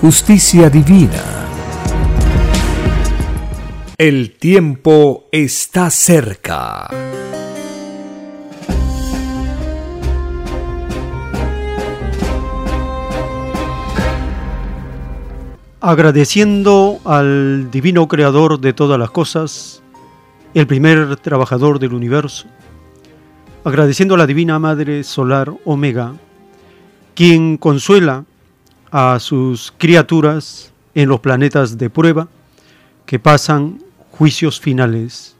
justicia divina. El tiempo está cerca. Agradeciendo al divino creador de todas las cosas, el primer trabajador del universo, agradeciendo a la divina Madre Solar Omega, quien consuela a sus criaturas en los planetas de prueba que pasan juicios finales.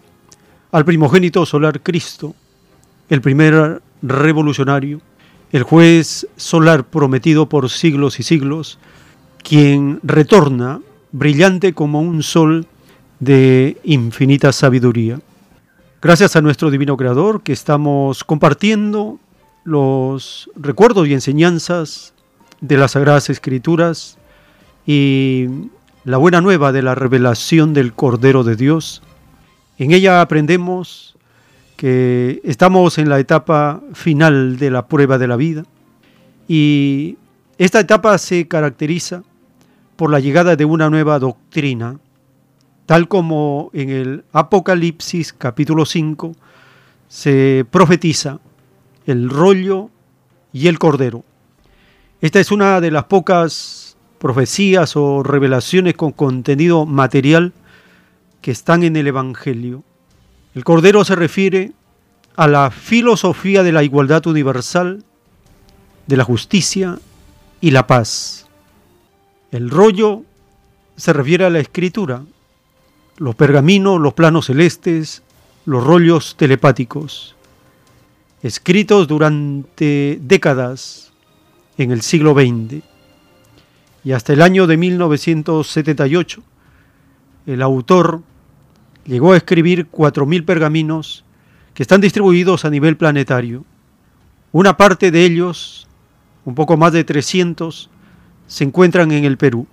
Al primogénito solar Cristo, el primer revolucionario, el juez solar prometido por siglos y siglos, quien retorna brillante como un sol de infinita sabiduría. Gracias a nuestro Divino Creador que estamos compartiendo los recuerdos y enseñanzas de las Sagradas Escrituras y la buena nueva de la revelación del Cordero de Dios. En ella aprendemos que estamos en la etapa final de la prueba de la vida y esta etapa se caracteriza por la llegada de una nueva doctrina, tal como en el Apocalipsis capítulo 5 se profetiza el rollo y el cordero. Esta es una de las pocas profecías o revelaciones con contenido material que están en el Evangelio. El cordero se refiere a la filosofía de la igualdad universal, de la justicia y la paz. El rollo se refiere a la escritura, los pergaminos, los planos celestes, los rollos telepáticos escritos durante décadas en el siglo XX. Y hasta el año de 1978, el autor llegó a escribir 4.000 pergaminos que están distribuidos a nivel planetario. Una parte de ellos, un poco más de 300, se encuentran en el Perú.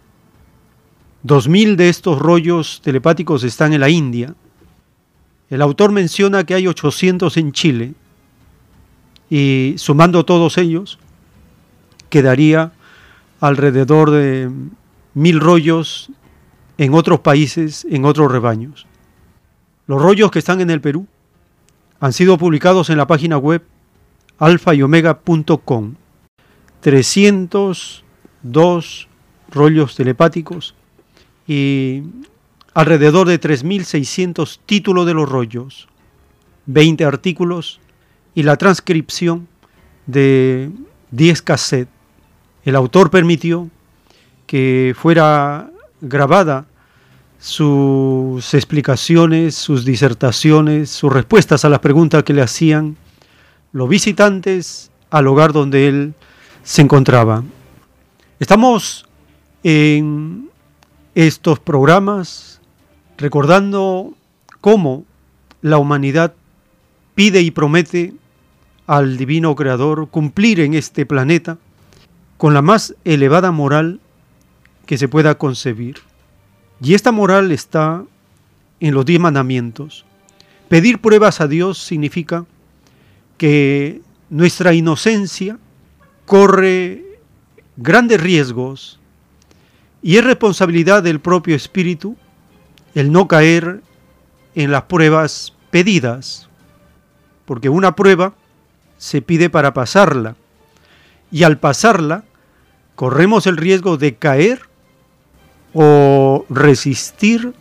2.000 de estos rollos telepáticos están en la India. El autor menciona que hay 800 en Chile y sumando todos ellos, quedaría alrededor de mil rollos en otros países, en otros rebaños. Los rollos que están en el Perú han sido publicados en la página web alfayomega.com. 302 rollos telepáticos y alrededor de 3.600 títulos de los rollos, 20 artículos y la transcripción de 10 cassettes. El autor permitió que fuera grabada sus explicaciones, sus disertaciones, sus respuestas a las preguntas que le hacían los visitantes al hogar donde él se encontraba. Estamos en estos programas recordando cómo la humanidad pide y promete al divino creador cumplir en este planeta con la más elevada moral que se pueda concebir. Y esta moral está en los diez mandamientos. Pedir pruebas a Dios significa que nuestra inocencia corre grandes riesgos y es responsabilidad del propio espíritu el no caer en las pruebas pedidas, porque una prueba se pide para pasarla. Y al pasarla, corremos el riesgo de caer o resistir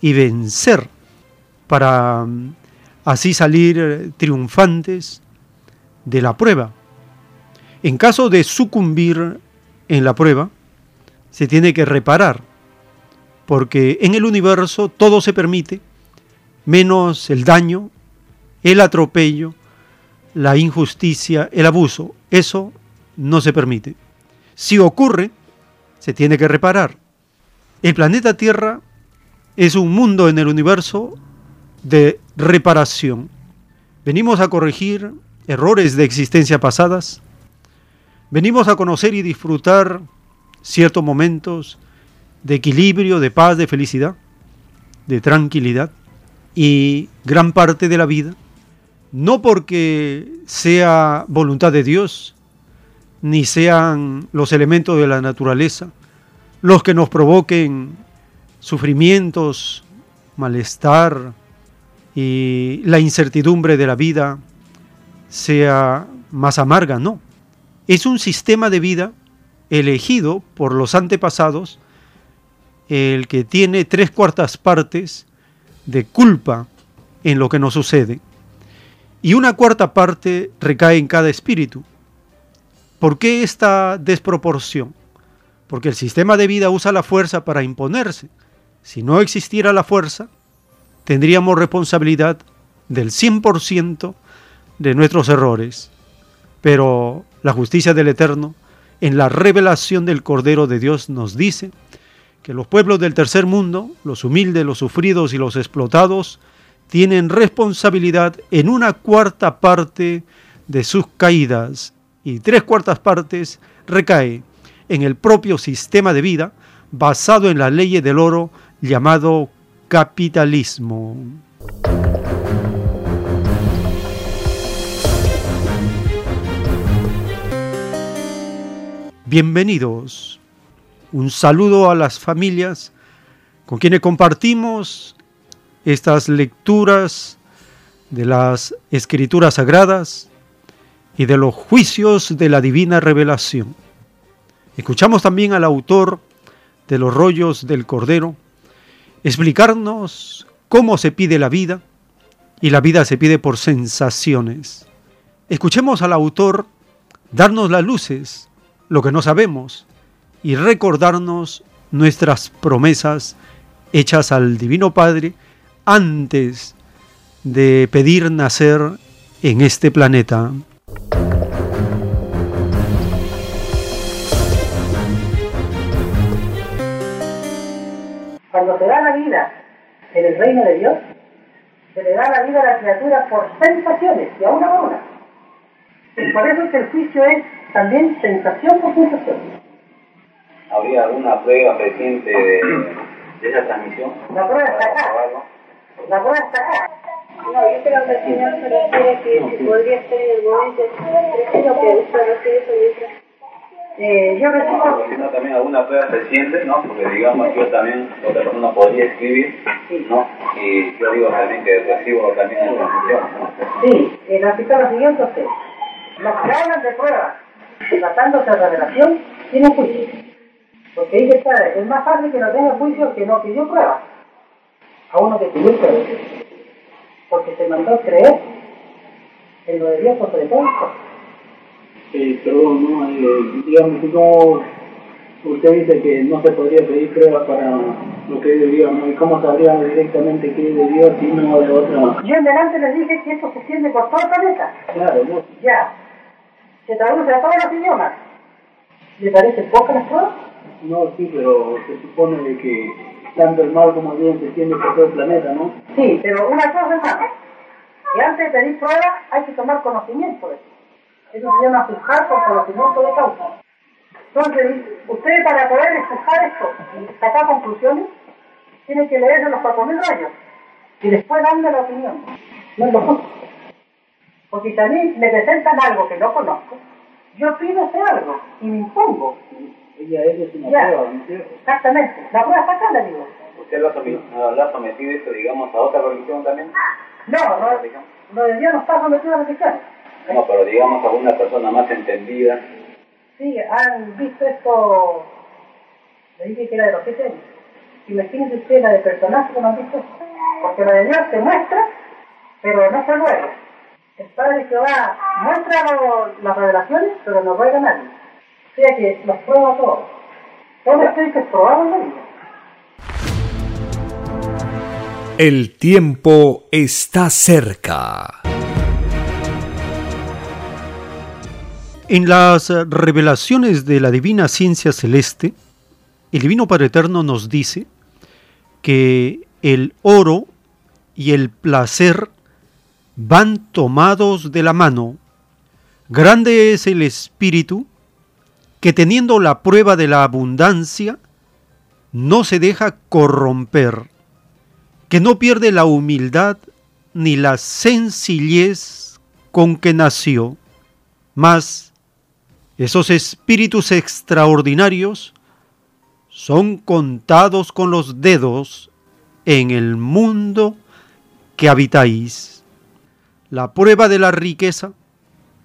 y vencer para mm, así salir triunfantes de la prueba. En caso de sucumbir en la prueba, se tiene que reparar, porque en el universo todo se permite, menos el daño, el atropello, la injusticia, el abuso. Eso no se permite. Si ocurre, se tiene que reparar. El planeta Tierra es un mundo en el universo de reparación. Venimos a corregir errores de existencia pasadas. Venimos a conocer y disfrutar ciertos momentos de equilibrio, de paz, de felicidad, de tranquilidad y gran parte de la vida, no porque sea voluntad de Dios, ni sean los elementos de la naturaleza los que nos provoquen sufrimientos, malestar y la incertidumbre de la vida sea más amarga, no. Es un sistema de vida elegido por los antepasados, el que tiene tres cuartas partes de culpa en lo que nos sucede. Y una cuarta parte recae en cada espíritu. ¿Por qué esta desproporción? Porque el sistema de vida usa la fuerza para imponerse. Si no existiera la fuerza, tendríamos responsabilidad del 100% de nuestros errores. Pero la justicia del Eterno en la revelación del Cordero de Dios nos dice que los pueblos del tercer mundo, los humildes, los sufridos y los explotados, tienen responsabilidad en una cuarta parte de sus caídas y tres cuartas partes recae en el propio sistema de vida basado en la ley del oro llamado capitalismo. bienvenidos. Un saludo a las familias con quienes compartimos estas lecturas de las escrituras sagradas y de los juicios de la divina revelación. Escuchamos también al autor de los rollos del Cordero explicarnos cómo se pide la vida y la vida se pide por sensaciones. Escuchemos al autor darnos las luces lo que no sabemos y recordarnos nuestras promesas hechas al Divino Padre antes de pedir nacer en este planeta. Cuando se da la vida en el reino de Dios, se le da la vida a la criatura por sensaciones, y a una a una. Y por eso es que el juicio es también sensación por sensación. ¿Habría alguna prueba reciente de, esa transmisión? La prueba está acá. La prueba está acá. No, yo creo que el Señor se refiere que si podría ser en el momento preciso que usted recibe su letra. Eh, yo recibo... Sino también alguna prueba reciente, ¿no? Porque digamos yo también, otra persona podría escribir, ¿no? Y yo digo también que recibo también la transmisión, ¿no? Sí, en la cita la siguiente usted. Los que hablan de pruebas tratándose de revelación, tiene juicio. Porque está, es más fácil que no tenga juicio que no que yo prueba. A uno que pidió prueba. Porque se mandó a creer en lo de Dios por todo. Eh, perdón, ¿no? Eh, digamos, no, usted dice que no se podría pedir pruebas para lo que es de Dios, ¿no? ¿Y cómo sabríamos directamente qué es de Dios y no de otra? Yo en delante les dije que esto se extiende por todo el planeta. Claro, ¿no? Ya, se traduce a todos los idiomas. ¿Le parece poco las pruebas? No, sí, pero se supone de que tanto el mal como el bien se extiende por todo el planeta, ¿no? Sí, pero una cosa es más. Que antes de pedir pruebas hay que tomar conocimiento de eso. Eso se llama juzgar por conocimiento de causa. Entonces, usted para poder juzgar esto y sacar conclusiones, tiene que leer los cuatro mil rayos y después darle la opinión. No es lo justo. Porque si a mí me presentan algo que no conozco, yo pido ese algo y me impongo. Ella es una prueba, ¿no es cierto? Exactamente. La prueba le digo. ¿Usted lo ha sometido, lo ha sometido esto, digamos, a otra religión también? No, no, lo de Dios no está sometido a religiones. No, pero digamos a una persona más entendida, Sí, han visto esto, le dije que era de los siete años. Imagínense ustedes la de personajes que no han visto. Porque la de Dios se muestra, pero no se ruega. El Padre Jehová muestra lo- las revelaciones, pero no ruega a nadie. Sea que los prueba todos. Que probar en la vida. El tiempo está cerca. En las revelaciones de la divina ciencia celeste, el Divino Padre Eterno nos dice que el oro y el placer van tomados de la mano. Grande es el espíritu que teniendo la prueba de la abundancia, no se deja corromper, que no pierde la humildad ni la sencillez con que nació. Mas esos espíritus extraordinarios son contados con los dedos en el mundo que habitáis. La prueba de la riqueza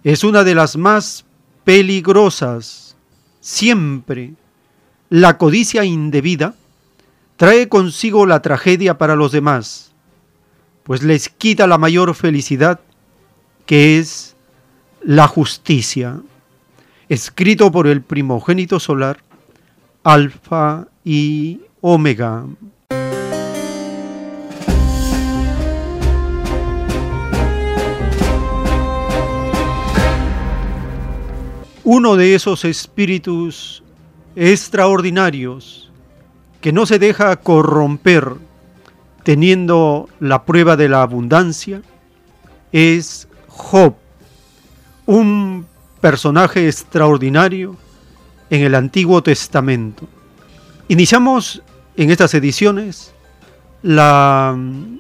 es una de las más peligrosas. Siempre la codicia indebida trae consigo la tragedia para los demás, pues les quita la mayor felicidad que es la justicia. Escrito por el primogénito solar, Alfa y Omega. Uno de esos espíritus extraordinarios que no se deja corromper teniendo la prueba de la abundancia es Job, un personaje extraordinario en el Antiguo Testamento. Iniciamos en estas ediciones la mm,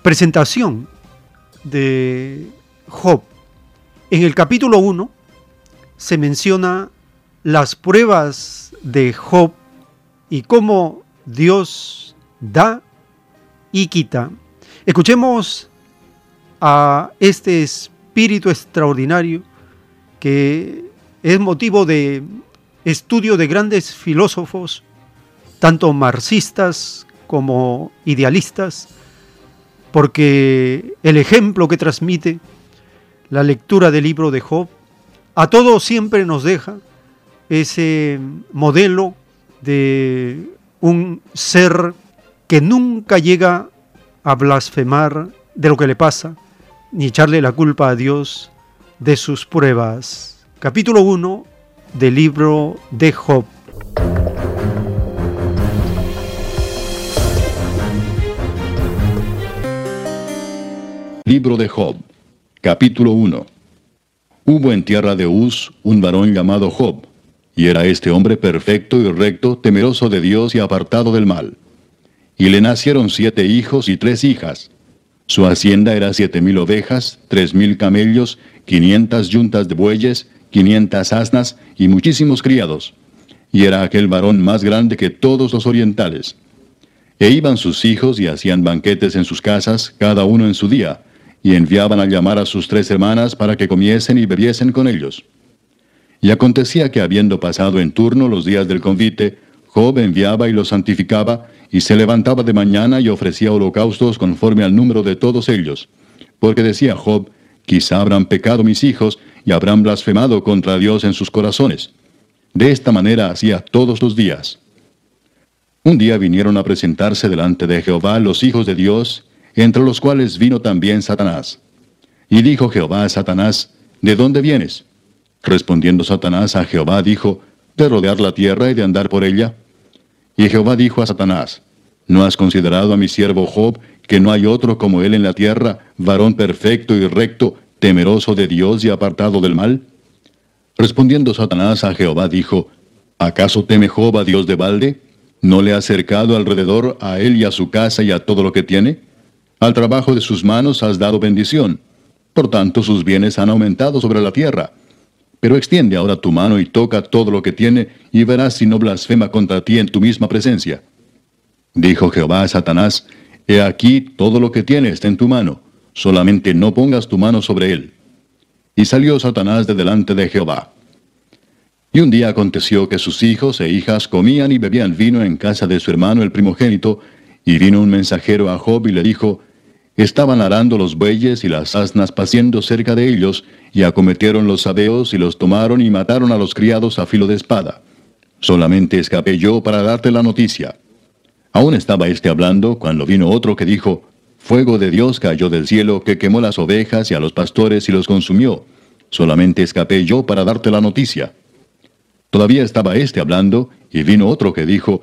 presentación de Job. En el capítulo 1 se menciona las pruebas de Job y cómo Dios da y quita. Escuchemos a este espíritu extraordinario que es motivo de estudio de grandes filósofos, tanto marxistas como idealistas, porque el ejemplo que transmite la lectura del libro de Job a todos siempre nos deja ese modelo de un ser que nunca llega a blasfemar de lo que le pasa, ni echarle la culpa a Dios de sus pruebas. Capítulo 1 del libro de Job. Libro de Job, capítulo 1. Hubo en tierra de Uz un varón llamado Job, y era este hombre perfecto y recto, temeroso de Dios y apartado del mal. Y le nacieron siete hijos y tres hijas. Su hacienda era siete mil ovejas, tres mil camellos, quinientas yuntas de bueyes, quinientas asnas y muchísimos criados. Y era aquel varón más grande que todos los orientales. E iban sus hijos y hacían banquetes en sus casas, cada uno en su día, y enviaban a llamar a sus tres hermanas para que comiesen y bebiesen con ellos. Y acontecía que habiendo pasado en turno los días del convite, Job enviaba y los santificaba, y se levantaba de mañana y ofrecía holocaustos conforme al número de todos ellos. Porque decía Job, quizá habrán pecado mis hijos, y habrán blasfemado contra Dios en sus corazones. De esta manera hacía todos los días. Un día vinieron a presentarse delante de Jehová los hijos de Dios, entre los cuales vino también Satanás. Y dijo Jehová a Satanás, ¿de dónde vienes? Respondiendo Satanás a Jehová dijo, de rodear la tierra y de andar por ella. Y Jehová dijo a Satanás, ¿no has considerado a mi siervo Job, que no hay otro como él en la tierra, varón perfecto y recto, temeroso de Dios y apartado del mal? Respondiendo Satanás a Jehová dijo, ¿acaso teme Job a Dios de balde? ¿No le ha cercado alrededor a él y a su casa y a todo lo que tiene? Al trabajo de sus manos has dado bendición. Por tanto, sus bienes han aumentado sobre la tierra. Pero extiende ahora tu mano y toca todo lo que tiene, y verás si no blasfema contra ti en tu misma presencia. Dijo Jehová a Satanás, He aquí todo lo que tiene está en tu mano, solamente no pongas tu mano sobre él. Y salió Satanás de delante de Jehová. Y un día aconteció que sus hijos e hijas comían y bebían vino en casa de su hermano el primogénito, y vino un mensajero a Job y le dijo, Estaban arando los bueyes y las asnas paciendo cerca de ellos, y acometieron los sabeos y los tomaron y mataron a los criados a filo de espada. Solamente escapé yo para darte la noticia. Aún estaba éste hablando cuando vino otro que dijo, Fuego de Dios cayó del cielo que quemó las ovejas y a los pastores y los consumió. Solamente escapé yo para darte la noticia. Todavía estaba éste hablando, y vino otro que dijo,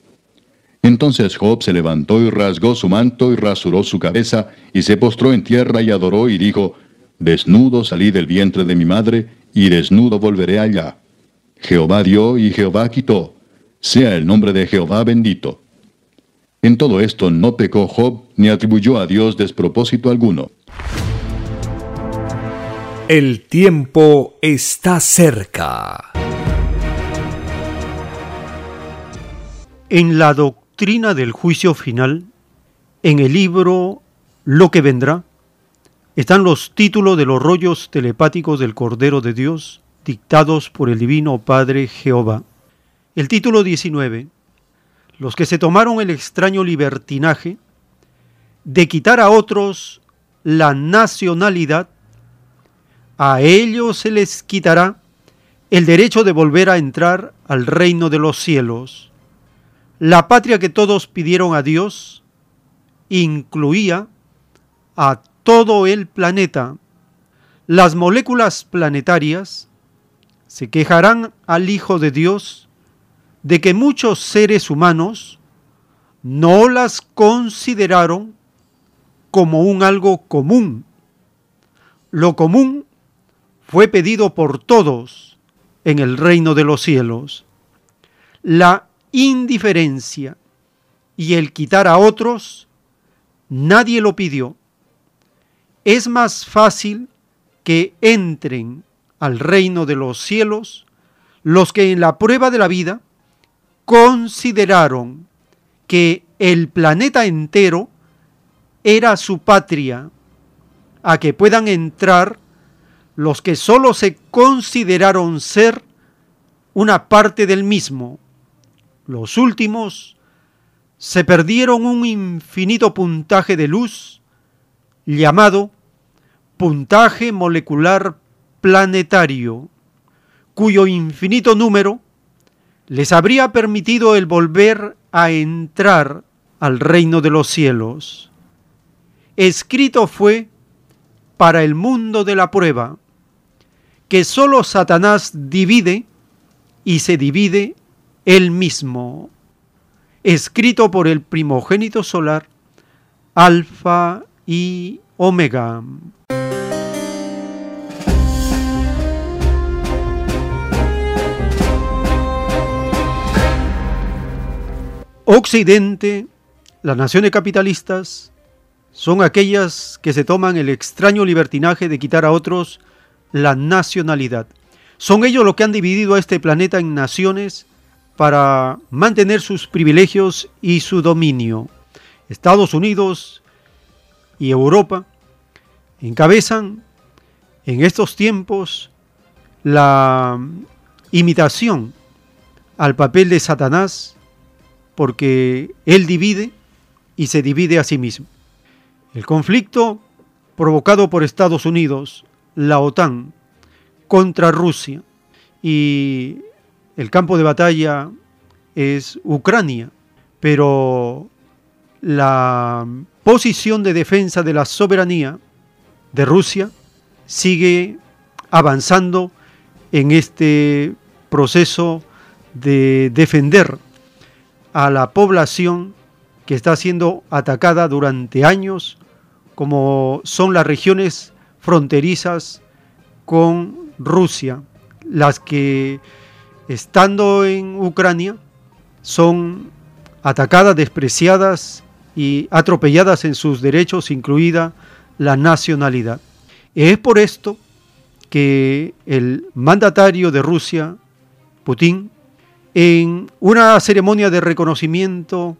Entonces Job se levantó y rasgó su manto y rasuró su cabeza, y se postró en tierra y adoró y dijo, Desnudo salí del vientre de mi madre, y desnudo volveré allá. Jehová dio y Jehová quitó. Sea el nombre de Jehová bendito. En todo esto no pecó Job ni atribuyó a Dios despropósito alguno. El tiempo está cerca. En la doctrina del juicio final, en el libro Lo que vendrá, están los títulos de los rollos telepáticos del Cordero de Dios, dictados por el Divino Padre Jehová. El título 19, los que se tomaron el extraño libertinaje de quitar a otros la nacionalidad, a ellos se les quitará el derecho de volver a entrar al reino de los cielos la patria que todos pidieron a Dios incluía a todo el planeta. Las moléculas planetarias se quejarán al Hijo de Dios de que muchos seres humanos no las consideraron como un algo común. Lo común fue pedido por todos en el reino de los cielos. La indiferencia y el quitar a otros, nadie lo pidió. Es más fácil que entren al reino de los cielos los que en la prueba de la vida consideraron que el planeta entero era su patria, a que puedan entrar los que sólo se consideraron ser una parte del mismo, los últimos se perdieron un infinito puntaje de luz llamado puntaje molecular planetario, cuyo infinito número les habría permitido el volver a entrar al reino de los cielos. Escrito fue para el mundo de la prueba, que sólo Satanás divide y se divide el mismo, escrito por el primogénito solar, Alfa y Omega. Occidente, las naciones capitalistas, son aquellas que se toman el extraño libertinaje de quitar a otros la nacionalidad. Son ellos los que han dividido a este planeta en naciones para mantener sus privilegios y su dominio. Estados Unidos y Europa encabezan en estos tiempos la imitación al papel de Satanás porque él divide y se divide a sí mismo. El conflicto provocado por Estados Unidos, la OTAN, contra Rusia y el campo de batalla es Ucrania, pero la posición de defensa de la soberanía de Rusia sigue avanzando en este proceso de defender a la población que está siendo atacada durante años, como son las regiones fronterizas con Rusia, las que estando en Ucrania, son atacadas, despreciadas y atropelladas en sus derechos, incluida la nacionalidad. Es por esto que el mandatario de Rusia, Putin, en una ceremonia de reconocimiento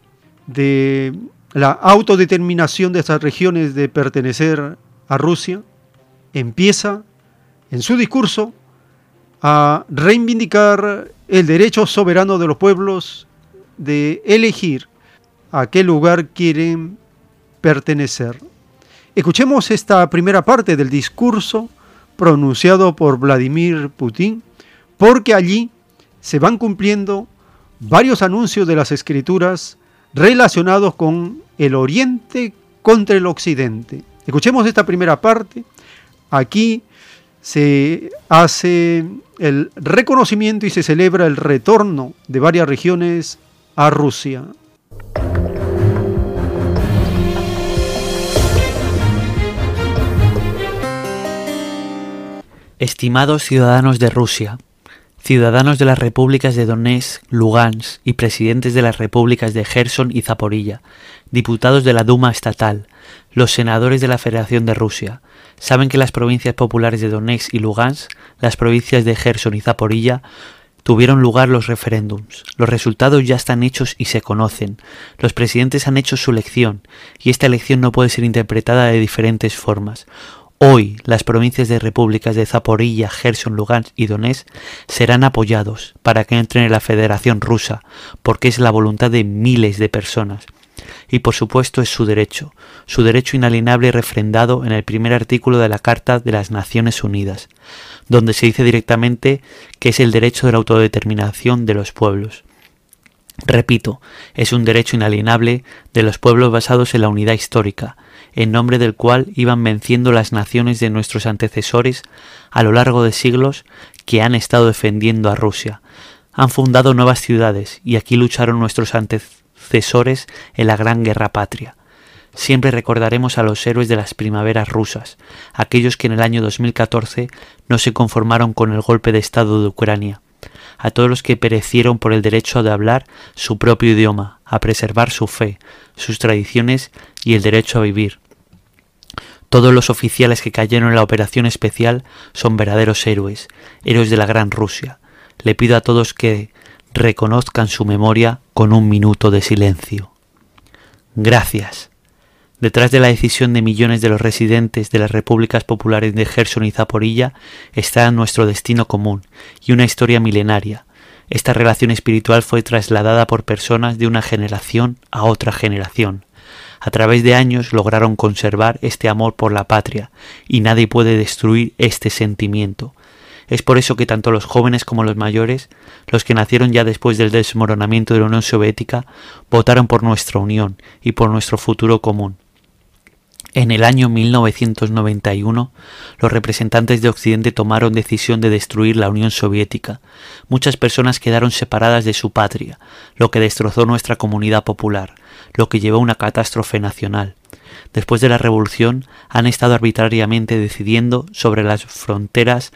de la autodeterminación de estas regiones de pertenecer a Rusia, empieza en su discurso a reivindicar el derecho soberano de los pueblos de elegir a qué lugar quieren pertenecer. Escuchemos esta primera parte del discurso pronunciado por Vladimir Putin, porque allí se van cumpliendo varios anuncios de las escrituras relacionados con el Oriente contra el Occidente. Escuchemos esta primera parte. Aquí se hace el reconocimiento y se celebra el retorno de varias regiones a Rusia. Estimados ciudadanos de Rusia, ciudadanos de las repúblicas de Donetsk, Lugansk y presidentes de las repúblicas de Gerson y Zaporilla, diputados de la Duma estatal, los senadores de la Federación de Rusia, saben que las provincias populares de Donetsk y Lugansk, las provincias de Gerson y Zaporilla, tuvieron lugar los referéndums. Los resultados ya están hechos y se conocen. Los presidentes han hecho su elección y esta elección no puede ser interpretada de diferentes formas. Hoy las provincias de repúblicas de Zaporilla, Gerson, Lugansk y Donetsk serán apoyados para que entren en la Federación Rusa, porque es la voluntad de miles de personas. Y por supuesto es su derecho, su derecho inalienable y refrendado en el primer artículo de la Carta de las Naciones Unidas, donde se dice directamente que es el derecho de la autodeterminación de los pueblos. Repito, es un derecho inalienable de los pueblos basados en la unidad histórica, en nombre del cual iban venciendo las naciones de nuestros antecesores a lo largo de siglos que han estado defendiendo a Rusia. Han fundado nuevas ciudades y aquí lucharon nuestros antecesores en la gran guerra patria. Siempre recordaremos a los héroes de las primaveras rusas, aquellos que en el año 2014 no se conformaron con el golpe de Estado de Ucrania, a todos los que perecieron por el derecho de hablar su propio idioma, a preservar su fe, sus tradiciones y el derecho a vivir. Todos los oficiales que cayeron en la operación especial son verdaderos héroes, héroes de la Gran Rusia. Le pido a todos que reconozcan su memoria con un minuto de silencio. Gracias. Detrás de la decisión de millones de los residentes de las repúblicas populares de Gerson y Zaporilla está nuestro destino común y una historia milenaria. Esta relación espiritual fue trasladada por personas de una generación a otra generación. A través de años lograron conservar este amor por la patria y nadie puede destruir este sentimiento. Es por eso que tanto los jóvenes como los mayores, los que nacieron ya después del desmoronamiento de la Unión Soviética, votaron por nuestra unión y por nuestro futuro común. En el año 1991, los representantes de Occidente tomaron decisión de destruir la Unión Soviética. Muchas personas quedaron separadas de su patria, lo que destrozó nuestra comunidad popular, lo que llevó a una catástrofe nacional. Después de la revolución, han estado arbitrariamente decidiendo sobre las fronteras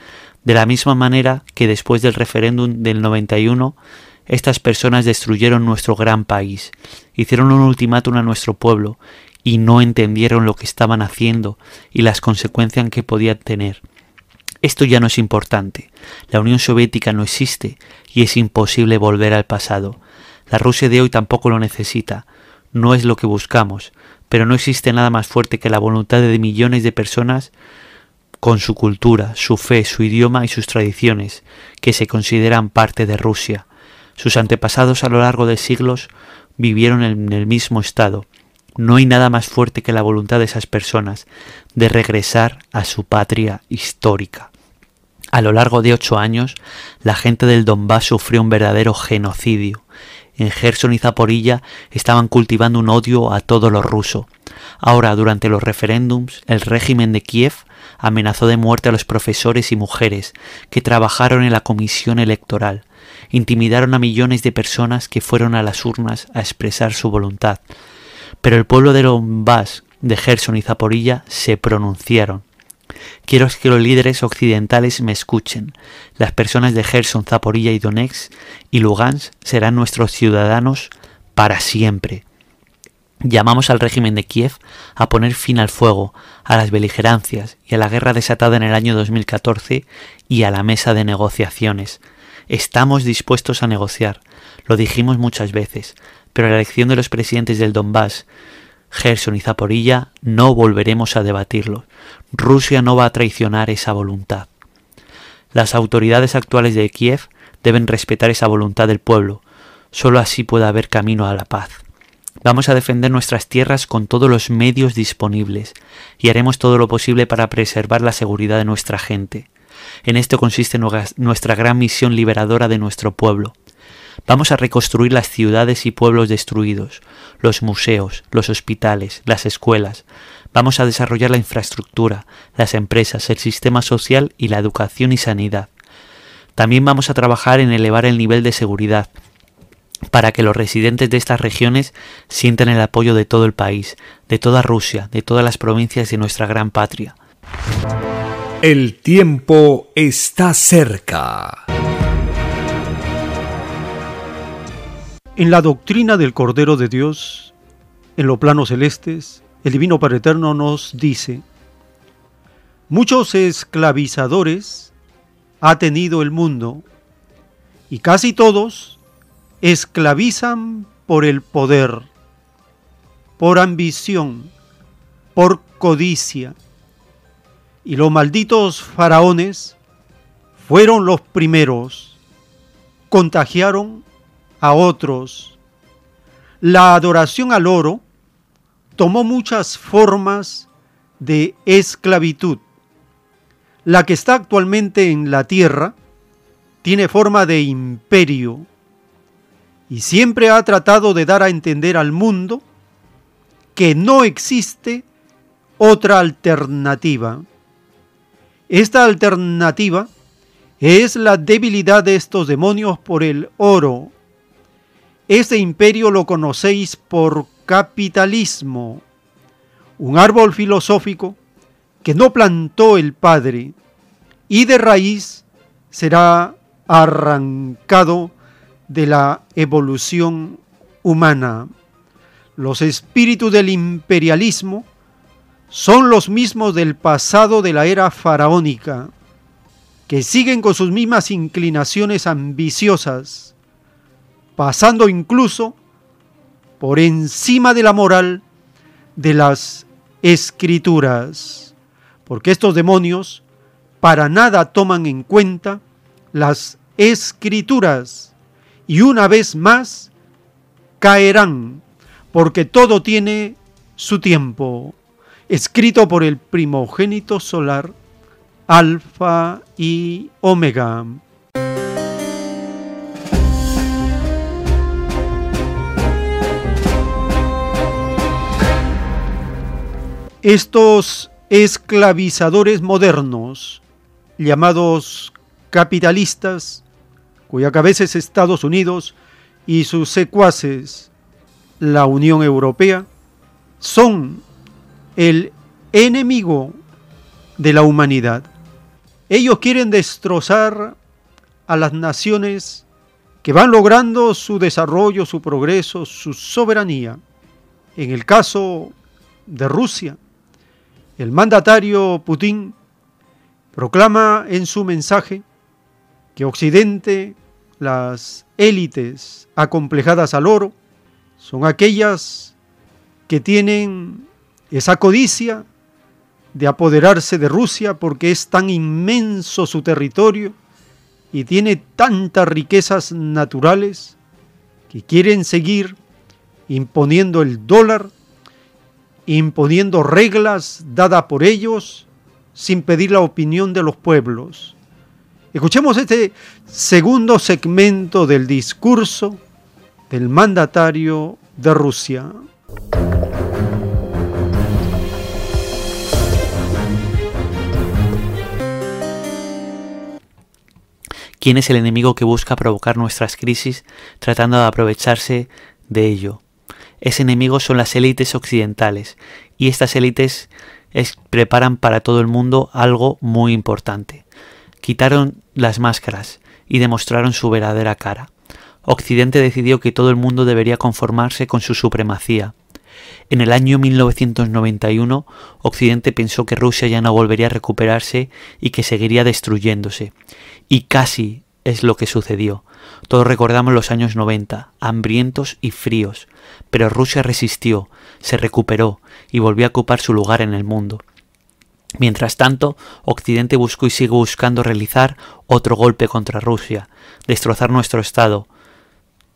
de la misma manera que después del referéndum del 91 estas personas destruyeron nuestro gran país, hicieron un ultimátum a nuestro pueblo y no entendieron lo que estaban haciendo y las consecuencias que podían tener. Esto ya no es importante. La Unión Soviética no existe y es imposible volver al pasado. La Rusia de hoy tampoco lo necesita. No es lo que buscamos, pero no existe nada más fuerte que la voluntad de millones de personas con su cultura, su fe, su idioma y sus tradiciones, que se consideran parte de Rusia. Sus antepasados a lo largo de siglos vivieron en el mismo estado, no hay nada más fuerte que la voluntad de esas personas de regresar a su patria histórica. A lo largo de ocho años, la gente del Donbass sufrió un verdadero genocidio. En Gerson y Zaporilla estaban cultivando un odio a todo lo ruso. Ahora, durante los referéndums, el régimen de Kiev amenazó de muerte a los profesores y mujeres que trabajaron en la comisión electoral. Intimidaron a millones de personas que fueron a las urnas a expresar su voluntad pero el pueblo de Donbass, de Gerson y Zaporilla se pronunciaron. Quiero que los líderes occidentales me escuchen. Las personas de Gerson, Zaporilla y Donetsk y Lugansk serán nuestros ciudadanos para siempre. Llamamos al régimen de Kiev a poner fin al fuego, a las beligerancias y a la guerra desatada en el año 2014 y a la mesa de negociaciones. Estamos dispuestos a negociar, lo dijimos muchas veces, pero la elección de los presidentes del Donbass, Gerson y Zaporilla no volveremos a debatirlo. Rusia no va a traicionar esa voluntad. Las autoridades actuales de Kiev deben respetar esa voluntad del pueblo. Solo así puede haber camino a la paz. Vamos a defender nuestras tierras con todos los medios disponibles y haremos todo lo posible para preservar la seguridad de nuestra gente. En esto consiste nuestra gran misión liberadora de nuestro pueblo. Vamos a reconstruir las ciudades y pueblos destruidos, los museos, los hospitales, las escuelas. Vamos a desarrollar la infraestructura, las empresas, el sistema social y la educación y sanidad. También vamos a trabajar en elevar el nivel de seguridad, para que los residentes de estas regiones sientan el apoyo de todo el país, de toda Rusia, de todas las provincias de nuestra gran patria. El tiempo está cerca. En la doctrina del Cordero de Dios, en los planos celestes, el Divino Padre Eterno nos dice, muchos esclavizadores ha tenido el mundo y casi todos esclavizan por el poder, por ambición, por codicia. Y los malditos faraones fueron los primeros, contagiaron a otros. La adoración al oro tomó muchas formas de esclavitud. La que está actualmente en la tierra tiene forma de imperio y siempre ha tratado de dar a entender al mundo que no existe otra alternativa. Esta alternativa es la debilidad de estos demonios por el oro. Este imperio lo conocéis por capitalismo, un árbol filosófico que no plantó el Padre y de raíz será arrancado de la evolución humana. Los espíritus del imperialismo son los mismos del pasado de la era faraónica, que siguen con sus mismas inclinaciones ambiciosas, pasando incluso por encima de la moral de las escrituras, porque estos demonios para nada toman en cuenta las escrituras y una vez más caerán, porque todo tiene su tiempo, escrito por el primogénito solar, Alfa y Omega. Estos esclavizadores modernos, llamados capitalistas, cuya cabeza es Estados Unidos y sus secuaces, la Unión Europea, son el enemigo de la humanidad. Ellos quieren destrozar a las naciones que van logrando su desarrollo, su progreso, su soberanía. En el caso de Rusia, el mandatario Putin proclama en su mensaje que Occidente, las élites acomplejadas al oro, son aquellas que tienen esa codicia de apoderarse de Rusia porque es tan inmenso su territorio y tiene tantas riquezas naturales que quieren seguir imponiendo el dólar, imponiendo reglas dadas por ellos sin pedir la opinión de los pueblos. Escuchemos este segundo segmento del discurso del mandatario de Rusia. ¿Quién es el enemigo que busca provocar nuestras crisis tratando de aprovecharse de ello? Ese enemigo son las élites occidentales y estas élites es, preparan para todo el mundo algo muy importante. Quitaron las máscaras y demostraron su verdadera cara. Occidente decidió que todo el mundo debería conformarse con su supremacía. En el año 1991, Occidente pensó que Rusia ya no volvería a recuperarse y que seguiría destruyéndose. Y casi es lo que sucedió. Todos recordamos los años 90, hambrientos y fríos, pero Rusia resistió, se recuperó y volvió a ocupar su lugar en el mundo. Mientras tanto, Occidente buscó y sigue buscando realizar otro golpe contra Rusia, destrozar nuestro Estado,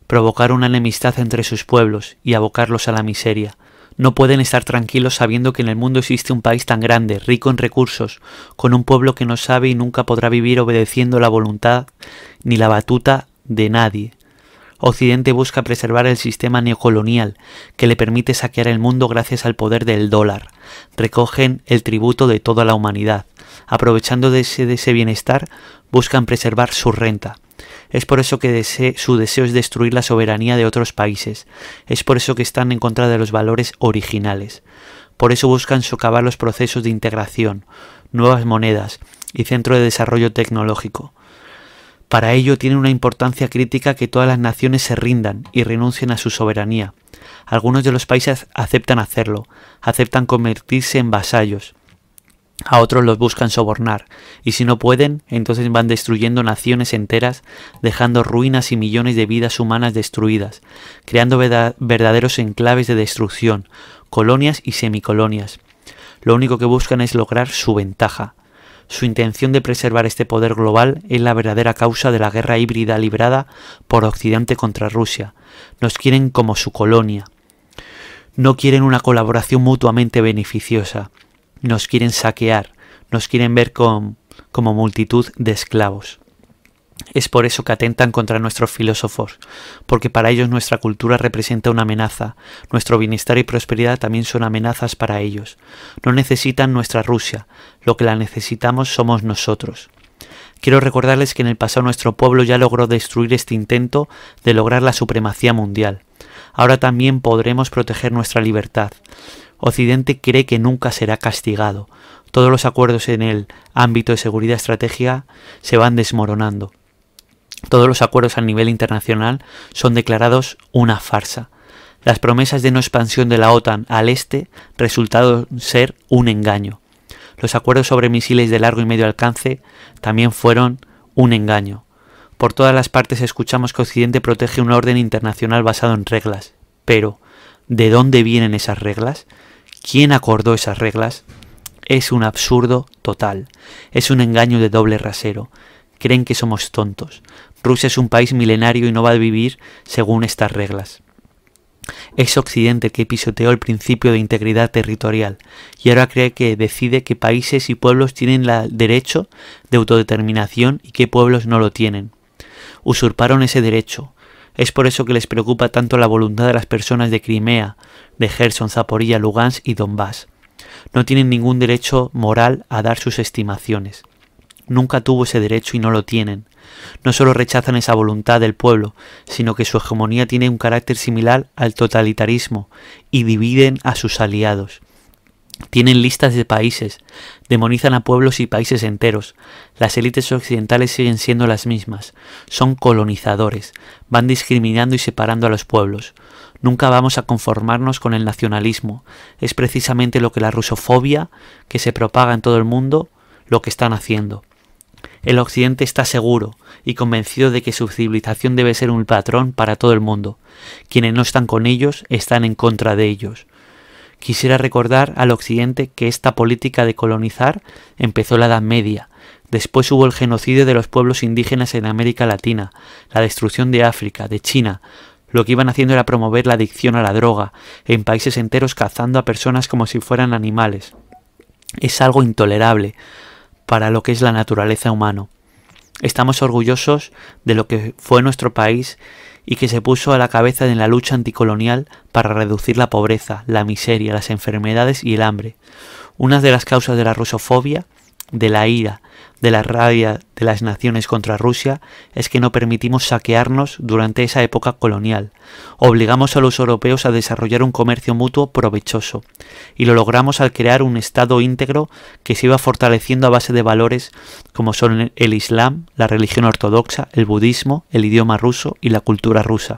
provocar una enemistad entre sus pueblos y abocarlos a la miseria. No pueden estar tranquilos sabiendo que en el mundo existe un país tan grande, rico en recursos, con un pueblo que no sabe y nunca podrá vivir obedeciendo la voluntad ni la batuta de nadie. Occidente busca preservar el sistema neocolonial que le permite saquear el mundo gracias al poder del dólar. Recogen el tributo de toda la humanidad. Aprovechando de ese, bienestar, buscan preservar su renta. Es por eso que su deseo es destruir la soberanía de otros países. Es por eso que están en contra de los valores originales. Por eso buscan socavar los procesos de integración, nuevas monedas y centro de desarrollo tecnológico. Para ello tiene una importancia crítica que todas las naciones se rindan y renuncien a su soberanía. Algunos de los países aceptan hacerlo, aceptan convertirse en vasallos, a otros los buscan sobornar, y si no pueden, entonces van destruyendo naciones enteras, dejando ruinas y millones de vidas humanas destruidas, creando verdaderos enclaves de destrucción, colonias y semicolonias. Lo único que buscan es lograr su ventaja. Su intención de preservar este poder global es la verdadera causa de la guerra híbrida librada por Occidente contra Rusia. Nos quieren como su colonia. No quieren una colaboración mutuamente beneficiosa nos quieren saquear, nos quieren ver como multitud de esclavos. Es por eso que atentan contra nuestros filósofos, porque para ellos nuestra cultura representa una amenaza, nuestro bienestar y prosperidad también son amenazas para ellos. No necesitan nuestra Rusia, lo que la necesitamos somos nosotros. Quiero recordarles que en el pasado nuestro pueblo ya logró destruir este intento de lograr la supremacía mundial. Ahora también podremos proteger nuestra libertad. Occidente cree que nunca será castigado. Todos los acuerdos en el ámbito de seguridad estratégica se van desmoronando. Todos los acuerdos a nivel internacional son declarados una farsa. Las promesas de no expansión de la OTAN al este resultaron ser un engaño. Los acuerdos sobre misiles de largo y medio alcance también fueron un engaño. Por todas las partes escuchamos que Occidente protege un orden internacional basado en reglas. Pero, ¿de dónde vienen esas reglas? ¿Quién acordó esas reglas? Es un absurdo total. Es un engaño de doble rasero. Creen que somos tontos. Rusia es un país milenario y no va a vivir según estas reglas. Es Occidente que pisoteó el principio de integridad territorial y ahora cree que decide que países y pueblos tienen el derecho de autodeterminación y qué pueblos no lo tienen. Usurparon ese derecho, es por eso que les preocupa tanto la voluntad de las personas de Crimea, de Gerson, Zaporilla, Lugansk y Donbass. No tienen ningún derecho moral a dar sus estimaciones. Nunca tuvo ese derecho y no lo tienen. No solo rechazan esa voluntad del pueblo, sino que su hegemonía tiene un carácter similar al totalitarismo y dividen a sus aliados. Tienen listas de países, demonizan a pueblos y países enteros. Las élites occidentales siguen siendo las mismas. Son colonizadores, van discriminando y separando a los pueblos. Nunca vamos a conformarnos con el nacionalismo. Es precisamente lo que la rusofobia, que se propaga en todo el mundo, lo que están haciendo. El occidente está seguro y convencido de que su civilización debe ser un patrón para todo el mundo. Quienes no están con ellos están en contra de ellos. Quisiera recordar al Occidente que esta política de colonizar empezó en la Edad Media. Después hubo el genocidio de los pueblos indígenas en América Latina, la destrucción de África, de China. Lo que iban haciendo era promover la adicción a la droga, en países enteros cazando a personas como si fueran animales. Es algo intolerable para lo que es la naturaleza humana. Estamos orgullosos de lo que fue nuestro país y que se puso a la cabeza en la lucha anticolonial para reducir la pobreza, la miseria, las enfermedades y el hambre. Una de las causas de la rusofobia de la ira, de la rabia de las naciones contra Rusia es que no permitimos saquearnos durante esa época colonial. Obligamos a los europeos a desarrollar un comercio mutuo provechoso y lo logramos al crear un Estado íntegro que se iba fortaleciendo a base de valores como son el Islam, la religión ortodoxa, el budismo, el idioma ruso y la cultura rusa.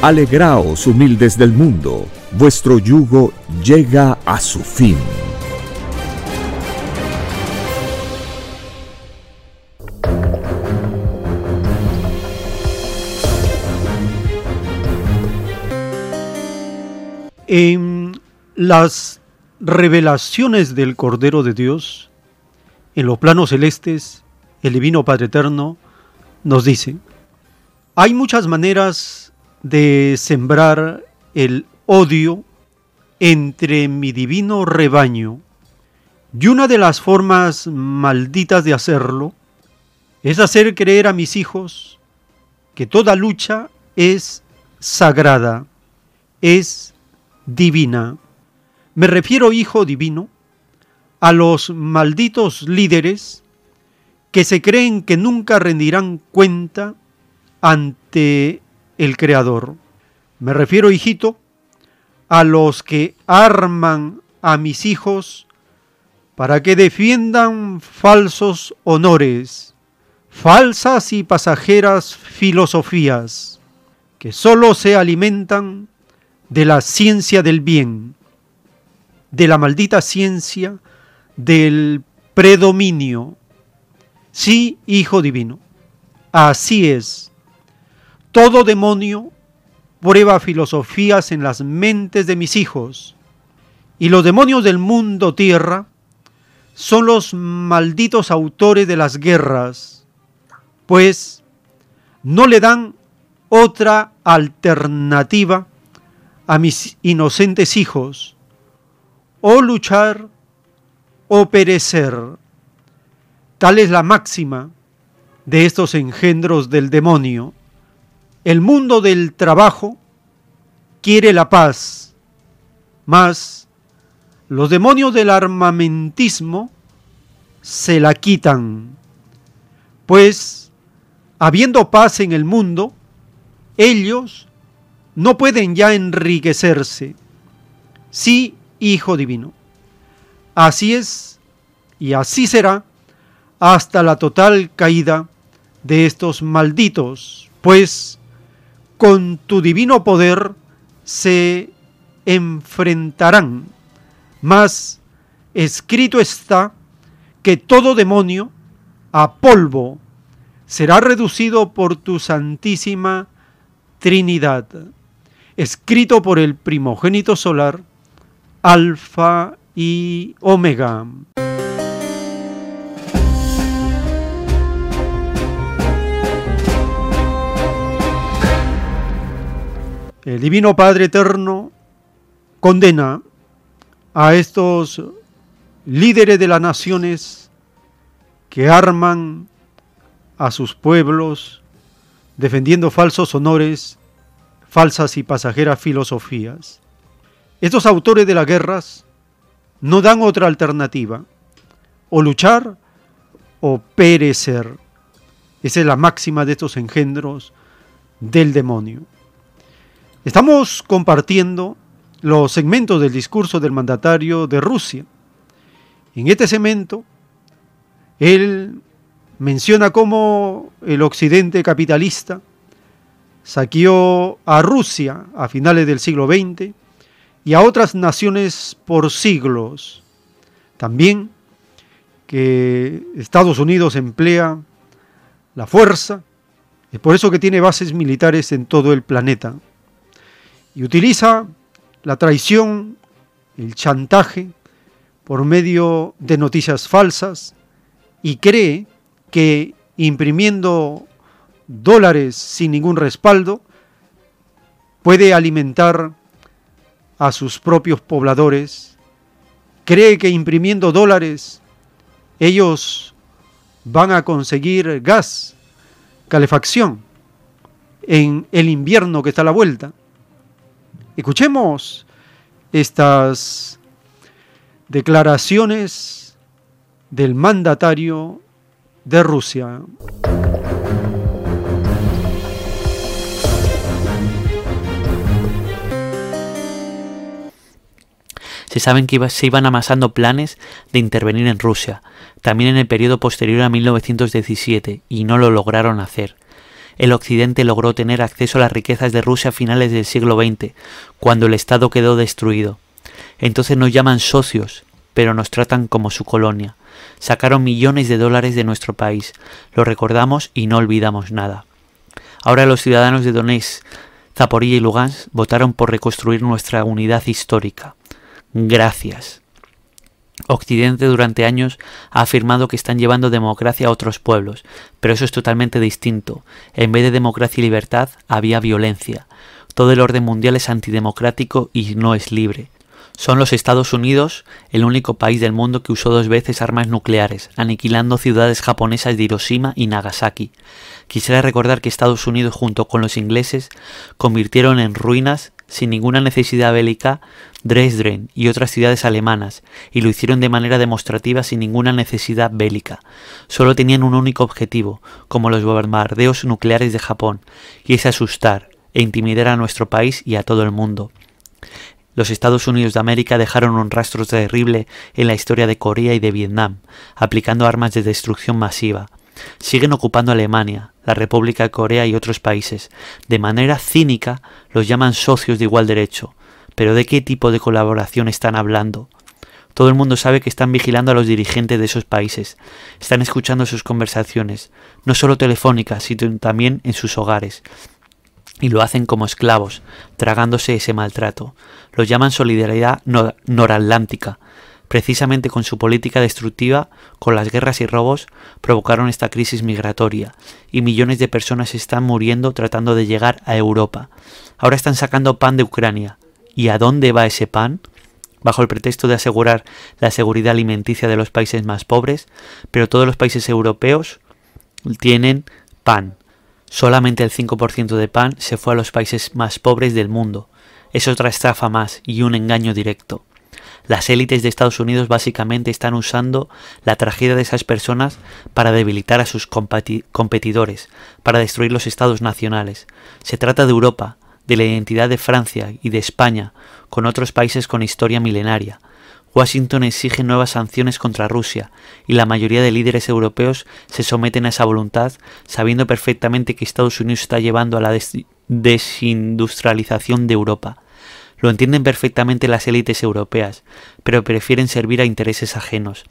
Alegraos humildes del mundo, vuestro yugo llega a su fin. En las revelaciones del Cordero de Dios, en los planos celestes, el Divino Padre Eterno nos dice, hay muchas maneras de sembrar el odio entre mi divino rebaño. Y una de las formas malditas de hacerlo es hacer creer a mis hijos que toda lucha es sagrada, es divina. Me refiero, hijo divino, a los malditos líderes que se creen que nunca rendirán cuenta ante el Creador. Me refiero, hijito, a los que arman a mis hijos para que defiendan falsos honores, falsas y pasajeras filosofías, que sólo se alimentan de la ciencia del bien, de la maldita ciencia del predominio. Sí, Hijo Divino, así es todo demonio prueba filosofías en las mentes de mis hijos, y los demonios del mundo tierra son los malditos autores de las guerras, pues no le dan otra alternativa a mis inocentes hijos, o luchar o perecer. Tal es la máxima de estos engendros del demonio el mundo del trabajo quiere la paz, mas los demonios del armamentismo se la quitan, pues habiendo paz en el mundo, ellos no pueden ya enriquecerse. Sí, Hijo Divino. Así es y así será hasta la total caída de estos malditos, pues con tu divino poder se enfrentarán. Mas escrito está que todo demonio a polvo será reducido por tu santísima Trinidad, escrito por el primogénito solar, Alfa y Omega. El Divino Padre Eterno condena a estos líderes de las naciones que arman a sus pueblos defendiendo falsos honores, falsas y pasajeras filosofías. Estos autores de las guerras no dan otra alternativa, o luchar o perecer. Esa es la máxima de estos engendros del demonio. Estamos compartiendo los segmentos del discurso del mandatario de Rusia. En este segmento, él menciona cómo el occidente capitalista saqueó a Rusia a finales del siglo XX y a otras naciones por siglos. También que Estados Unidos emplea la fuerza, es por eso que tiene bases militares en todo el planeta, y utiliza la traición, el chantaje, por medio de noticias falsas, y cree que imprimiendo dólares sin ningún respaldo puede alimentar a sus propios pobladores, cree que imprimiendo dólares ellos van a conseguir gas, calefacción en el invierno que está a la vuelta. Escuchemos estas declaraciones del mandatario de Rusia. Se saben que se iban amasando planes de intervenir en Rusia, también en el periodo posterior a 1917, y no lo lograron hacer. El Occidente logró tener acceso a las riquezas de Rusia a finales del siglo XX, cuando el Estado quedó destruido. Entonces nos llaman socios, pero nos tratan como su colonia. Sacaron millones de dólares de nuestro país, lo recordamos y no olvidamos nada. Ahora los ciudadanos de Donetsk, Zaporilla y Lugansk votaron por reconstruir nuestra unidad histórica. Gracias. Occidente durante años ha afirmado que están llevando democracia a otros pueblos, pero eso es totalmente distinto. En vez de democracia y libertad, había violencia. Todo el orden mundial es antidemocrático y no es libre. Son los Estados Unidos el único país del mundo que usó dos veces armas nucleares, aniquilando ciudades japonesas de Hiroshima y Nagasaki. Quisiera recordar que Estados Unidos junto con los ingleses convirtieron en ruinas sin ninguna necesidad bélica Dresden y otras ciudades alemanas, y lo hicieron de manera demostrativa sin ninguna necesidad bélica. Solo tenían un único objetivo, como los bombardeos nucleares de Japón, y es asustar e intimidar a nuestro país y a todo el mundo. Los Estados Unidos de América dejaron un rastro terrible en la historia de Corea y de Vietnam, aplicando armas de destrucción masiva. Siguen ocupando Alemania, la República de Corea y otros países. De manera cínica los llaman socios de igual derecho. Pero ¿de qué tipo de colaboración están hablando? Todo el mundo sabe que están vigilando a los dirigentes de esos países, están escuchando sus conversaciones, no solo telefónicas, sino también en sus hogares, y lo hacen como esclavos, tragándose ese maltrato. Lo llaman solidaridad noratlántica. Precisamente con su política destructiva, con las guerras y robos, provocaron esta crisis migratoria, y millones de personas están muriendo tratando de llegar a Europa. Ahora están sacando pan de Ucrania. ¿Y a dónde va ese pan? bajo el pretexto de asegurar la seguridad alimenticia de los países más pobres, pero todos los países europeos tienen pan, Solamente el 5% de pan se fue a los países más pobres del mundo. Es otra estafa más y un engaño directo. Las élites de Estados Unidos básicamente están usando la tragedia de esas personas para debilitar a sus competidores, para destruir los estados nacionales. Se trata de Europa, de la identidad de Francia y de España, con otros países con historia milenaria, Washington exige nuevas sanciones contra Rusia y la mayoría de líderes europeos se someten a esa voluntad sabiendo perfectamente que Estados Unidos está llevando a la desindustrialización de Europa. Lo entienden perfectamente las élites europeas, pero prefieren servir a intereses ajenos.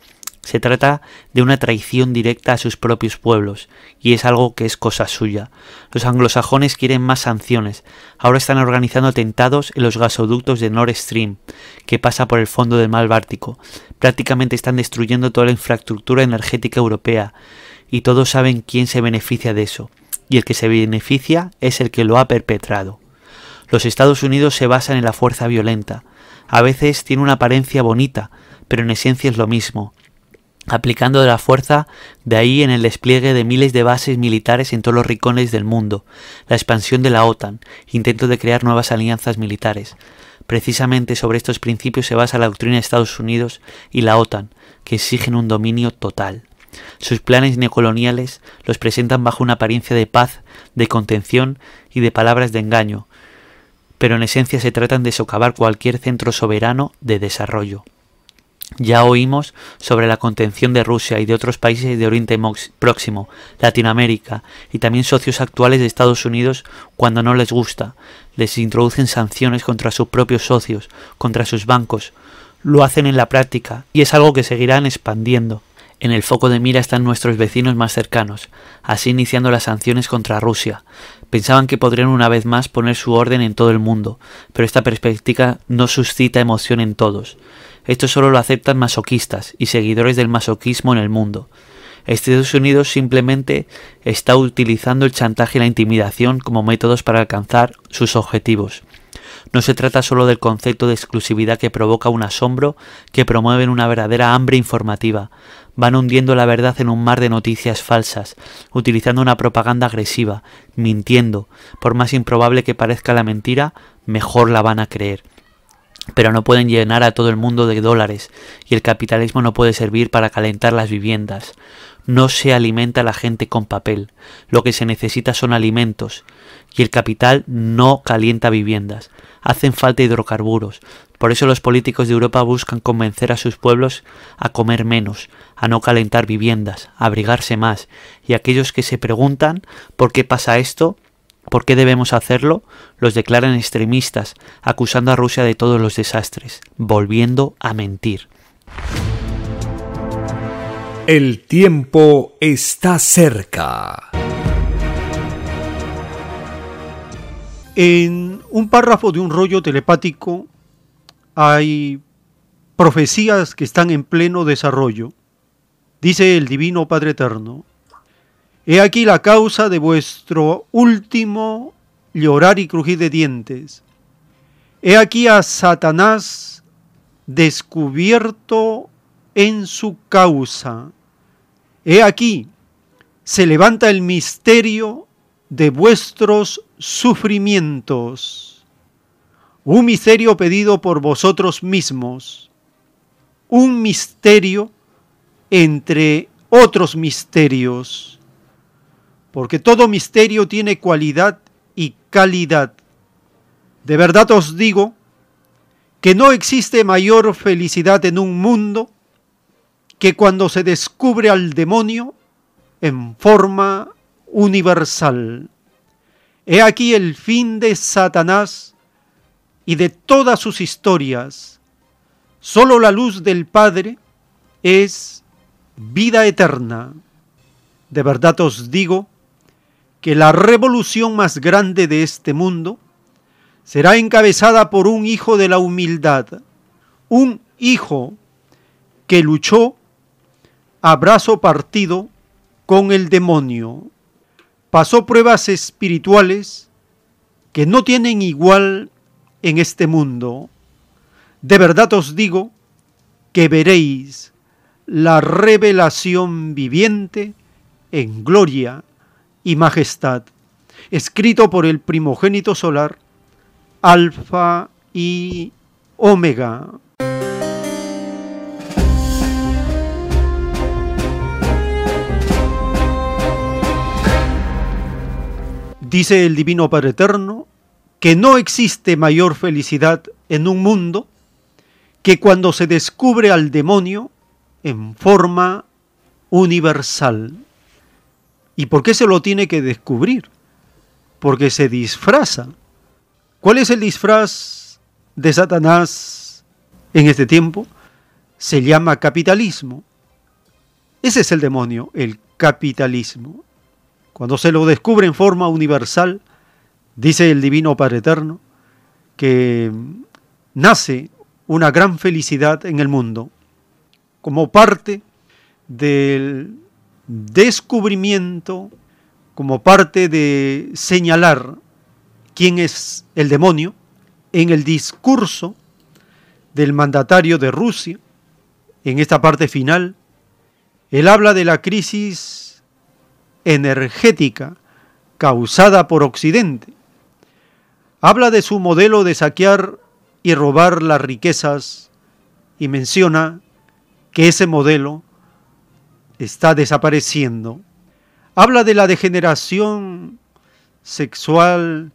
Se trata de una traición directa a sus propios pueblos, y es algo que es cosa suya. Los anglosajones quieren más sanciones. Ahora están organizando atentados en los gasoductos de Nord Stream, que pasa por el fondo del mar Báltico. Prácticamente están destruyendo toda la infraestructura energética europea, y todos saben quién se beneficia de eso. Y el que se beneficia es el que lo ha perpetrado. Los Estados Unidos se basan en la fuerza violenta, A veces tiene una apariencia bonita, pero en esencia es lo mismo, aplicando de la fuerza de ahí en el despliegue de miles de bases militares en todos los rincones del mundo, la expansión de la OTAN, intento de crear nuevas alianzas militares. Precisamente sobre estos principios se basa la doctrina de Estados Unidos y la OTAN, que exigen un dominio total. Sus planes neocoloniales los presentan bajo una apariencia de paz, de contención y de palabras de engaño, pero en esencia se tratan de socavar cualquier centro soberano de desarrollo. Ya oímos sobre la contención de Rusia y de otros países de Oriente Próximo, Latinoamérica y también socios actuales de Estados Unidos cuando no les gusta. Les introducen sanciones contra sus propios socios, contra sus bancos. Lo hacen en la práctica y es algo que seguirán expandiendo. En el foco de mira están nuestros vecinos más cercanos, así iniciando las sanciones contra Rusia. Pensaban que podrían una vez más poner su orden en todo el mundo, pero esta perspectiva no suscita emoción en todos. Esto solo lo aceptan masoquistas y seguidores del masoquismo en el mundo. Estados Unidos simplemente está utilizando el chantaje y la intimidación como métodos para alcanzar sus objetivos. No se trata solo del concepto de exclusividad que provoca un asombro que promueven una verdadera hambre informativa. Van hundiendo la verdad en un mar de noticias falsas, utilizando una propaganda agresiva, mintiendo. Por más improbable que parezca la mentira, mejor la van a creer pero no pueden llenar a todo el mundo de dólares y el capitalismo no puede servir para calentar las viviendas. No se alimenta la gente con papel, lo que se necesita son alimentos y el capital no calienta viviendas. Hacen falta hidrocarburos. Por eso los políticos de Europa buscan convencer a sus pueblos a comer menos, a no calentar viviendas, a abrigarse más, y aquellos que se preguntan por qué pasa esto, ¿Por qué debemos hacerlo? Los declaran extremistas, acusando a Rusia de todos los desastres, volviendo a mentir. El tiempo está cerca. En un párrafo de un rollo telepático hay profecías que están en pleno desarrollo. Dice el Divino Padre Eterno, He aquí la causa de vuestro último llorar y crujir de dientes. He aquí a Satanás descubierto en su causa. He aquí se levanta el misterio de vuestros sufrimientos, un misterio pedido por vosotros mismos, un misterio entre otros misterios porque todo misterio tiene cualidad y calidad. De verdad os digo que no existe mayor felicidad en un mundo que cuando se descubre al demonio en forma universal. He aquí el fin de Satanás y de todas sus historias. Solo la luz del Padre es vida eterna. De verdad os digo que la revolución más grande de este mundo será encabezada por un hijo de la humildad, un hijo que luchó a brazo partido con el demonio, pasó pruebas espirituales que no tienen igual en este mundo. De verdad os digo que veréis la revelación viviente en gloria y majestad, escrito por el primogénito solar, Alfa y Omega. Dice el Divino Padre Eterno que no existe mayor felicidad en un mundo que cuando se descubre al demonio en forma universal. ¿Y por qué se lo tiene que descubrir? Porque se disfraza. ¿Cuál es el disfraz de Satanás en este tiempo? Se llama capitalismo. Ese es el demonio, el capitalismo. Cuando se lo descubre en forma universal, dice el Divino Padre Eterno, que nace una gran felicidad en el mundo como parte del descubrimiento como parte de señalar quién es el demonio en el discurso del mandatario de Rusia, en esta parte final, él habla de la crisis energética causada por Occidente. Habla de su modelo de saquear y robar las riquezas y menciona que ese modelo está desapareciendo. Habla de la degeneración sexual,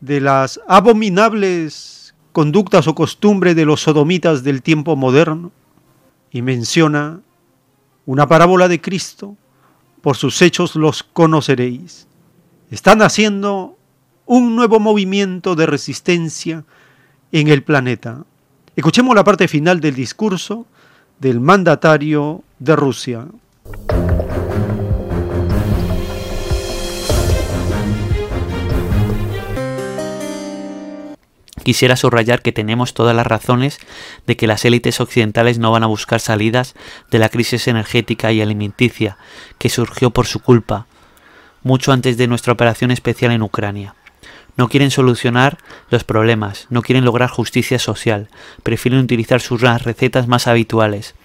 de las abominables conductas o costumbres de los sodomitas del tiempo moderno y menciona una parábola de Cristo, por sus hechos los conoceréis. Están haciendo un nuevo movimiento de resistencia en el planeta. Escuchemos la parte final del discurso del mandatario de Rusia. Quisiera subrayar que tenemos todas las razones de que las élites occidentales no van a buscar salidas de la crisis energética y alimenticia que surgió por su culpa, mucho antes de nuestra operación especial en Ucrania. No quieren solucionar los problemas, no quieren lograr justicia social, prefieren utilizar sus recetas más habituales,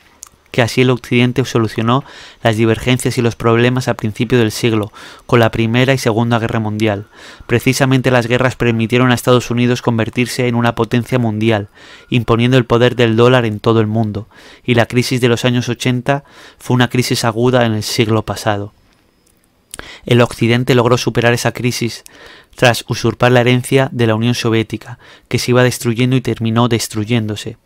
que así el Occidente solucionó las divergencias y los problemas a principio del siglo, con la Primera y Segunda Guerra Mundial. Precisamente las guerras permitieron a Estados Unidos convertirse en una potencia mundial, imponiendo el poder del dólar en todo el mundo, y la crisis de los años 80 fue una crisis aguda en el siglo pasado. El Occidente logró superar esa crisis tras usurpar la herencia de la Unión Soviética, que se iba destruyendo y terminó destruyéndose.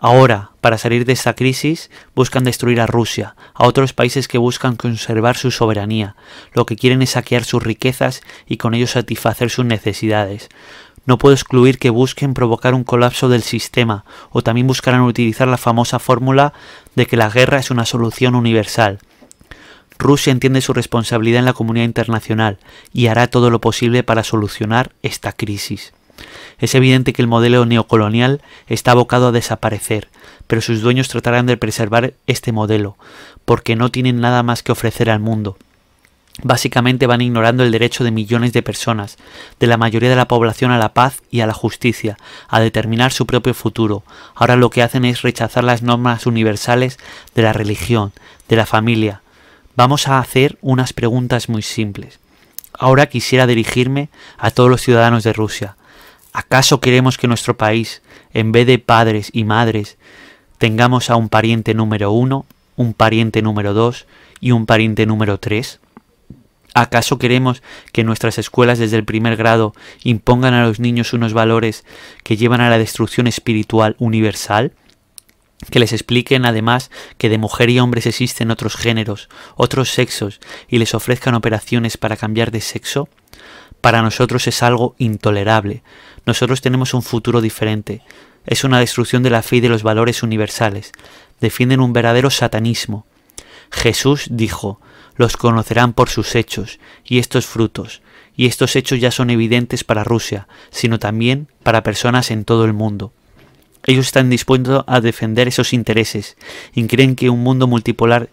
Ahora, para salir de esta crisis, buscan destruir a Rusia, a otros países que buscan conservar su soberanía. Lo que quieren es saquear sus riquezas y con ello satisfacer sus necesidades. No puedo excluir que busquen provocar un colapso del sistema, o también buscarán utilizar la famosa fórmula de que la guerra es una solución universal. Rusia entiende su responsabilidad en la comunidad internacional y hará todo lo posible para solucionar esta crisis. Es evidente que el modelo neocolonial está abocado a desaparecer, pero sus dueños tratarán de preservar este modelo, porque no tienen nada más que ofrecer al mundo. Básicamente van ignorando el derecho de millones de personas, de la mayoría de la población a la paz y a la justicia, a determinar su propio futuro. Ahora lo que hacen es rechazar las normas universales de la religión, de la familia. Vamos a hacer unas preguntas muy simples. Ahora quisiera dirigirme a todos los ciudadanos de Rusia. ¿Acaso queremos que nuestro país, en vez de padres y madres, tengamos a un pariente número uno, un pariente número dos y un pariente número tres? ¿Acaso queremos que nuestras escuelas desde el primer grado impongan a los niños unos valores que llevan a la destrucción espiritual universal? Que les expliquen además que de mujer y hombres existen otros géneros, otros sexos, y les ofrezcan operaciones para cambiar de sexo? Para nosotros es algo intolerable. Nosotros tenemos un futuro diferente. Es una destrucción de la fe y de los valores universales. Defienden un verdadero satanismo. Jesús dijo, los conocerán por sus hechos y estos frutos, y estos hechos ya son evidentes para Rusia, sino también para personas en todo el mundo. Ellos están dispuestos a defender esos intereses y creen que un mundo multipolar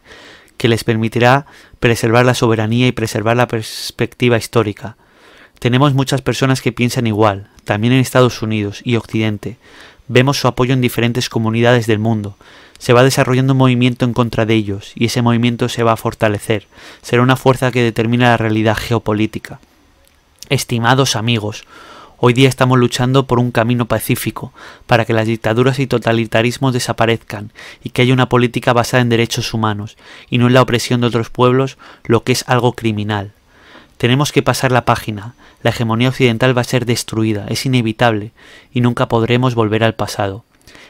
que les permitirá preservar la soberanía y preservar la perspectiva histórica. Tenemos muchas personas que piensan igual, también en Estados Unidos y Occidente. Vemos su apoyo en diferentes comunidades del mundo. Se va desarrollando un movimiento en contra de ellos y ese movimiento se va a fortalecer. Será una fuerza que determina la realidad geopolítica. Estimados amigos, hoy día estamos luchando por un camino pacífico, para que las dictaduras y totalitarismos desaparezcan y que haya una política basada en derechos humanos y no en la opresión de otros pueblos, lo que es algo criminal. Tenemos que pasar la página. La hegemonía occidental va a ser destruida, es inevitable, y nunca podremos volver al pasado.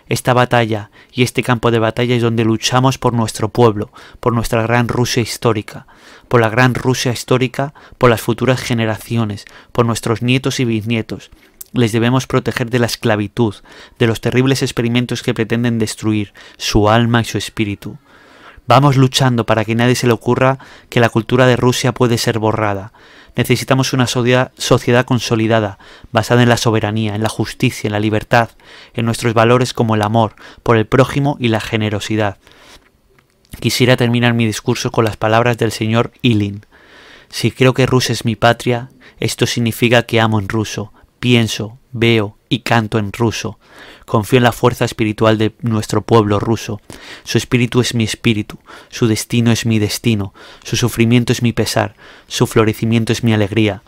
Esta batalla y este campo de batalla es donde luchamos por nuestro pueblo, por nuestra gran Rusia histórica, por la gran Rusia histórica, por las futuras generaciones, por nuestros nietos y bisnietos. Les debemos proteger de la esclavitud, de los terribles experimentos que pretenden destruir su alma y su espíritu. Vamos luchando para que nadie se le ocurra que la cultura de Rusia puede ser borrada. Necesitamos una sociedad consolidada, basada en la soberanía, en la justicia, en la libertad, en nuestros valores como el amor por el prójimo y la generosidad. Quisiera terminar mi discurso con las palabras del señor Ilin. Si creo que Rusia es mi patria, esto significa que amo en ruso, pienso, veo y canto en ruso. Confío en la fuerza espiritual de nuestro pueblo ruso. Su espíritu es mi espíritu, su destino es mi destino, su sufrimiento es mi pesar, su florecimiento es mi alegría.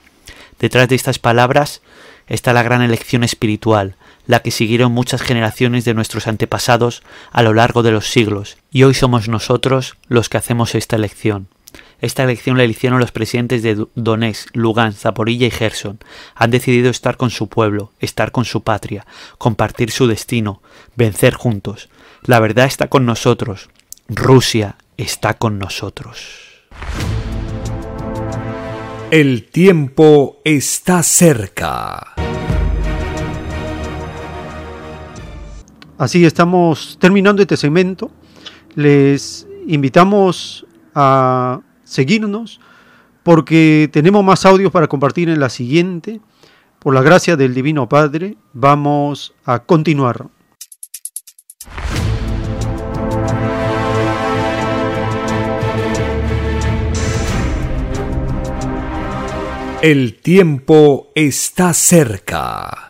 Detrás de estas palabras está la gran elección espiritual, la que siguieron muchas generaciones de nuestros antepasados a lo largo de los siglos, y hoy somos nosotros los que hacemos esta elección. Esta elección la hicieron los presidentes de Donetsk, Lugansk, Zaporilla y Gerson. Han decidido estar con su pueblo, estar con su patria, compartir su destino, vencer juntos. La verdad está con nosotros. Rusia está con nosotros. El tiempo está cerca. Así estamos terminando este segmento. Les invitamos a seguirnos porque tenemos más audios para compartir en la siguiente. Por la gracia del Divino Padre, vamos a continuar. El tiempo está cerca.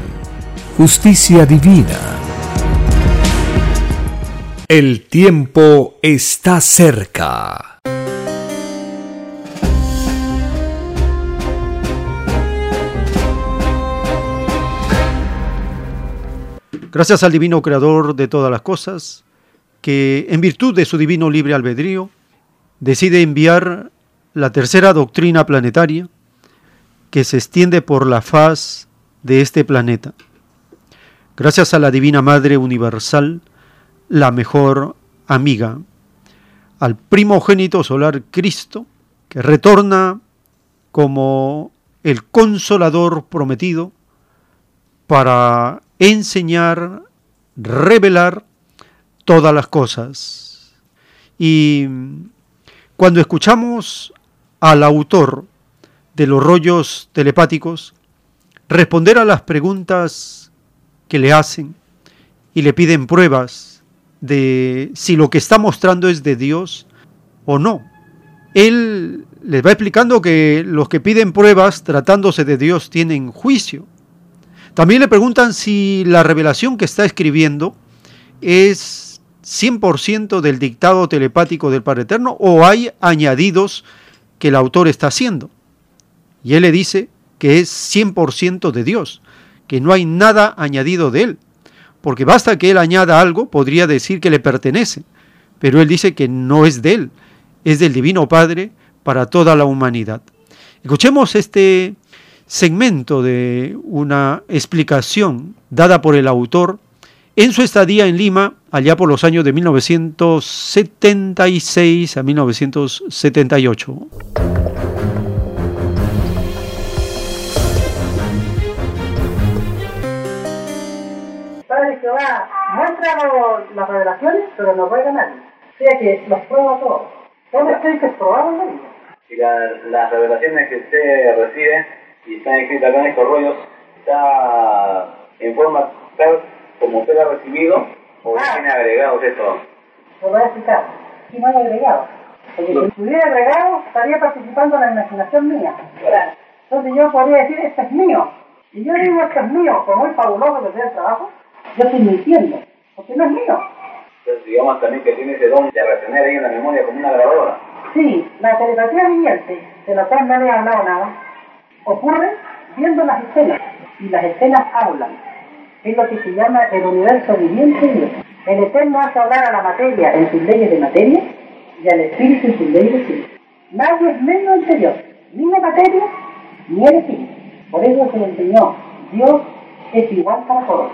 justicia divina. El tiempo está cerca. Gracias al divino creador de todas las cosas, que en virtud de su divino libre albedrío, decide enviar la tercera doctrina planetaria que se extiende por la faz de este planeta. Gracias a la Divina Madre Universal, la mejor amiga, al primogénito solar Cristo, que retorna como el consolador prometido para enseñar, revelar todas las cosas. Y cuando escuchamos al autor de los rollos telepáticos responder a las preguntas que le hacen y le piden pruebas de si lo que está mostrando es de Dios o no. Él les va explicando que los que piden pruebas tratándose de Dios tienen juicio también le preguntan si la revelación que está escribiendo es 100% del dictado telepático del Padre Eterno o hay añadidos que el autor está haciendo. Y él le dice que es 100% de Dios, que no hay nada añadido de él, porque basta que él añada algo, podría decir que le pertenece, pero él dice que no es de él, es del Divino Padre para toda la humanidad. Escuchemos este segmento de una explicación dada por el autor en su estadía en Lima, allá por los años de 1976 a 1978. Jehová muestra las revelaciones, pero no ruega a nadie. O sea que los prueba todos. ¿Dónde estoy que es probado Y la, las revelaciones que usted recibe y están escritas acá en estos rollos, está en forma tal como usted ha recibido o ah. tiene agregados esto. Lo voy a explicar. Si no hay agregado. Porque si estuviera agregado, estaría participando en la imaginación mía. Claro. Entonces yo podría decir, esto es mío. Y yo digo, esto es mío, como es fabuloso que sea el trabajo, yo estoy mintiendo, porque no es mío. Entonces digamos también que tiene ese don de retener ahí en la memoria como una grabadora. Sí, la telepatía viviente, de la cual no le he hablado nada, ocurre viendo las escenas y las escenas hablan. Es lo que se llama el universo viviente Dios. El Eterno hace hablar a la materia en sus leyes de materia y al espíritu en sus leyes de espíritu. Nadie es menos ante Dios, ni la materia ni el espíritu. Por eso se le enseñó, Dios es igual para todos,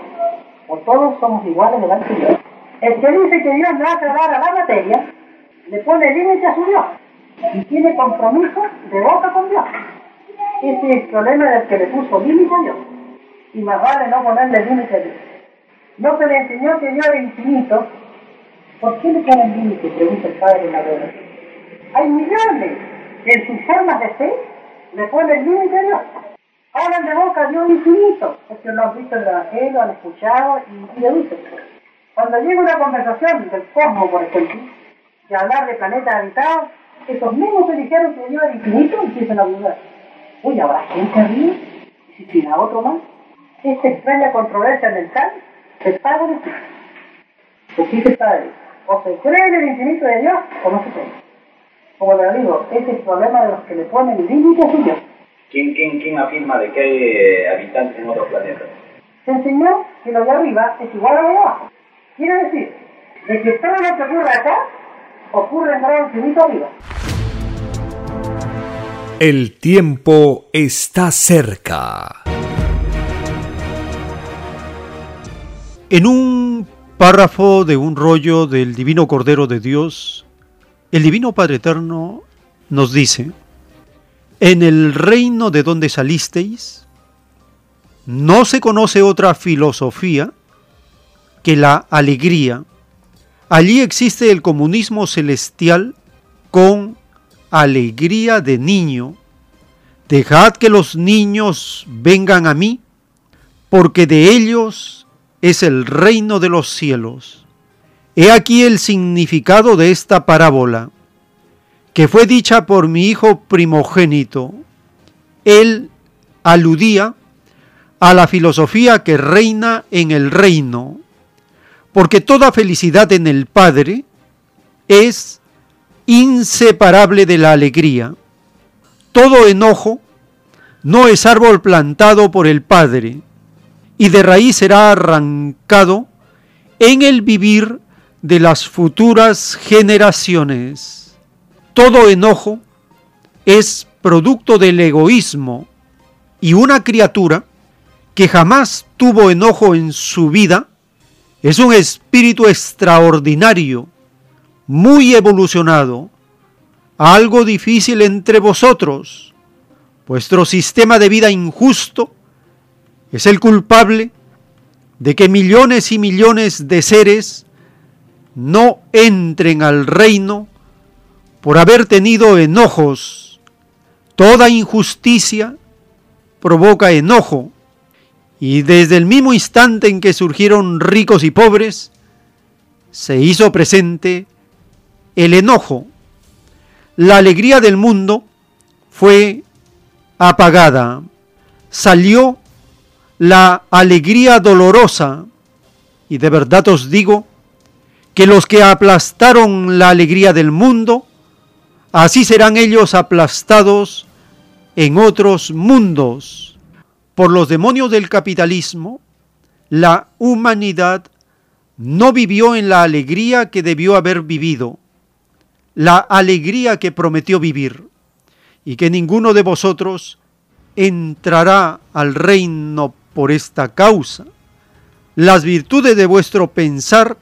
o todos somos iguales delante de Dios. El que dice que Dios no hace hablar a la materia, le pone límite a su Dios y tiene compromiso de boca con Dios. Ese es el problema del que le puso límite a Dios. Y más vale no ponerle límite a Dios. No se le enseñó que Dios era infinito. ¿Por qué le ponen límite? Pregunta el en la revelación. Hay millones que en sus formas de fe le ponen límite a Dios. Hablan de boca a Dios infinito, porque lo han visto el Evangelio, han escuchado y, le dicen. Cuando llega una conversación del cosmos, por ejemplo, de hablar de planetas habitados, esos mismos que dijeron que Dios era infinito empiezan a dudar. Uy, ¿habrá gente arriba? ¿Y si tira otro más? Esta extraña controversia mental se paga de ti. Porque dice Padre, o se cree en el infinito de Dios o no se cree. Como le digo, ese es el problema de los que le ponen límites a Dios. ¿Quién, quién, ¿Quién afirma de que hay eh, habitantes en otros planetas? Se enseñó que lo de arriba es igual a lo de abajo. Quiere decir, de que todo lo que ocurre acá ocurre en grado infinito arriba. El tiempo está cerca. En un párrafo de un rollo del Divino Cordero de Dios, el Divino Padre Eterno nos dice, en el reino de donde salisteis, no se conoce otra filosofía que la alegría. Allí existe el comunismo celestial con alegría de niño. Dejad que los niños vengan a mí, porque de ellos es el reino de los cielos. He aquí el significado de esta parábola, que fue dicha por mi hijo primogénito. Él aludía a la filosofía que reina en el reino, porque toda felicidad en el Padre es inseparable de la alegría. Todo enojo no es árbol plantado por el Padre, y de raíz será arrancado en el vivir de las futuras generaciones. Todo enojo es producto del egoísmo y una criatura que jamás tuvo enojo en su vida es un espíritu extraordinario, muy evolucionado, algo difícil entre vosotros. Vuestro sistema de vida injusto es el culpable de que millones y millones de seres no entren al reino por haber tenido enojos. Toda injusticia provoca enojo. Y desde el mismo instante en que surgieron ricos y pobres, se hizo presente el enojo. La alegría del mundo fue apagada. Salió la alegría dolorosa. Y de verdad os digo que los que aplastaron la alegría del mundo, así serán ellos aplastados en otros mundos. Por los demonios del capitalismo, la humanidad no vivió en la alegría que debió haber vivido, la alegría que prometió vivir, y que ninguno de vosotros entrará al reino por esta causa. Las virtudes de vuestro pensar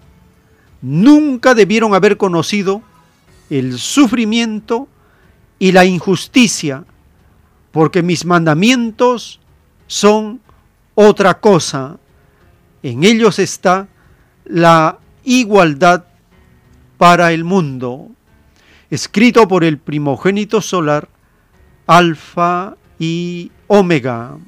nunca debieron haber conocido el sufrimiento y la injusticia, porque mis mandamientos son otra cosa. En ellos está la igualdad para el mundo, escrito por el primogénito solar, Alfa y Omega.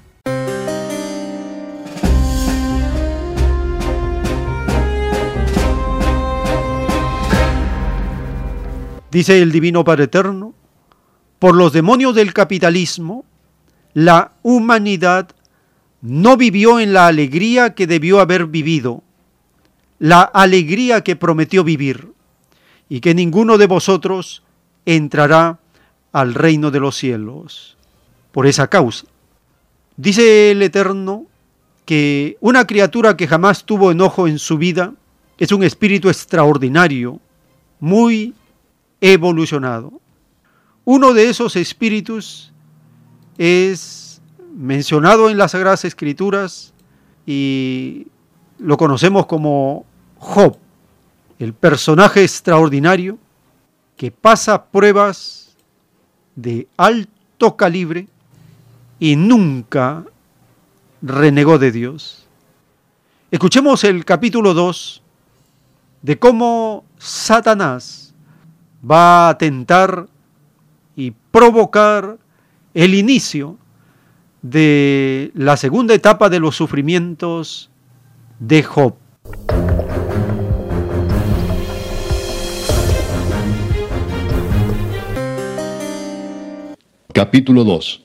Dice el Divino Padre Eterno, por los demonios del capitalismo, la humanidad no vivió en la alegría que debió haber vivido, la alegría que prometió vivir, y que ninguno de vosotros entrará al reino de los cielos. Por esa causa. Dice el Eterno que una criatura que jamás tuvo enojo en su vida es un espíritu extraordinario, muy evolucionado. Uno de esos espíritus es mencionado en las Sagradas Escrituras y lo conocemos como Job, el personaje extraordinario que pasa pruebas de alto calibre y nunca renegó de Dios. Escuchemos el capítulo 2 de cómo Satanás va a tentar y provocar el inicio de la segunda etapa de los sufrimientos de Job. Capítulo 2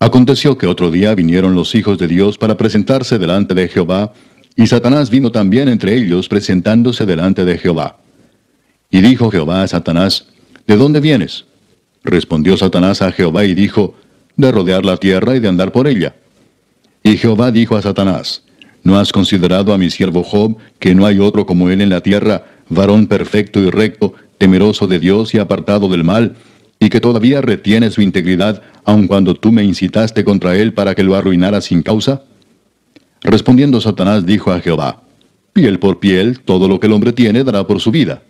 Aconteció que otro día vinieron los hijos de Dios para presentarse delante de Jehová, y Satanás vino también entre ellos presentándose delante de Jehová. Y dijo Jehová a Satanás, ¿De dónde vienes? Respondió Satanás a Jehová y dijo, De rodear la tierra y de andar por ella. Y Jehová dijo a Satanás, ¿No has considerado a mi siervo Job, que no hay otro como él en la tierra, varón perfecto y recto, temeroso de Dios y apartado del mal, y que todavía retiene su integridad, aun cuando tú me incitaste contra él para que lo arruinara sin causa? Respondiendo Satanás dijo a Jehová, Piel por piel, todo lo que el hombre tiene dará por su vida.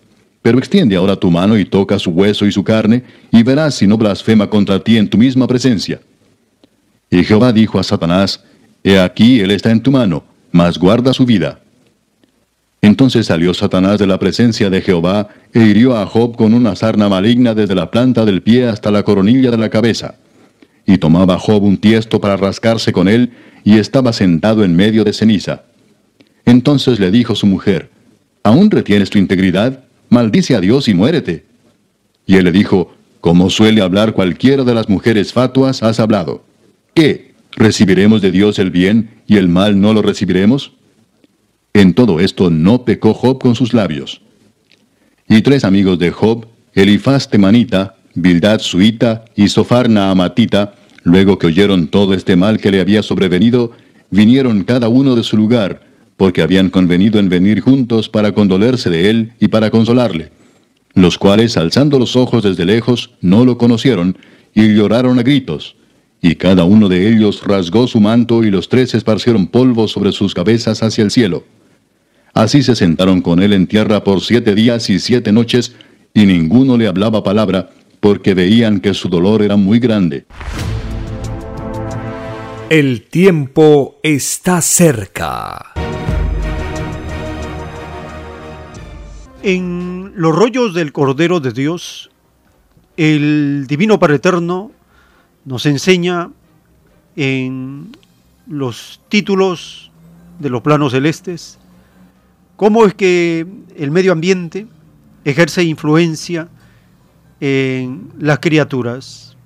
Pero extiende ahora tu mano y toca su hueso y su carne, y verás si no blasfema contra ti en tu misma presencia. Y Jehová dijo a Satanás, He aquí, él está en tu mano, mas guarda su vida. Entonces salió Satanás de la presencia de Jehová e hirió a Job con una sarna maligna desde la planta del pie hasta la coronilla de la cabeza. Y tomaba Job un tiesto para rascarse con él, y estaba sentado en medio de ceniza. Entonces le dijo su mujer, ¿Aún retienes tu integridad? Maldice a Dios y muérete. Y él le dijo, Como suele hablar cualquiera de las mujeres fatuas, has hablado. ¿Qué? ¿Recibiremos de Dios el bien y el mal no lo recibiremos? En todo esto no pecó Job con sus labios. Y tres amigos de Job, Elifaz temanita, Bildad suita y Sofar naamatita, luego que oyeron todo este mal que le había sobrevenido, vinieron cada uno de su lugar, porque habían convenido en venir juntos para condolerse de él y para consolarle, los cuales, alzando los ojos desde lejos, no lo conocieron, y lloraron a gritos. Y cada uno de ellos rasgó su manto, y los tres esparcieron polvo sobre sus cabezas hacia el cielo. Así se sentaron con él en tierra por siete días y siete noches, y ninguno le hablaba palabra, porque veían que su dolor era muy grande. El tiempo está cerca. En los rollos del Cordero de Dios, el Divino Padre Eterno nos enseña en los títulos de los planos celestes cómo es que el medio ambiente ejerce influencia en las criaturas.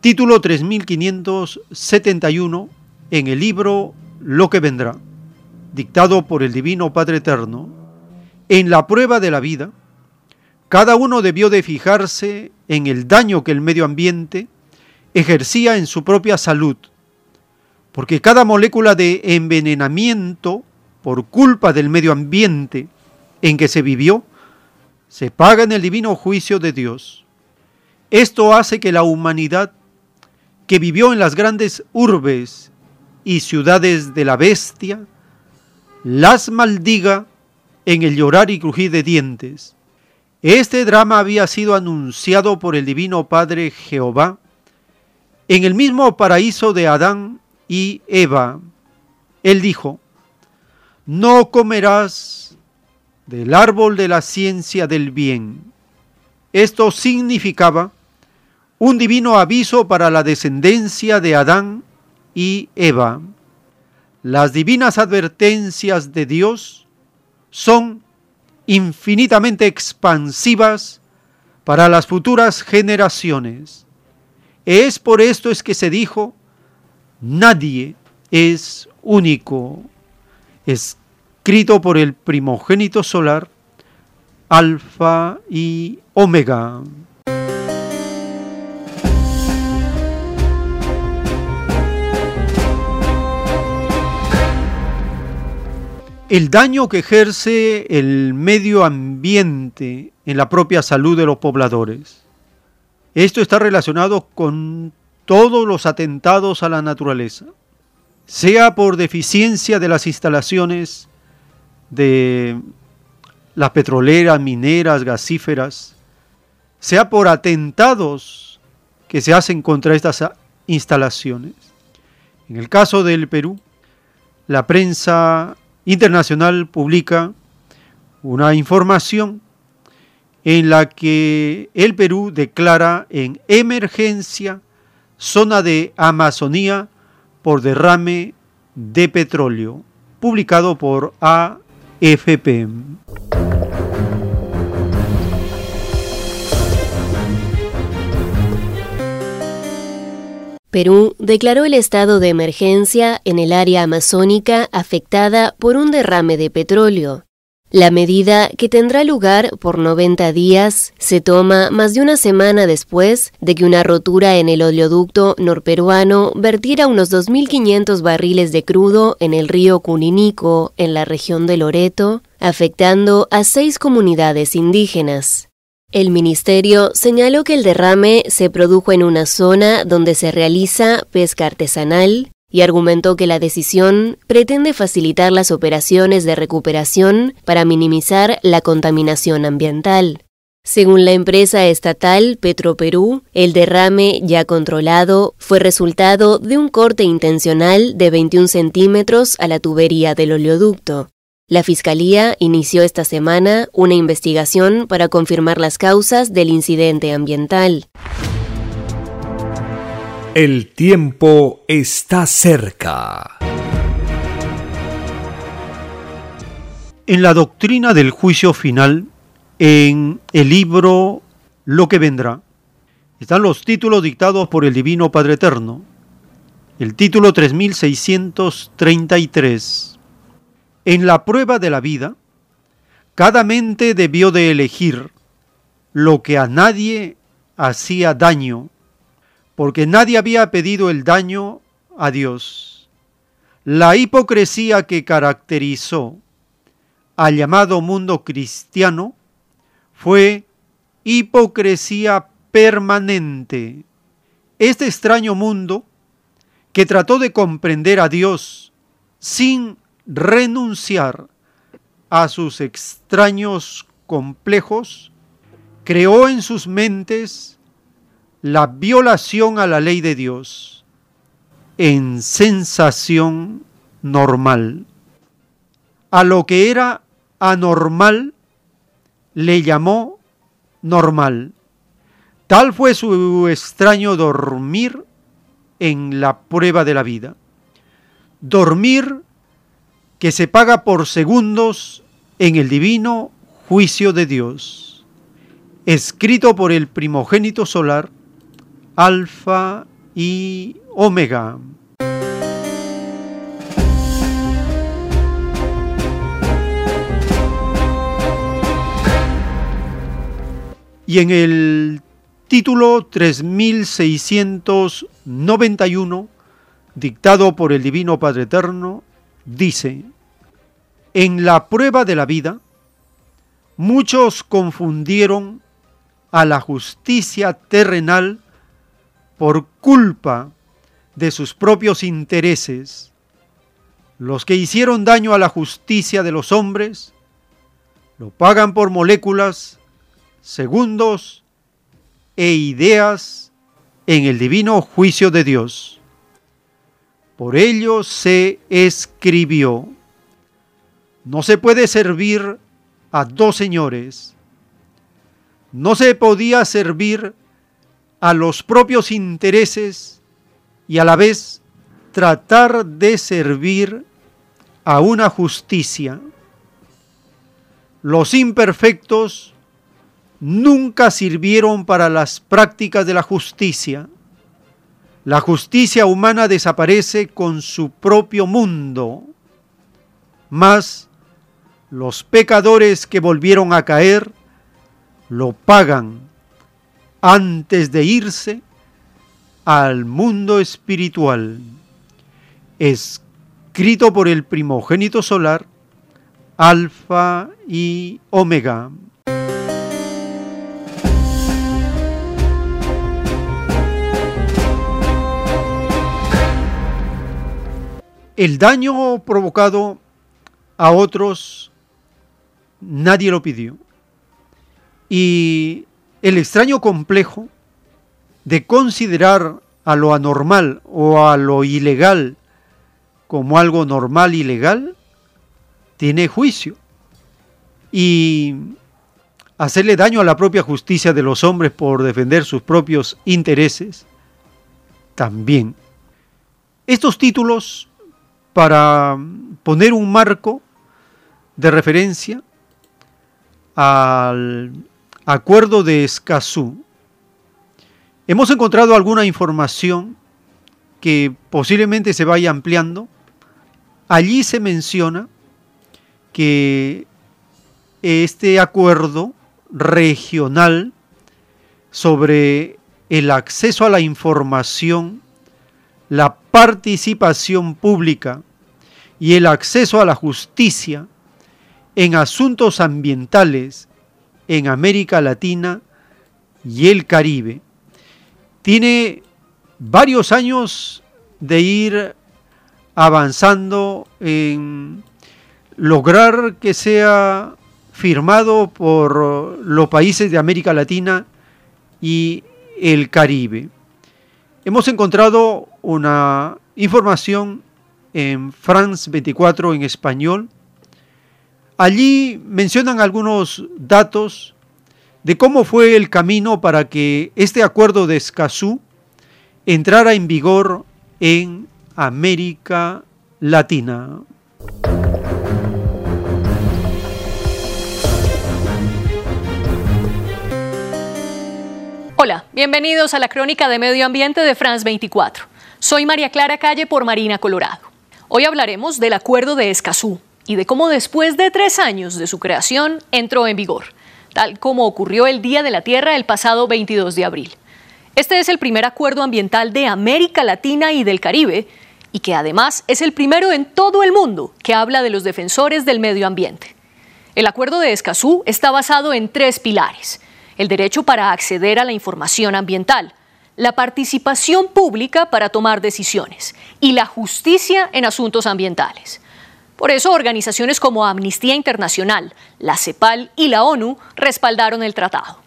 Título 3571 en el libro Lo que vendrá, dictado por el Divino Padre Eterno en la prueba de la vida, cada uno debió de fijarse en el daño que el medio ambiente ejercía en su propia salud, porque cada molécula de envenenamiento por culpa del medio ambiente en que se vivió, se paga en el divino juicio de Dios. Esto hace que la humanidad que vivió en las grandes urbes y ciudades de la bestia, las maldiga en el llorar y crujir de dientes. Este drama había sido anunciado por el Divino Padre Jehová en el mismo paraíso de Adán y Eva. Él dijo, no comerás del árbol de la ciencia del bien. Esto significaba un divino aviso para la descendencia de Adán y Eva. Las divinas advertencias de Dios son infinitamente expansivas para las futuras generaciones. Es por esto es que se dijo, nadie es único, escrito por el primogénito solar, Alfa y Omega. El daño que ejerce el medio ambiente en la propia salud de los pobladores. Esto está relacionado con todos los atentados a la naturaleza, sea por deficiencia de las instalaciones de las petroleras, mineras, gasíferas, sea por atentados que se hacen contra estas instalaciones. En el caso del Perú, la prensa internacional publica una información en la que el Perú declara en emergencia zona de Amazonía por derrame de petróleo, publicado por AFP. Perú declaró el estado de emergencia en el área amazónica afectada por un derrame de petróleo. La medida, que tendrá lugar por 90 días, se toma más de una semana después de que una rotura en el oleoducto norperuano vertiera unos 2.500 barriles de crudo en el río Cuninico, en la región de Loreto, afectando a seis comunidades indígenas. El ministerio señaló que el derrame se produjo en una zona donde se realiza pesca artesanal y argumentó que la decisión pretende facilitar las operaciones de recuperación para minimizar la contaminación ambiental. Según la empresa estatal Petroperú, el derrame ya controlado fue resultado de un corte intencional de 21 centímetros a la tubería del oleoducto. La Fiscalía inició esta semana una investigación para confirmar las causas del incidente ambiental. El tiempo está cerca. En la doctrina del juicio final, en el libro Lo que vendrá, están los títulos dictados por el Divino Padre Eterno. El título 3633. En la prueba de la vida, cada mente debió de elegir lo que a nadie hacía daño porque nadie había pedido el daño a Dios. La hipocresía que caracterizó al llamado mundo cristiano fue hipocresía permanente. Este extraño mundo que trató de comprender a Dios sin renunciar a sus extraños complejos, creó en sus mentes la violación a la ley de Dios en sensación normal. A lo que era anormal le llamó normal. Tal fue su extraño dormir en la prueba de la vida. Dormir que se paga por segundos en el divino juicio de Dios. Escrito por el primogénito solar, Alfa y Omega. Y en el título 3691, dictado por el Divino Padre Eterno, dice, en la prueba de la vida, muchos confundieron a la justicia terrenal por culpa de sus propios intereses, los que hicieron daño a la justicia de los hombres, lo pagan por moléculas, segundos e ideas en el divino juicio de Dios. Por ello se escribió, no se puede servir a dos señores, no se podía servir a los propios intereses y a la vez tratar de servir a una justicia. Los imperfectos nunca sirvieron para las prácticas de la justicia. La justicia humana desaparece con su propio mundo. Mas los pecadores que volvieron a caer lo pagan antes de irse al mundo espiritual, escrito por el primogénito solar, Alfa y Omega. El daño provocado a otros nadie lo pidió. Y el extraño complejo de considerar a lo anormal o a lo ilegal como algo normal y legal, tiene juicio. Y hacerle daño a la propia justicia de los hombres por defender sus propios intereses, también. Estos títulos, para poner un marco de referencia al Acuerdo de Escazú. Hemos encontrado alguna información que posiblemente se vaya ampliando. Allí se menciona que este acuerdo regional sobre el acceso a la información, la participación pública y el acceso a la justicia en asuntos ambientales en América Latina y el Caribe. Tiene varios años de ir avanzando en lograr que sea firmado por los países de América Latina y el Caribe. Hemos encontrado una información en France 24 en español Allí mencionan algunos datos de cómo fue el camino para que este acuerdo de Escazú entrara en vigor en América Latina. Hola, bienvenidos a la crónica de medio ambiente de France 24. Soy María Clara Calle por Marina Colorado. Hoy hablaremos del acuerdo de Escazú y de cómo después de tres años de su creación entró en vigor tal como ocurrió el Día de la Tierra el pasado 22 de abril. Este es el primer acuerdo ambiental de América Latina y del Caribe y que además es el primero en todo el mundo que habla de los defensores del medio ambiente. El acuerdo de Escazú está basado en tres pilares. El derecho para acceder a la información ambiental, la participación pública para tomar decisiones y la justicia en asuntos ambientales. Por eso, organizaciones como Amnistía Internacional, la CEPAL y la ONU respaldaron el tratado.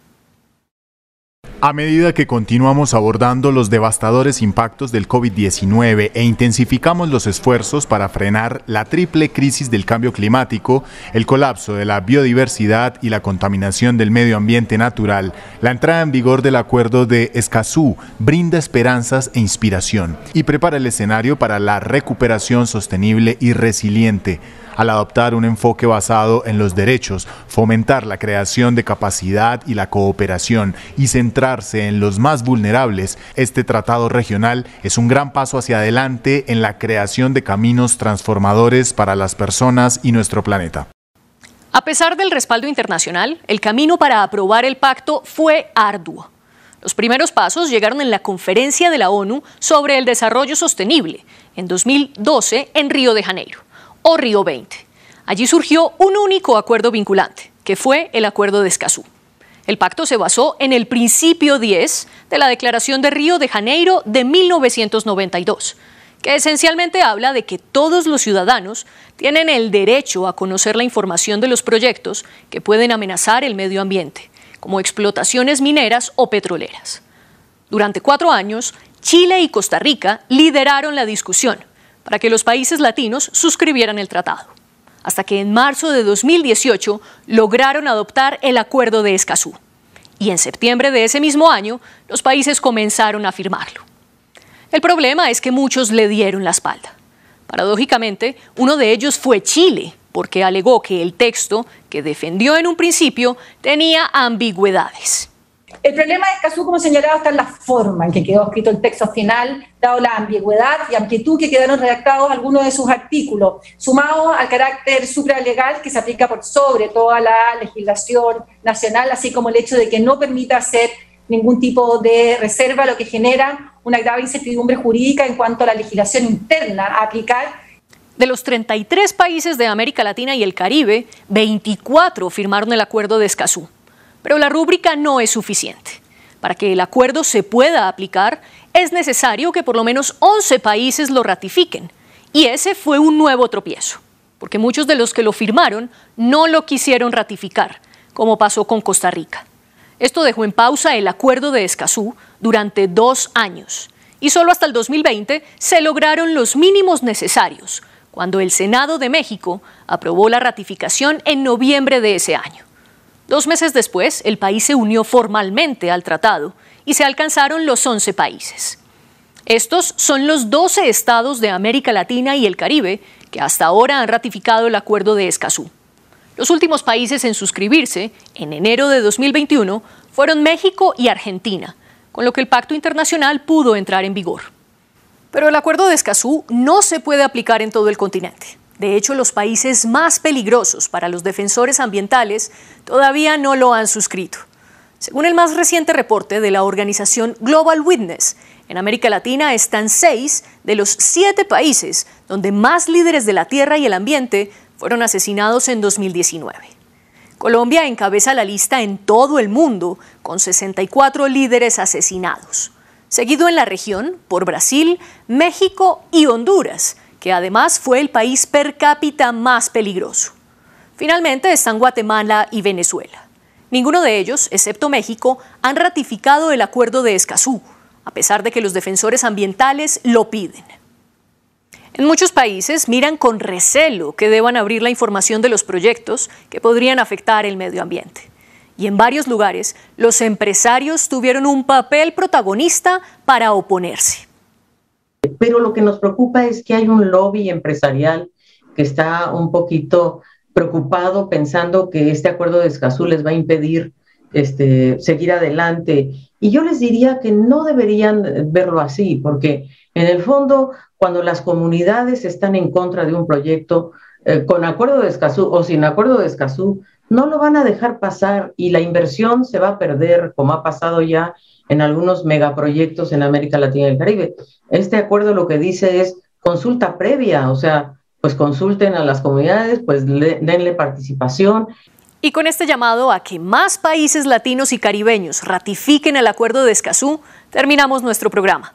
A medida que continuamos abordando los devastadores impactos del COVID-19 e intensificamos los esfuerzos para frenar la triple crisis del cambio climático, el colapso de la biodiversidad y la contaminación del medio ambiente natural, la entrada en vigor del acuerdo de Escazú brinda esperanzas e inspiración y prepara el escenario para la recuperación sostenible y resiliente al adoptar un enfoque basado en los derechos, fomentar la creación de capacidad y la cooperación y centrarse en los más vulnerables, este tratado regional es un gran paso hacia adelante en la creación de caminos transformadores para las personas y nuestro planeta. A pesar del respaldo internacional, el camino para aprobar el pacto fue arduo. Los primeros pasos llegaron en la conferencia de la ONU sobre el desarrollo sostenible en 2012 en Río de Janeiro o Río 20. Allí surgió un único acuerdo vinculante, que fue el Acuerdo de Escazú. El pacto se basó en el principio 10 de la Declaración de Río de Janeiro de 1992, que esencialmente habla de que todos los ciudadanos tienen el derecho a conocer la información de los proyectos que pueden amenazar el medio ambiente, como explotaciones mineras o petroleras. Durante cuatro años, Chile y Costa Rica lideraron la discusión, para que los países latinos suscribieran el tratado, hasta que en marzo de 2018 lograron adoptar el Acuerdo de Escazú. Y en septiembre de ese mismo año, los países comenzaron a firmarlo. El problema es que muchos le dieron la espalda. Paradójicamente, uno de ellos fue Chile, porque alegó que el texto, que defendió en un principio, tenía ambigüedades. El problema de Escazú, como señalaba, está en la forma en que quedó escrito el texto final, dado la ambigüedad y amplitud que quedaron redactados algunos de sus artículos, sumado al carácter supralegal que se aplica por sobre toda la legislación nacional, así como el hecho de que no permita hacer ningún tipo de reserva, lo que genera una grave incertidumbre jurídica en cuanto a la legislación interna a aplicar de los 33 países de América Latina y el Caribe, 24 firmaron el acuerdo de Escazú. Pero la rúbrica no es suficiente. Para que el acuerdo se pueda aplicar, es necesario que por lo menos 11 países lo ratifiquen. Y ese fue un nuevo tropiezo, porque muchos de los que lo firmaron no lo quisieron ratificar, como pasó con Costa Rica. Esto dejó en pausa el acuerdo de Escazú durante dos años, y solo hasta el 2020 se lograron los mínimos necesarios, cuando el Senado de México aprobó la ratificación en noviembre de ese año. Dos meses después, el país se unió formalmente al tratado y se alcanzaron los 11 países. Estos son los 12 estados de América Latina y el Caribe que hasta ahora han ratificado el acuerdo de Escazú. Los últimos países en suscribirse, en enero de 2021, fueron México y Argentina, con lo que el pacto internacional pudo entrar en vigor. Pero el acuerdo de Escazú no se puede aplicar en todo el continente. De hecho, los países más peligrosos para los defensores ambientales todavía no lo han suscrito. Según el más reciente reporte de la organización Global Witness, en América Latina están seis de los siete países donde más líderes de la tierra y el ambiente fueron asesinados en 2019. Colombia encabeza la lista en todo el mundo con 64 líderes asesinados, seguido en la región por Brasil, México y Honduras, que además fue el país per cápita más peligroso. Finalmente están Guatemala y Venezuela. Ninguno de ellos, excepto México, han ratificado el acuerdo de Escazú, a pesar de que los defensores ambientales lo piden. En muchos países miran con recelo que deban abrir la información de los proyectos que podrían afectar el medio ambiente. Y en varios lugares, los empresarios tuvieron un papel protagonista para oponerse. Pero lo que nos preocupa es que hay un lobby empresarial que está un poquito preocupado pensando que este acuerdo de Escazú les va a impedir este, seguir adelante. Y yo les diría que no deberían verlo así, porque en el fondo, cuando las comunidades están en contra de un proyecto, eh, con acuerdo de Escazú o sin acuerdo de Escazú, no lo van a dejar pasar y la inversión se va a perder, como ha pasado ya en algunos megaproyectos en América Latina y el Caribe. Este acuerdo lo que dice es consulta previa, o sea, pues consulten a las comunidades, pues denle participación. Y con este llamado a que más países latinos y caribeños ratifiquen el acuerdo de Escazú, terminamos nuestro programa.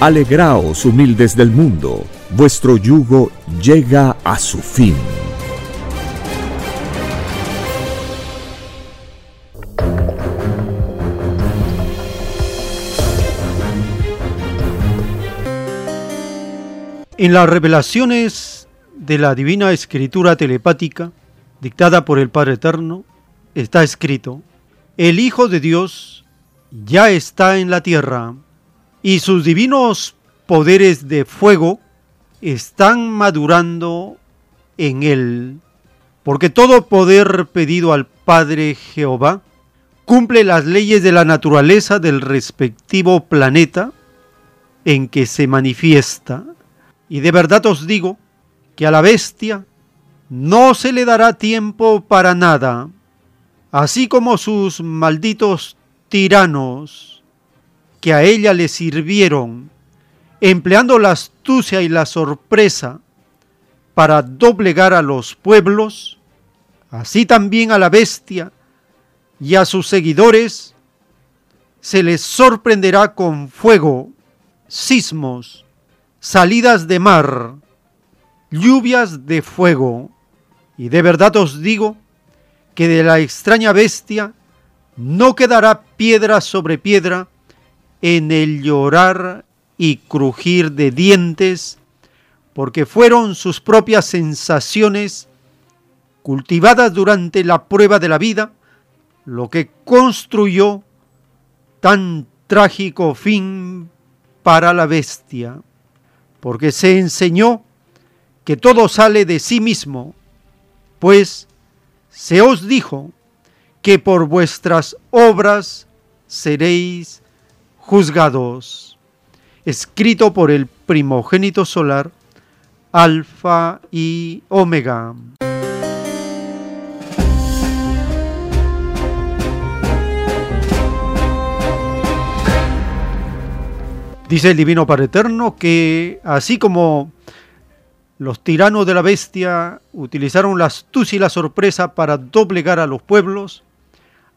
Alegraos humildes del mundo, vuestro yugo llega a su fin. En las revelaciones de la divina escritura telepática, dictada por el Padre Eterno, está escrito, el Hijo de Dios ya está en la tierra y sus divinos poderes de fuego están madurando en él, porque todo poder pedido al Padre Jehová cumple las leyes de la naturaleza del respectivo planeta en que se manifiesta. Y de verdad os digo que a la bestia no se le dará tiempo para nada, así como sus malditos tiranos que a ella le sirvieron, empleando la astucia y la sorpresa para doblegar a los pueblos, así también a la bestia y a sus seguidores, se les sorprenderá con fuego, sismos, salidas de mar, lluvias de fuego. Y de verdad os digo que de la extraña bestia no quedará piedra sobre piedra, en el llorar y crujir de dientes, porque fueron sus propias sensaciones cultivadas durante la prueba de la vida, lo que construyó tan trágico fin para la bestia, porque se enseñó que todo sale de sí mismo, pues se os dijo que por vuestras obras seréis juzgados, escrito por el primogénito solar, Alfa y Omega. Dice el Divino Padre Eterno que así como los tiranos de la bestia utilizaron la astucia y la sorpresa para doblegar a los pueblos,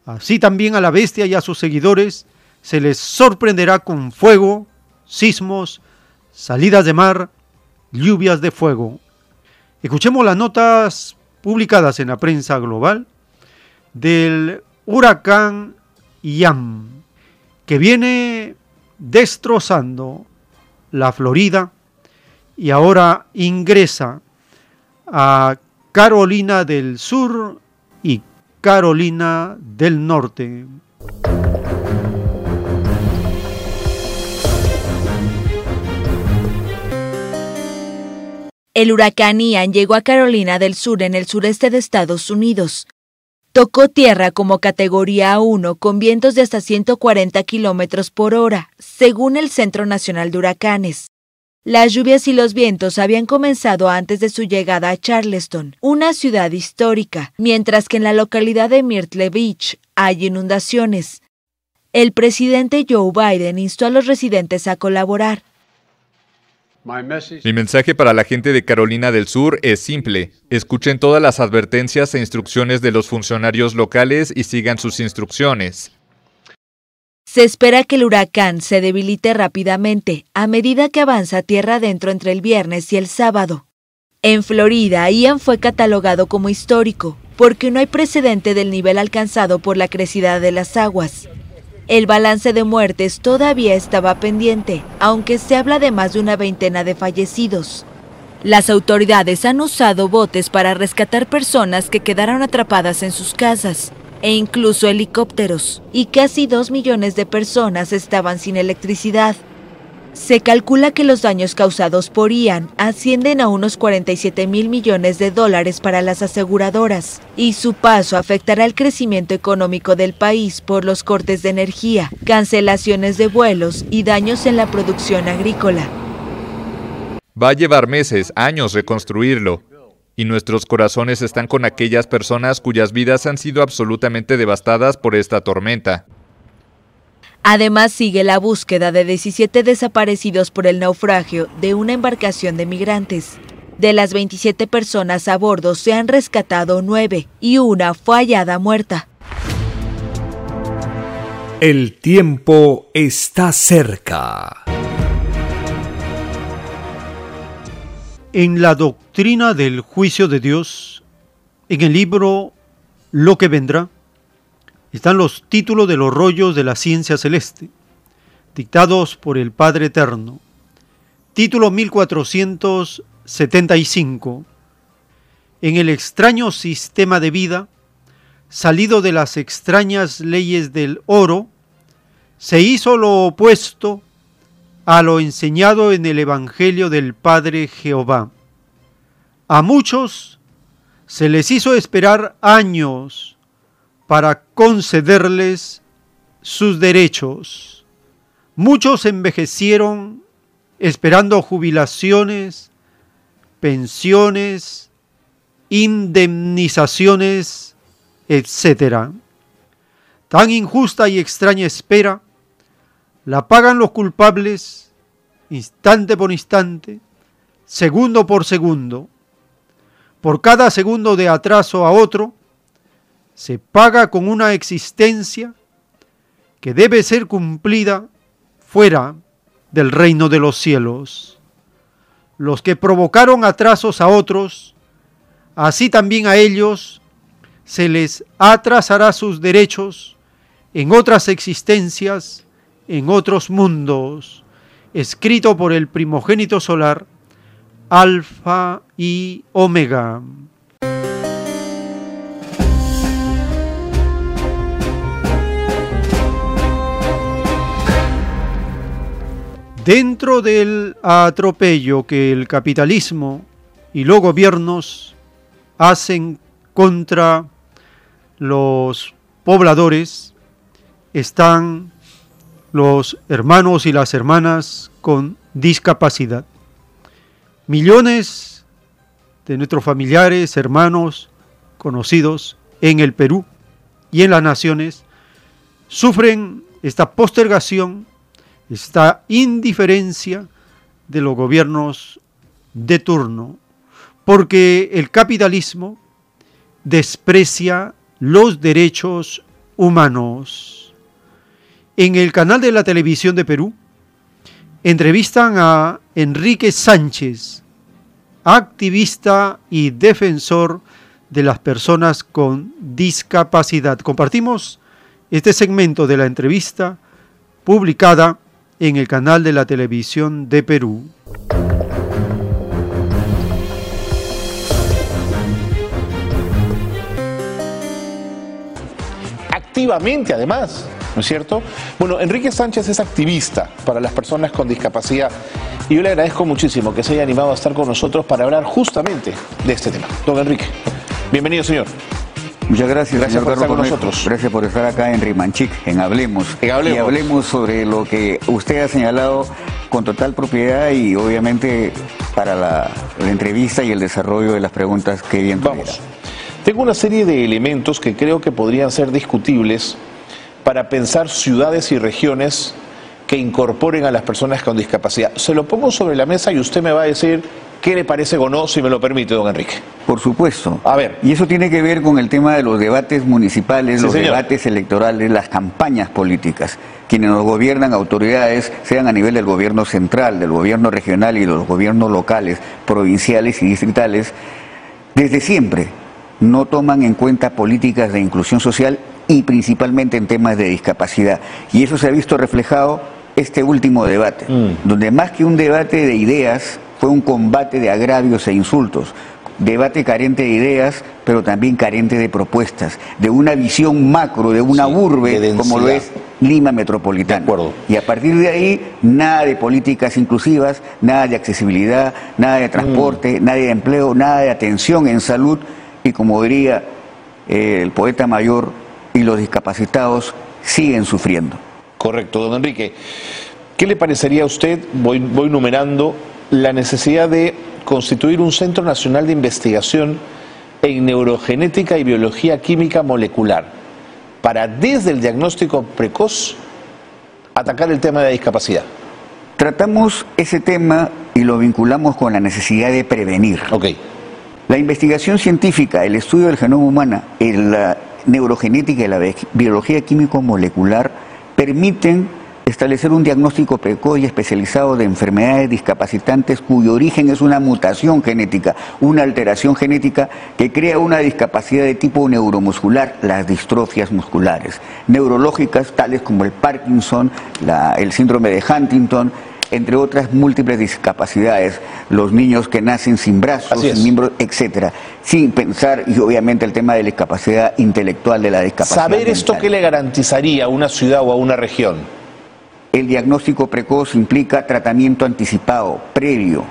así también a la bestia y a sus seguidores se les sorprenderá con fuego, sismos, salidas de mar, lluvias de fuego. Escuchemos las notas publicadas en la prensa global del huracán Ian, que viene destrozando la Florida y ahora ingresa a Carolina del Sur y Carolina del Norte. El huracán Ian llegó a Carolina del Sur en el sureste de Estados Unidos. Tocó tierra como categoría 1 con vientos de hasta 140 kilómetros por hora, según el Centro Nacional de Huracanes. Las lluvias y los vientos habían comenzado antes de su llegada a Charleston, una ciudad histórica, mientras que en la localidad de Myrtle Beach hay inundaciones. El presidente Joe Biden instó a los residentes a colaborar. Mi mensaje para la gente de Carolina del Sur es simple. Escuchen todas las advertencias e instrucciones de los funcionarios locales y sigan sus instrucciones. Se espera que el huracán se debilite rápidamente a medida que avanza tierra adentro entre el viernes y el sábado. En Florida, Ian fue catalogado como histórico porque no hay precedente del nivel alcanzado por la crecida de las aguas. El balance de muertes todavía estaba pendiente, aunque se habla de más de una veintena de fallecidos. Las autoridades han usado botes para rescatar personas que quedaron atrapadas en sus casas, e incluso helicópteros, y casi dos millones de personas estaban sin electricidad. Se calcula que los daños causados por Ian ascienden a unos 47 mil millones de dólares para las aseguradoras, y su paso afectará el crecimiento económico del país por los cortes de energía, cancelaciones de vuelos y daños en la producción agrícola. Va a llevar meses, años reconstruirlo. Y nuestros corazones están con aquellas personas cuyas vidas han sido absolutamente devastadas por esta tormenta. Además sigue la búsqueda de 17 desaparecidos por el naufragio de una embarcación de migrantes. De las 27 personas a bordo se han rescatado 9 y una fue hallada muerta. El tiempo está cerca. En la doctrina del juicio de Dios, en el libro Lo que vendrá, están los títulos de los rollos de la ciencia celeste, dictados por el Padre Eterno. Título 1475. En el extraño sistema de vida, salido de las extrañas leyes del oro, se hizo lo opuesto a lo enseñado en el Evangelio del Padre Jehová. A muchos se les hizo esperar años para concederles sus derechos. Muchos envejecieron esperando jubilaciones, pensiones, indemnizaciones, etc. Tan injusta y extraña espera la pagan los culpables instante por instante, segundo por segundo. Por cada segundo de atraso a otro, se paga con una existencia que debe ser cumplida fuera del reino de los cielos. Los que provocaron atrasos a otros, así también a ellos se les atrasará sus derechos en otras existencias, en otros mundos, escrito por el primogénito solar, Alfa y Omega. Dentro del atropello que el capitalismo y los gobiernos hacen contra los pobladores, están los hermanos y las hermanas con discapacidad. Millones de nuestros familiares, hermanos, conocidos en el Perú y en las naciones sufren esta postergación esta indiferencia de los gobiernos de turno, porque el capitalismo desprecia los derechos humanos En el canal de la televisión de Perú entrevistan a Enrique Sánchez, activista y defensor de las personas con discapacidad. Compartimos este segmento de la entrevista publicada en el canal de la televisión de Perú. Activamente, además, ¿no es cierto? Bueno, Enrique Sánchez es activista para las personas con discapacidad y yo le agradezco muchísimo que se haya animado a estar con nosotros para hablar justamente de este tema. Don Enrique, bienvenido, señor. Muchas gracias, Gracias señor por estar con Cornejo. nosotros. Gracias por estar acá en Rimanchic, en Hablemos. En Hablemos. Y hablemos sobre lo que usted ha señalado con total propiedad y obviamente para la, la entrevista y el desarrollo de las preguntas que bien Vamos. Tengo una serie de elementos que creo que podrían ser discutibles para pensar ciudades y regiones que incorporen a las personas con discapacidad. Se lo pongo sobre la mesa y usted me va a decir qué le parece o no, si me lo permite, don Enrique. Por supuesto. A ver. Y eso tiene que ver con el tema de los debates municipales, Sí, los señor. debates electorales, las campañas políticas. Quienes nos gobiernan, autoridades, sean a nivel del gobierno central, del gobierno regional y de los gobiernos locales, provinciales y distritales, desde siempre no toman en cuenta políticas de inclusión social y principalmente en temas de discapacidad. Y eso se ha visto reflejado este último debate, donde más que un debate de ideas, fue un combate de agravios e insultos. Debate carente de ideas, pero también carente de propuestas, de una visión macro, de una urbe de como lo es Lima Metropolitana. Y a partir de ahí, nada de políticas inclusivas, nada de accesibilidad, nada de transporte, nada de empleo, nada de atención en salud y como diría eh, el poeta mayor, y los discapacitados siguen sufriendo. Correcto, don Enrique. ¿Qué le parecería a usted, voy, voy numerando, la necesidad de constituir un Centro Nacional de Investigación en Neurogenética y Biología Química Molecular para desde el diagnóstico precoz atacar el tema de la discapacidad? Tratamos ese tema y lo vinculamos con la necesidad de prevenir. La investigación científica, el estudio del genoma humano, la neurogenética y la bi- biología químico-molecular permiten establecer un diagnóstico precoz y especializado de enfermedades discapacitantes cuyo origen es una mutación genética, una alteración genética que crea una discapacidad de tipo neuromuscular, las distrofias musculares, neurológicas tales como el Parkinson, la- el síndrome de Huntington, entre otras múltiples discapacidades, los niños que nacen sin brazos, sin miembros, etcétera, sin pensar y obviamente el tema de la discapacidad intelectual de la discapacidad. ¿Saber esto qué le garantizaría a una ciudad o a una región? El diagnóstico precoz implica tratamiento anticipado, previo.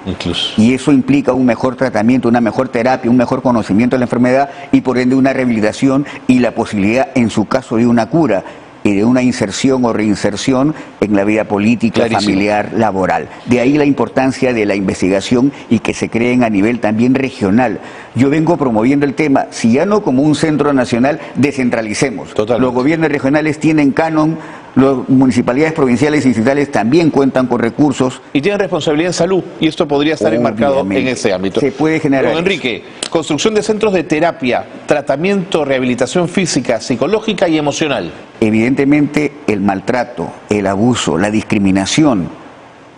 Y eso implica un mejor tratamiento, una mejor terapia, un mejor conocimiento de la enfermedad y por ende una rehabilitación y la posibilidad, en su caso, de una cura y de una inserción o reinserción en la vida política, Clarísimo. familiar, laboral. De ahí la importancia de la investigación y que se creen a nivel también regional. Yo vengo promoviendo el tema, si ya no como un centro nacional, descentralicemos. Los gobiernos regionales tienen canon, las municipalidades provinciales y distritales también cuentan con recursos. Y tienen responsabilidad en salud, y esto podría estar enmarcado en ese ámbito. Se puede generar Don Enrique, construcción de centros de terapia, tratamiento, rehabilitación física, psicológica y emocional. Evidentemente el maltrato, el abuso, la discriminación,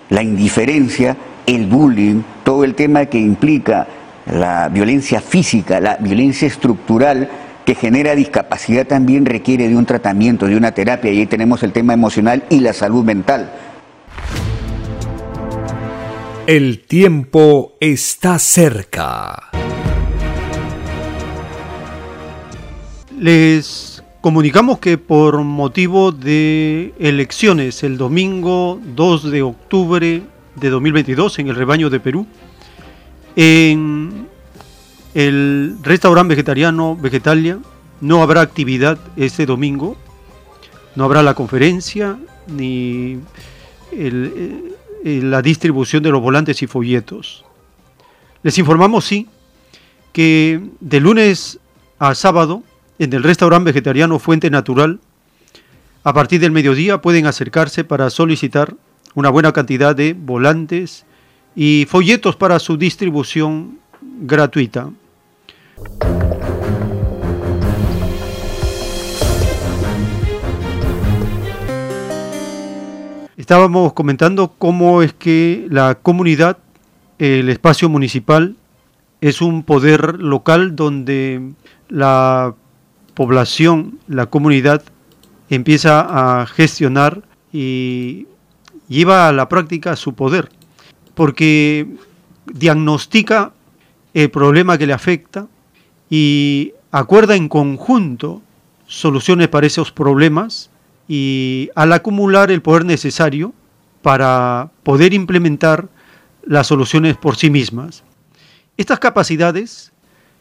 la indiferencia, el bullying, todo el tema que implica la violencia física, la violencia estructural que genera discapacidad también requiere de un tratamiento, de una terapia y ahí tenemos el tema emocional y la salud mental. El tiempo está cerca. Les comunicamos que por motivo de elecciones el domingo 2 de octubre de 2022 en el rebaño de Perú, en el restaurante vegetariano Vegetalia no habrá actividad este domingo, no habrá la conferencia ni el- eh, la distribución de los volantes y folletos. Les informamos, sí, que de lunes a sábado en el restaurante vegetariano Fuente Natural, a partir del mediodía pueden acercarse para solicitar una buena cantidad de volantes y folletos para su distribución gratuita. Estábamos comentando cómo es que la comunidad, el espacio municipal, es un poder local donde la población, la comunidad, empieza a gestionar y lleva a la práctica su poder, porque diagnostica el problema que le afecta y acuerda en conjunto soluciones para esos problemas y al acumular el poder necesario para poder implementar las soluciones por sí mismas. Estas capacidades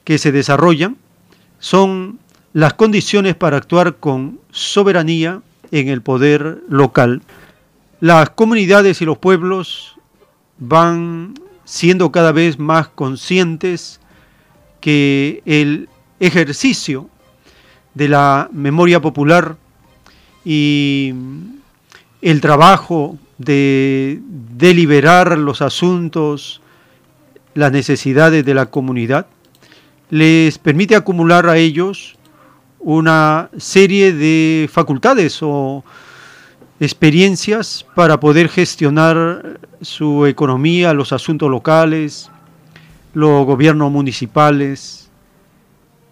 que se desarrollan son las condiciones para actuar con soberanía en el poder local. Las comunidades y los pueblos van siendo cada vez más conscientes que el ejercicio de la memoria popular y el trabajo de deliberar los asuntos, las necesidades de la comunidad, les permite acumular a ellos una serie de facultades o experiencias para poder gestionar su economía, los asuntos locales, los gobiernos municipales.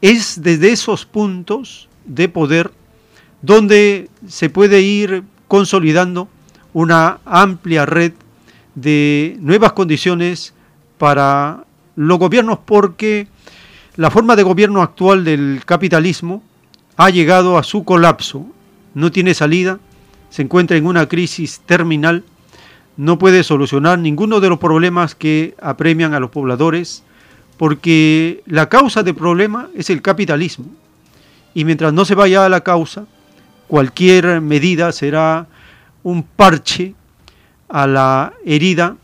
Es desde esos puntos de poder donde se puede ir consolidando una amplia red de nuevas condiciones para los gobiernos porque la forma de gobierno actual del capitalismo ha llegado a su colapso, no tiene salida, se encuentra en una crisis terminal, no puede solucionar ninguno de los problemas que apremian a los pobladores, porque la causa del problema es el capitalismo. Y mientras no se vaya a la causa, cualquier medida será un parche a la herida,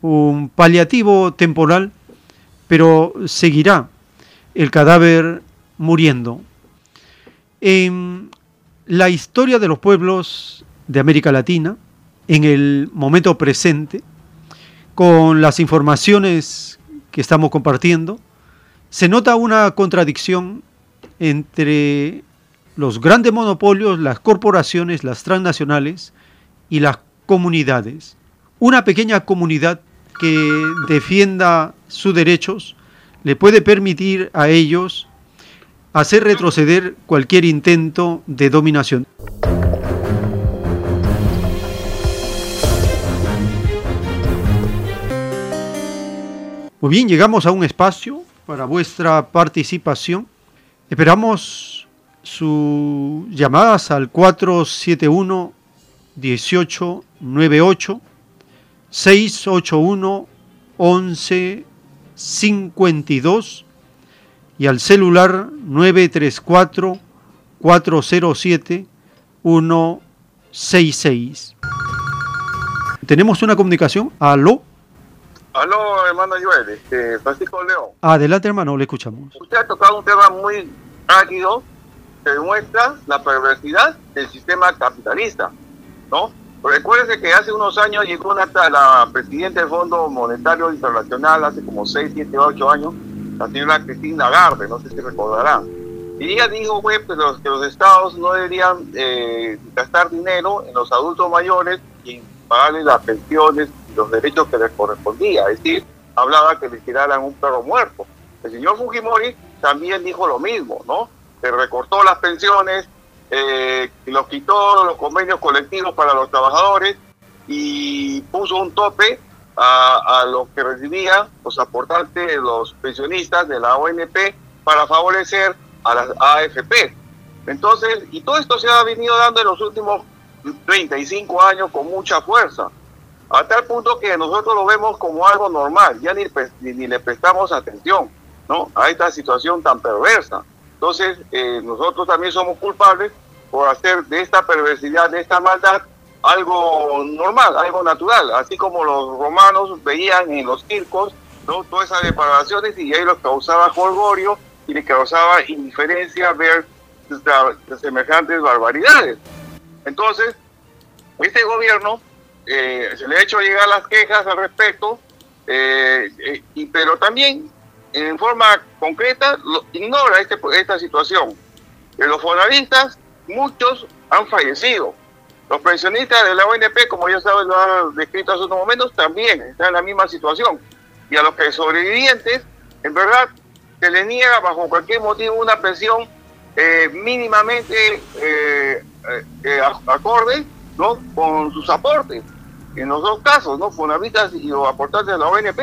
un paliativo temporal, pero seguirá el cadáver muriendo. En la historia de los pueblos de América Latina, en el momento presente, con las informaciones que estamos compartiendo, se nota una contradicción entre los grandes monopolios, las corporaciones, las transnacionales y las comunidades. Una pequeña comunidad que defienda sus derechos le puede permitir a ellos hacer retroceder cualquier intento de dominación. Muy bien, llegamos a un espacio para vuestra participación. Esperamos sus llamadas al 471 1898 681 11 52 y al celular 934 407 166. Tenemos una comunicación. Aló. Aló, hermano Joel, este, Francisco León. Adelante, hermano, le escuchamos. Usted ha tocado un tema muy árido que demuestra la perversidad del sistema capitalista, ¿no? Recuérdese que hace unos años llegó una, la presidenta del Fondo Monetario Internacional, hace como 6, 7, 8 años, la señora Cristina Lagarde, no sé si recordarán. Y ella dijo pues, que, los, que los estados no deberían eh, gastar dinero en los adultos mayores y pagarles las pensiones los derechos que les correspondía. Es decir, hablaba que les tiraran un perro muerto. El señor Fujimori también dijo lo mismo, ¿no? Que recortó las pensiones, eh, los quitó los convenios colectivos para los trabajadores y puso un tope a, a los que recibían los aportantes, los pensionistas de la ONP para favorecer a las AFP. Entonces, y todo esto se ha venido dando en los últimos 35 años con mucha fuerza, a tal punto que nosotros lo vemos como algo normal, ya ni, ni, le prestamos atención ¿no? a esta situación tan perversa. Entonces, eh, nosotros también somos culpables por hacer de esta perversidad, de esta maldad, algo normal, algo natural, así como los romanos veían en los circos ¿no? todas esas depravaciones y ahí los causaba jolgorio y les causaba indiferencia ver semejantes barbaridades. Entonces, este gobierno eh, se le ha hecho llegar las quejas al respecto, eh, eh, y, pero también en forma concreta ignora este, esta situación. Los fonaristas, muchos han fallecido. Los pensionistas de la ONP, como ya saben, lo han descrito hace unos momentos, también están en la misma situación. Y a los que sobrevivientes, en verdad, se les niega bajo cualquier motivo una pensión mínimamente acorde con sus aportes. En los dos casos, ¿no? Fonavitas y los aportantes de la ONP.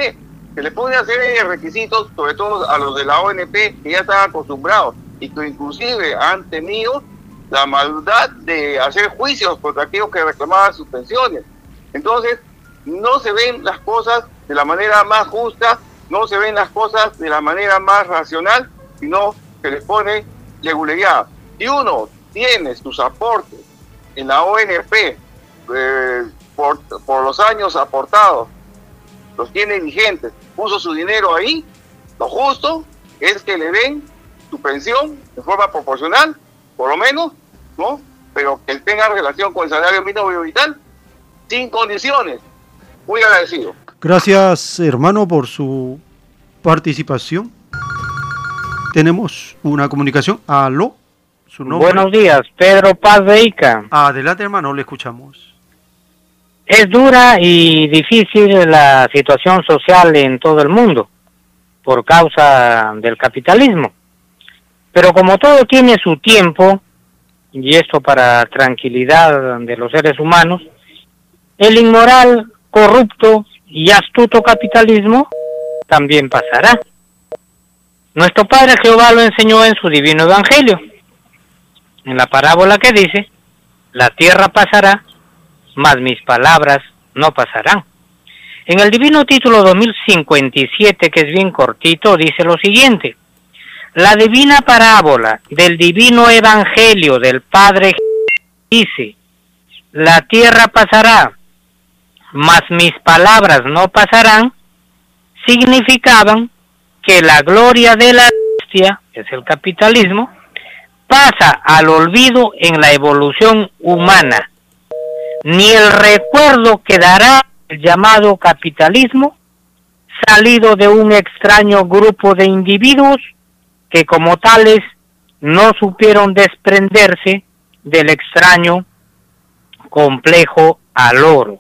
Se les puede hacer requisitos, sobre todo a los de la ONP, que ya están acostumbrados y que inclusive han tenido la maldad de hacer juicios contra aquellos que reclamaban sus pensiones. Entonces, no se ven las cosas de la manera más justa, no se ven las cosas de la manera más racional, sino se les pone seguridad. Si uno tiene sus aportes en la ONP eh, por, por los años aportados, los tiene vigentes, puso su dinero ahí, lo justo es que le den su pensión de forma proporcional por lo menos, ¿no? Pero que tenga relación con el salario mínimo vital, sin condiciones. Muy agradecido. Gracias, hermano, por su participación. Tenemos una comunicación. Aló. Su nombre. Buenos días, Pedro Paz de Ica. Adelante, hermano, le escuchamos. Es dura y difícil la situación social en todo el mundo por causa del capitalismo. Pero como todo tiene su tiempo, y esto para tranquilidad de los seres humanos, el inmoral, corrupto y astuto capitalismo también pasará. Nuestro Padre Jehová lo enseñó en su divino Evangelio, en la parábola que dice, la tierra pasará, mas mis palabras no pasarán. En el divino título 2057, que es bien cortito, dice lo siguiente, la divina parábola del divino evangelio del Padre dice, la tierra pasará, mas mis palabras no pasarán, significaban que la gloria de la bestia, que es el capitalismo, pasa al olvido en la evolución humana. Ni el recuerdo quedará el llamado capitalismo salido de un extraño grupo de individuos que como tales no supieron desprenderse del extraño complejo al oro.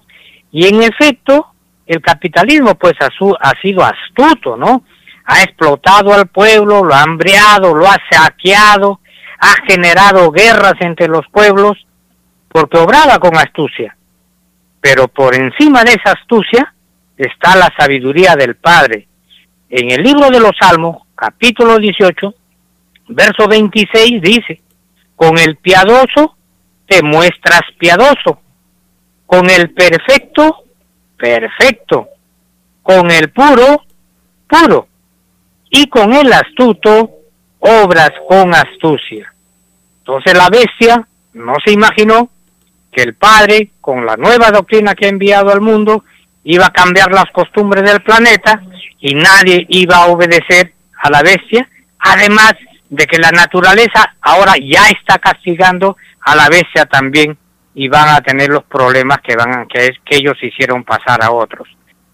Y en efecto, el capitalismo pues ha, ha sido astuto, ¿no? Ha explotado al pueblo, lo ha hambreado, lo ha saqueado, ha generado guerras entre los pueblos, porque obraba con astucia. Pero por encima de esa astucia está la sabiduría del Padre. En el libro de los Salmos, capítulo 18, verso 26 dice, con el piadoso te muestras piadoso, con el perfecto, perfecto, con el puro, puro, y con el astuto, obras con astucia. Entonces la bestia no se imaginó que el Padre, con la nueva doctrina que ha enviado al mundo, iba a cambiar las costumbres del planeta y nadie iba a obedecer a la bestia, además de que la naturaleza ahora ya está castigando a la bestia también y van a tener los problemas que van que es que ellos hicieron pasar a otros.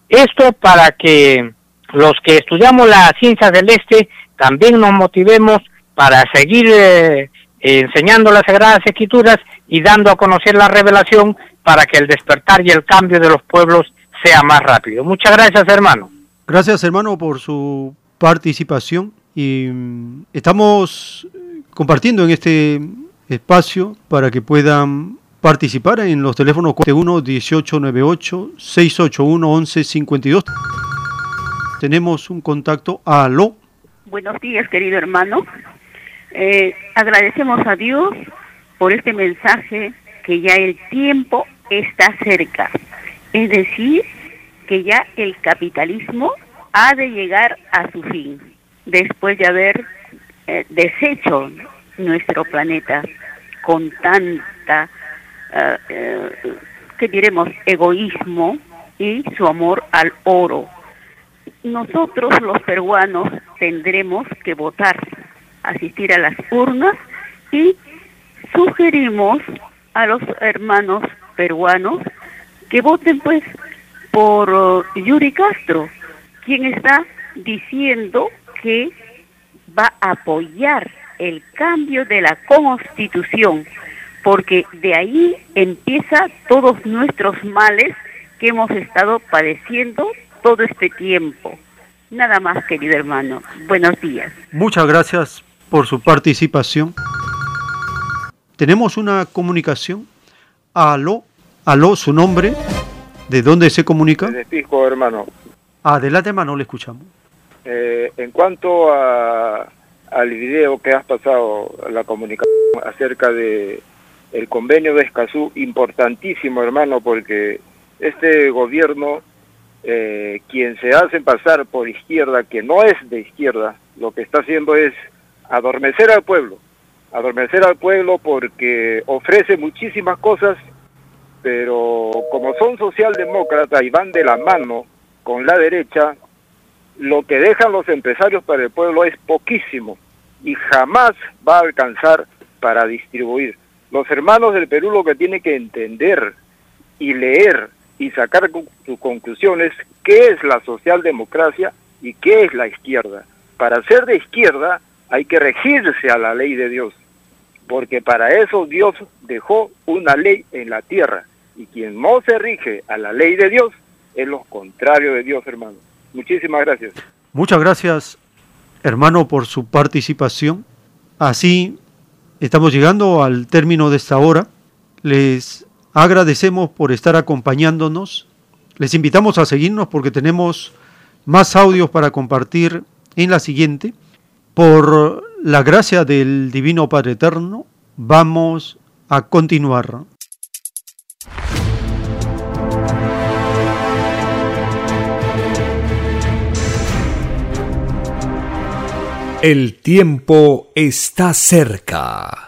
Esto para que los que estudiamos la ciencia del este también nos motivemos para seguir eh, enseñando las sagradas escrituras y dando a conocer la revelación para que el despertar y el cambio de los pueblos sea más rápido. Muchas gracias, hermano. Gracias, hermano, por su participación y mm, estamos compartiendo en este espacio para que puedan participar en los teléfonos 41 1898 681 1152. Tenemos un contacto. Aló. Buenos días, querido hermano. Eh, agradecemos a Dios por este mensaje que ya el tiempo está cerca. Es decir, que ya el capitalismo ha de llegar a su fin, después de haber eh, deshecho nuestro planeta con tanta, uh, ¿qué diremos?, egoísmo y su amor al oro. Nosotros los peruanos tendremos que votar, asistir a las urnas y sugerimos a los hermanos peruanos que voten pues por Yuri Castro, quien está diciendo que va a apoyar el cambio de la constitución porque de ahí empieza todos nuestros males que hemos estado padeciendo todo este tiempo. Nada más, querido hermano. Buenos días. Muchas gracias por su participación. Tenemos una comunicación. Aló, aló, su nombre. ¿De dónde se comunica? De Pisco, hermano. Adelante, hermano, le escuchamos. Eh, en cuanto a, al video que has pasado, la comunicación acerca de el convenio de Escazú, importantísimo, hermano, porque este gobierno, eh, quien se hace pasar por izquierda, que no es de izquierda, lo que está haciendo es adormecer al pueblo, adormecer al pueblo porque ofrece muchísimas cosas, pero como son socialdemócratas y van de la mano con la derecha, lo que dejan los empresarios para el pueblo es poquísimo y jamás va a alcanzar para distribuir. Los hermanos del Perú lo que tienen que entender y leer y sacar sus conclusiones, qué es la socialdemocracia y qué es la izquierda. Para ser de izquierda hay que regirse a la ley de Dios, porque para eso Dios dejó una ley en la tierra, y quien no se rige a la ley de Dios es lo contrario de Dios, hermano. Muchísimas gracias. Muchas gracias, hermano, por su participación. Así estamos llegando al término de esta hora. Les agradecemos por estar acompañándonos. Les invitamos a seguirnos porque tenemos más audios para compartir en la siguiente. Por la gracia del Divino Padre Eterno, vamos a continuar. El tiempo está cerca.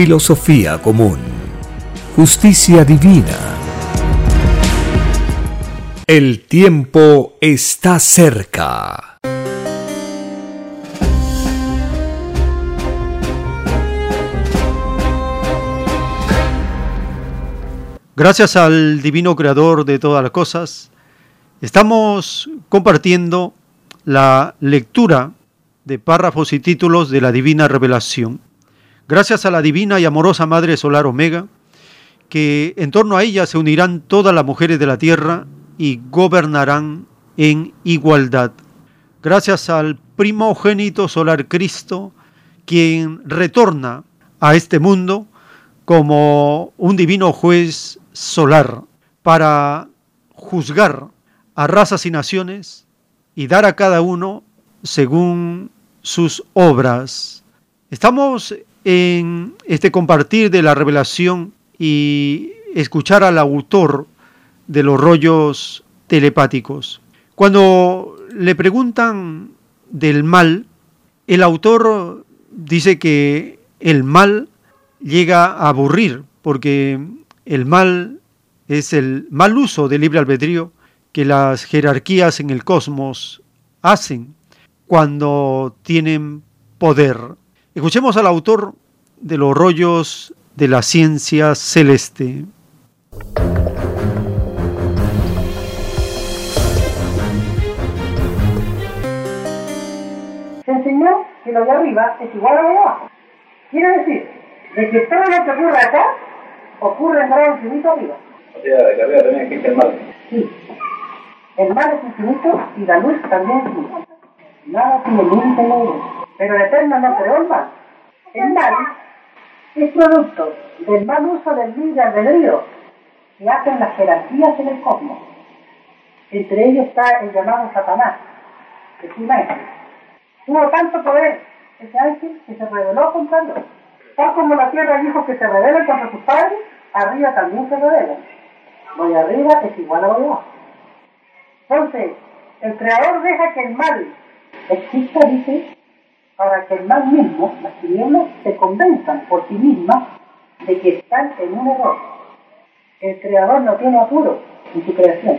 filosofía común, justicia divina. El tiempo está cerca. Gracias al divino creador de todas las cosas, estamos compartiendo la lectura de párrafos y títulos de la divina revelación Gracias a la divina y amorosa Madre Solar Omega, que en torno a ella se unirán todas las mujeres de la tierra y gobernarán en igualdad. Gracias al primogénito solar Cristo, quien retorna a este mundo como un divino juez solar para juzgar a razas y naciones y dar a cada uno según sus obras. Estamos en este compartir de la revelación y escuchar al autor de los rollos telepáticos. Cuando le preguntan del mal, el autor dice que el mal llega a aburrir, porque el mal es el mal uso del libre albedrío que las jerarquías en el cosmos hacen cuando tienen poder. Escuchemos al autor de los rollos de la ciencia celeste. Se enseñó que lo de arriba es igual a lo de abajo. Quiere decir, de que todo lo que ocurre acá ocurre en grado infinito arriba. O sea, de que arriba también existe el mal. Sí. El mal es infinito y la luz también es infinita. Nada tiene límite en la luz. Pero el Eterno no el mal. El mal es producto del mal uso del libre albedrío que hacen las jerarquías en el cosmos. Entre ellos está el llamado Satanás, que es un ángel. Tuvo tanto poder ese ángel que se rebeló contra Dios. Tal como la tierra dijo que se rebela contra sus padres, arriba también se rebelan. Voy arriba es igual a voy abajo. Entonces, el creador deja que el mal exista, dice, para que el mal mismo, las tinieblas, se convenzan por sí mismas de que están en un error. El creador no tiene apuro en su creación.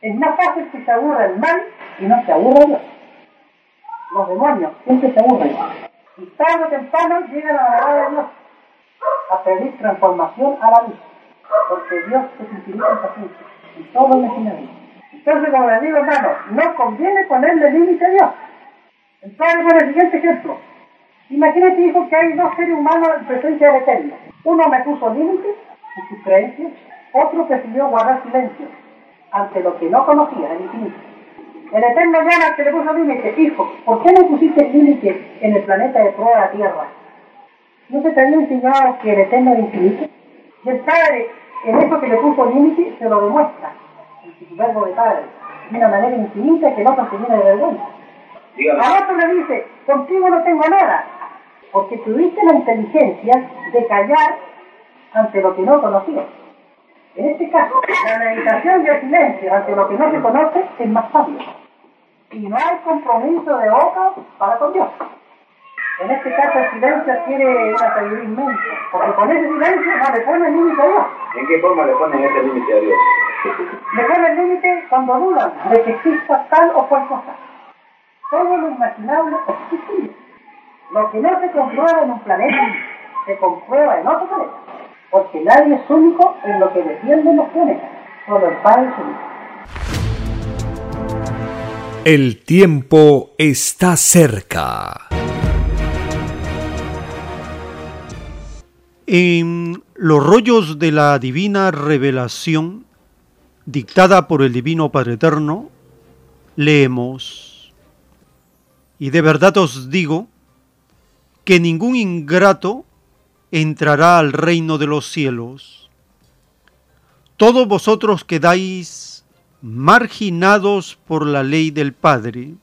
Es más fácil que se aburra el mal y no se aburra Dios. Los demonios siempre se aburren. Y tarde o temprano llegan a la verdad de Dios a pedir transformación a la luz. Porque Dios es infinito en paciencia y todo lo imaginario. Entonces, como les digo, hermano, no conviene ponerle límite a Dios. Entonces, el siguiente ejemplo. Imagínate, hijo, que hay dos seres humanos en presencia del Eterno. Uno me puso límites en sus creencias, otro prefirió guardar silencio ante lo que no conocía, el infinito. El Eterno llama al que le puso límites, hijo, ¿por qué no pusiste límites en el planeta de de la Tierra? ¿No se te había enseñado que el Eterno es infinito? Y el Padre, en eso que le puso límites, se lo demuestra, en su verbo de Padre, de una manera infinita que no se llena de vergüenza. A otro le dice, contigo no tengo nada, porque tuviste la inteligencia de callar ante lo que no conocías. En este caso, la meditación y el silencio ante lo que no se conoce es más sabio. Y no hay compromiso de boca para con Dios. En este caso el silencio tiene una sabiduría inmensa, porque con ese silencio no le pone límite a Dios. ¿En qué forma le ponen ese límite a Dios? Le pone límite cuando dudan de que exista tal o cual cosa. Todo lo imaginable es posible. Lo que no se comprueba en un planeta se comprueba en otro planeta, porque nadie es único en lo que defienden los planetas, solo el Padre es único. El tiempo está cerca. En los rollos de la divina revelación dictada por el Divino Padre Eterno, leemos, y de verdad os digo que ningún ingrato entrará al reino de los cielos. Todos vosotros quedáis marginados por la ley del Padre,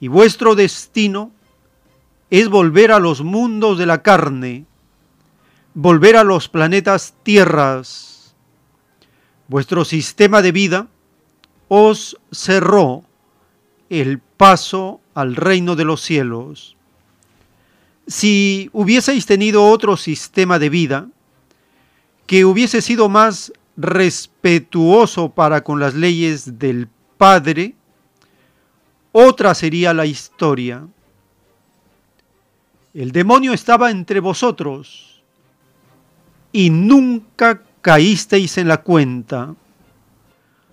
y vuestro destino es volver a los mundos de la carne, volver a los planetas tierras. Vuestro sistema de vida os cerró el paso al reino de los cielos. Si hubieseis tenido otro sistema de vida que hubiese sido más respetuoso para con las leyes del Padre, otra sería la historia. El demonio estaba entre vosotros y nunca caísteis en la cuenta.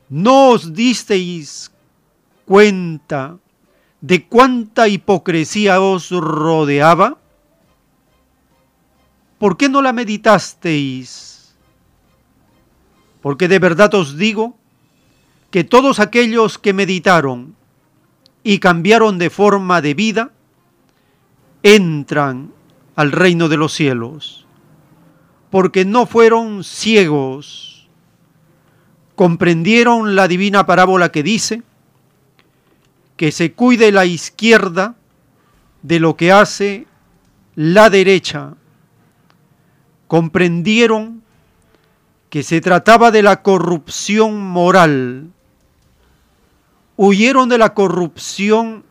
¿No os disteis cuenta de cuánta hipocresía os rodeaba? ¿Por qué no la meditasteis? Porque de verdad os digo que todos aquellos que meditaron y cambiaron de forma de vida, entran al reino de los cielos, porque no fueron ciegos, comprendieron la divina parábola que dice que se cuide la izquierda de lo que hace la derecha, comprendieron que se trataba de la corrupción moral, huyeron de la corrupción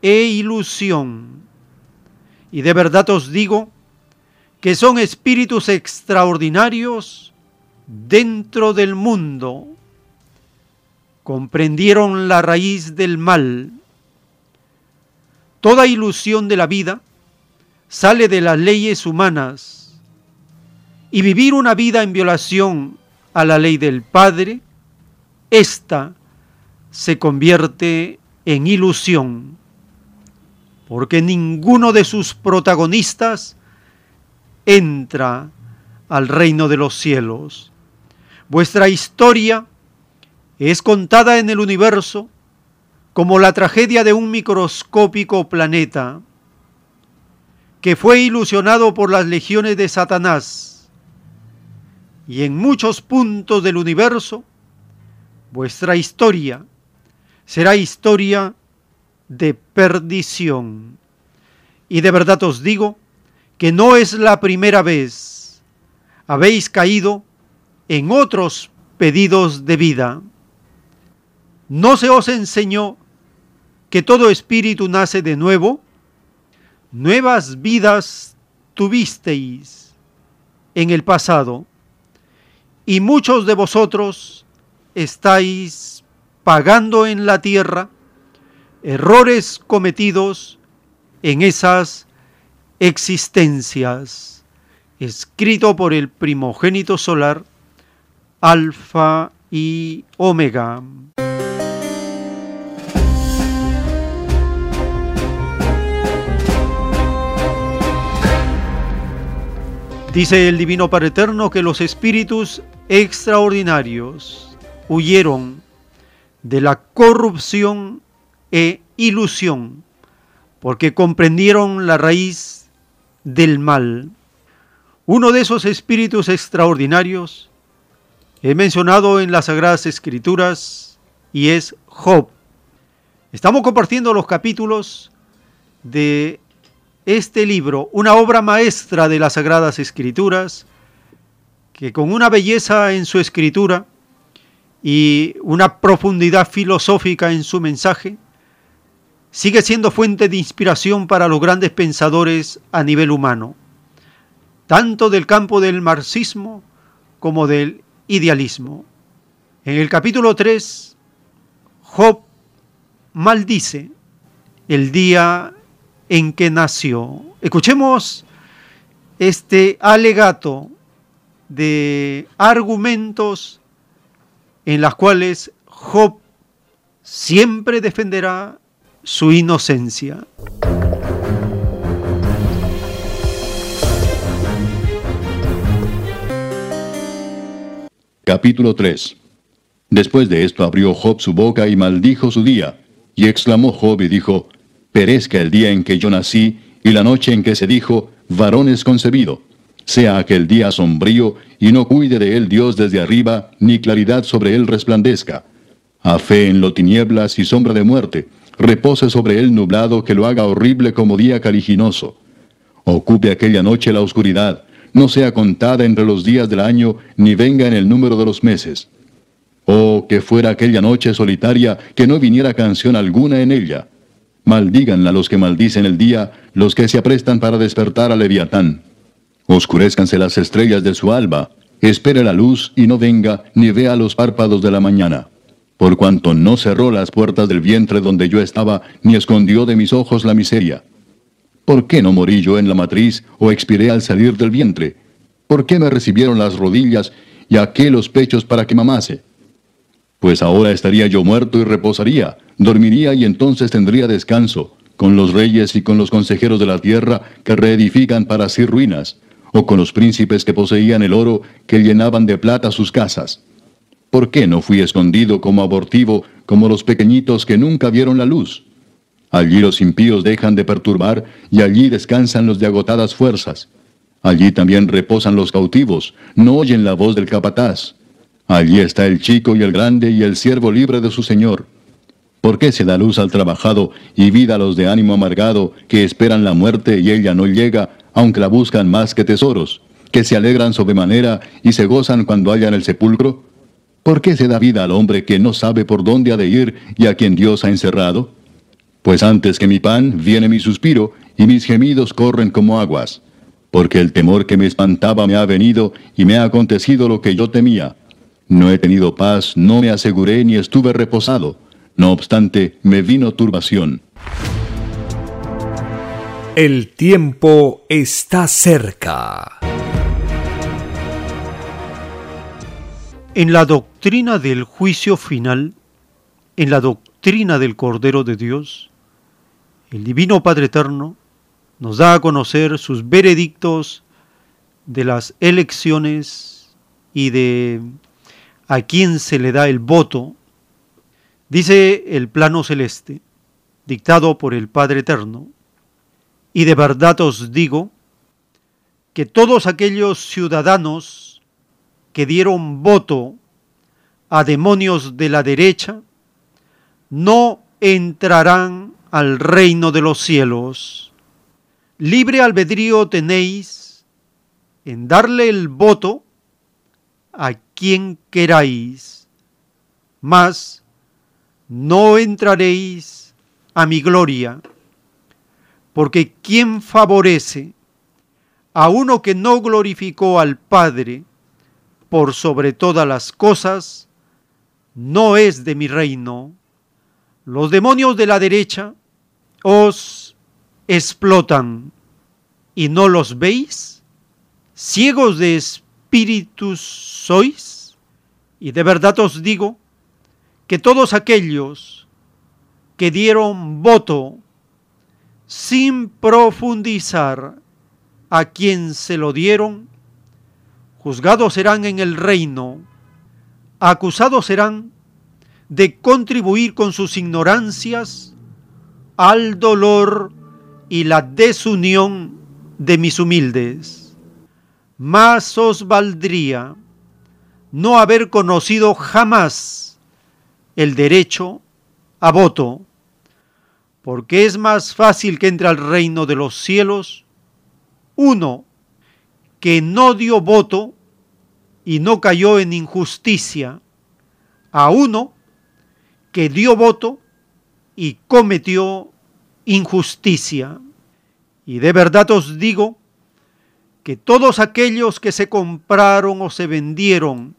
e ilusión. Y de verdad os digo que son espíritus extraordinarios dentro del mundo. Comprendieron la raíz del mal. Toda ilusión de la vida sale de las leyes humanas y vivir una vida en violación a la ley del Padre, esta se convierte en ilusión, porque ninguno de sus protagonistas entra al reino de los cielos. Vuestra historia es contada en el universo como la tragedia de un microscópico planeta que fue ilusionado por las legiones de Satanás y en muchos puntos del universo, vuestra historia será historia de perdición. Y de verdad os digo que no es la primera vez. Habéis caído en otros pedidos de vida. ¿No se os enseñó que todo espíritu nace de nuevo? Nuevas vidas tuvisteis en el pasado y muchos de vosotros estáis pagando en la tierra errores cometidos en esas existencias. Escrito por el primogénito solar, Alfa y Omega. Dice el Divino Padre Eterno que los espíritus extraordinarios huyeron de la corrupción e ilusión, porque comprendieron la raíz del mal. Uno de esos espíritus extraordinarios he mencionado en las Sagradas Escrituras y es Job. Estamos compartiendo los capítulos de este libro, una obra maestra de las Sagradas Escrituras, que con una belleza en su escritura y una profundidad filosófica en su mensaje, sigue siendo fuente de inspiración para los grandes pensadores a nivel humano, tanto del campo del marxismo como del idealismo. En el capítulo 3, Job maldice el día en que nació. Escuchemos este alegato de argumentos en las cuales Job siempre defenderá su inocencia. Capítulo 3 Después de esto abrió Job su boca y maldijo su día, y exclamó Job y dijo, Perezca el día en que yo nací, y la noche en que se dijo, varón es concebido. Sea aquel día sombrío, y no cuide de él Dios desde arriba, ni claridad sobre él resplandezca. A fe en lo tinieblas y sombra de muerte, repose sobre él nublado que lo haga horrible como día caliginoso. Ocupe aquella noche la oscuridad, no sea contada entre los días del año, ni venga en el número de los meses. Oh, que fuera aquella noche solitaria, que no viniera canción alguna en ella. Maldíganla los que maldicen el día, los que se aprestan para despertar a Leviatán. Oscurezcanse las estrellas de su alba, espere la luz y no venga, ni vea los párpados de la mañana. Por cuanto no cerró las puertas del vientre donde yo estaba, ni escondió de mis ojos la miseria. ¿Por qué no morí yo en la matriz o expiré al salir del vientre? ¿Por qué me recibieron las rodillas y aqué los pechos para que mamase? Pues ahora estaría yo muerto y reposaría, dormiría y entonces tendría descanso, con los reyes y con los consejeros de la tierra que reedifican para sí ruinas, o con los príncipes que poseían el oro que llenaban de plata sus casas. ¿Por qué no fui escondido como abortivo, como los pequeñitos que nunca vieron la luz? Allí los impíos dejan de perturbar y allí descansan los de agotadas fuerzas. Allí también reposan los cautivos, no oyen la voz del capataz. Allí está el chico y el grande y el siervo libre de su señor. ¿Por qué se da luz al trabajado y vida a los de ánimo amargado que esperan la muerte y ella no llega, aunque la buscan más que tesoros, que se alegran sobremanera y se gozan cuando hallan el sepulcro? ¿Por qué se da vida al hombre que no sabe por dónde ha de ir y a quien Dios ha encerrado? Pues antes que mi pan viene mi suspiro, y mis gemidos corren como aguas. Porque el temor que me espantaba me ha venido, y me ha acontecido lo que yo temía. No he tenido paz, no me aseguré ni estuve reposado. No obstante, me vino turbación. El tiempo está cerca. En la doctrina del juicio final, en la doctrina del Cordero de Dios, el Divino Padre Eterno nos da a conocer sus veredictos de las elecciones y de a quién se le da el voto, dice el plano celeste, dictado por el Padre Eterno, y de verdad os digo que todos aquellos ciudadanos que dieron voto a demonios de la derecha no entrarán al reino de los cielos. Libre albedrío tenéis en darle el voto a quien queráis, mas no entraréis a mi gloria, porque quien favorece a uno que no glorificó al Padre por sobre todas las cosas, no es de mi reino. Los demonios de la derecha os explotan y no los veis? ¿Ciegos de espíritus sois? Y de verdad os digo que todos aquellos que dieron voto sin profundizar a quien se lo dieron, juzgados serán en el reino, acusados serán de contribuir con sus ignorancias al dolor y la desunión de mis humildes. Más os valdría no haber conocido jamás el derecho a voto, porque es más fácil que entre al reino de los cielos uno que no dio voto y no cayó en injusticia, a uno que dio voto y cometió injusticia. Y de verdad os digo que todos aquellos que se compraron o se vendieron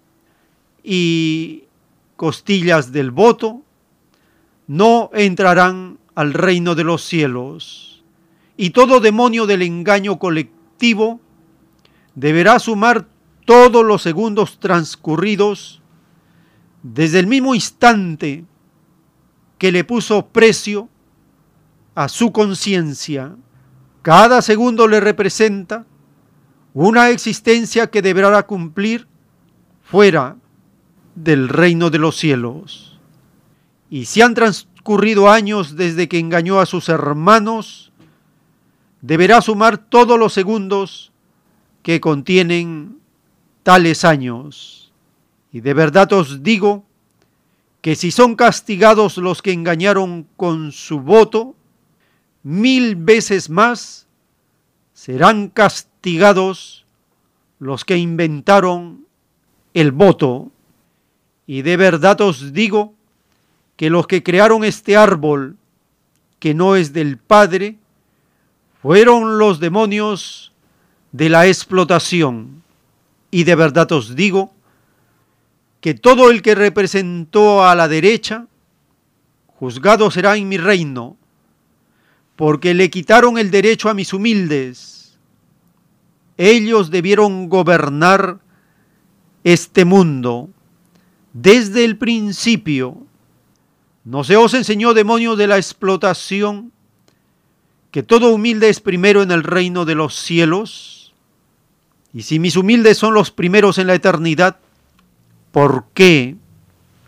y costillas del voto, no entrarán al reino de los cielos. Y todo demonio del engaño colectivo deberá sumar todos los segundos transcurridos desde el mismo instante que le puso precio a su conciencia. Cada segundo le representa una existencia que deberá cumplir fuera del reino de los cielos. Y si han transcurrido años desde que engañó a sus hermanos, deberá sumar todos los segundos que contienen tales años. Y de verdad os digo que si son castigados los que engañaron con su voto, mil veces más serán castigados los que inventaron el voto. Y de verdad os digo que los que crearon este árbol, que no es del Padre, fueron los demonios de la explotación. Y de verdad os digo que todo el que representó a la derecha, juzgado será en mi reino, porque le quitaron el derecho a mis humildes. Ellos debieron gobernar este mundo desde el principio. ¿No se os enseñó, demonio de la explotación, que todo humilde es primero en el reino de los cielos? Y si mis humildes son los primeros en la eternidad, ¿Por qué,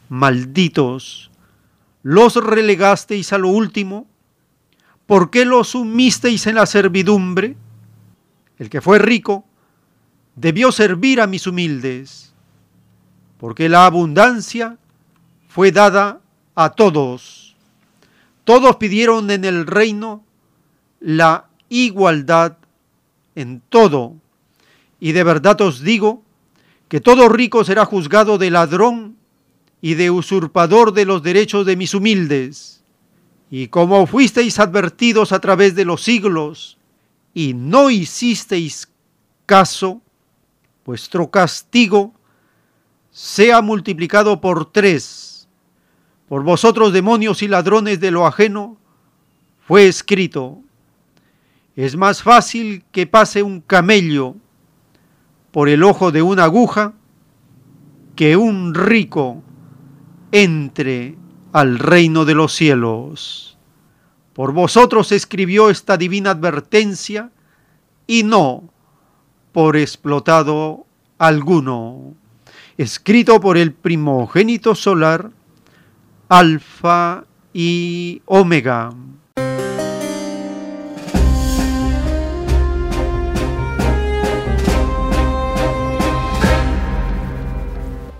malditos, los relegasteis a lo último? ¿Por qué los sumisteis en la servidumbre? El que fue rico debió servir a mis humildes, porque la abundancia fue dada a todos. Todos pidieron en el reino la igualdad en todo. Y de verdad os digo que todo rico será juzgado de ladrón y de usurpador de los derechos de mis humildes. Y como fuisteis advertidos a través de los siglos y no hicisteis caso, vuestro castigo sea multiplicado por tres. Por vosotros demonios y ladrones de lo ajeno, fue escrito, es más fácil que pase un camello por el ojo de una aguja que un rico entre al reino de los cielos. Por vosotros escribió esta divina advertencia y no por explotado alguno, escrito por el primogénito solar, Alfa y Omega.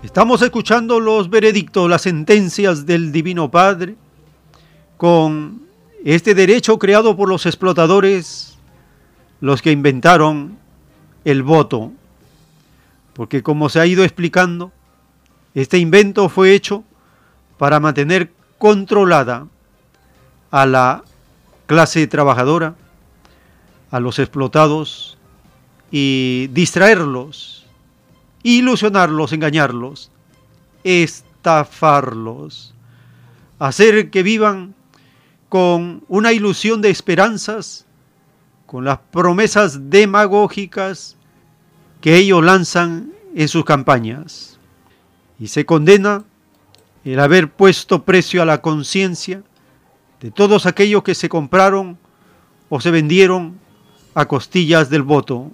Estamos escuchando los veredictos, las sentencias del Divino Padre con este derecho creado por los explotadores, los que inventaron el voto. Porque como se ha ido explicando, este invento fue hecho para mantener controlada a la clase trabajadora, a los explotados y distraerlos ilusionarlos, engañarlos, estafarlos, hacer que vivan con una ilusión de esperanzas, con las promesas demagógicas que ellos lanzan en sus campañas. Y se condena el haber puesto precio a la conciencia de todos aquellos que se compraron o se vendieron a costillas del voto.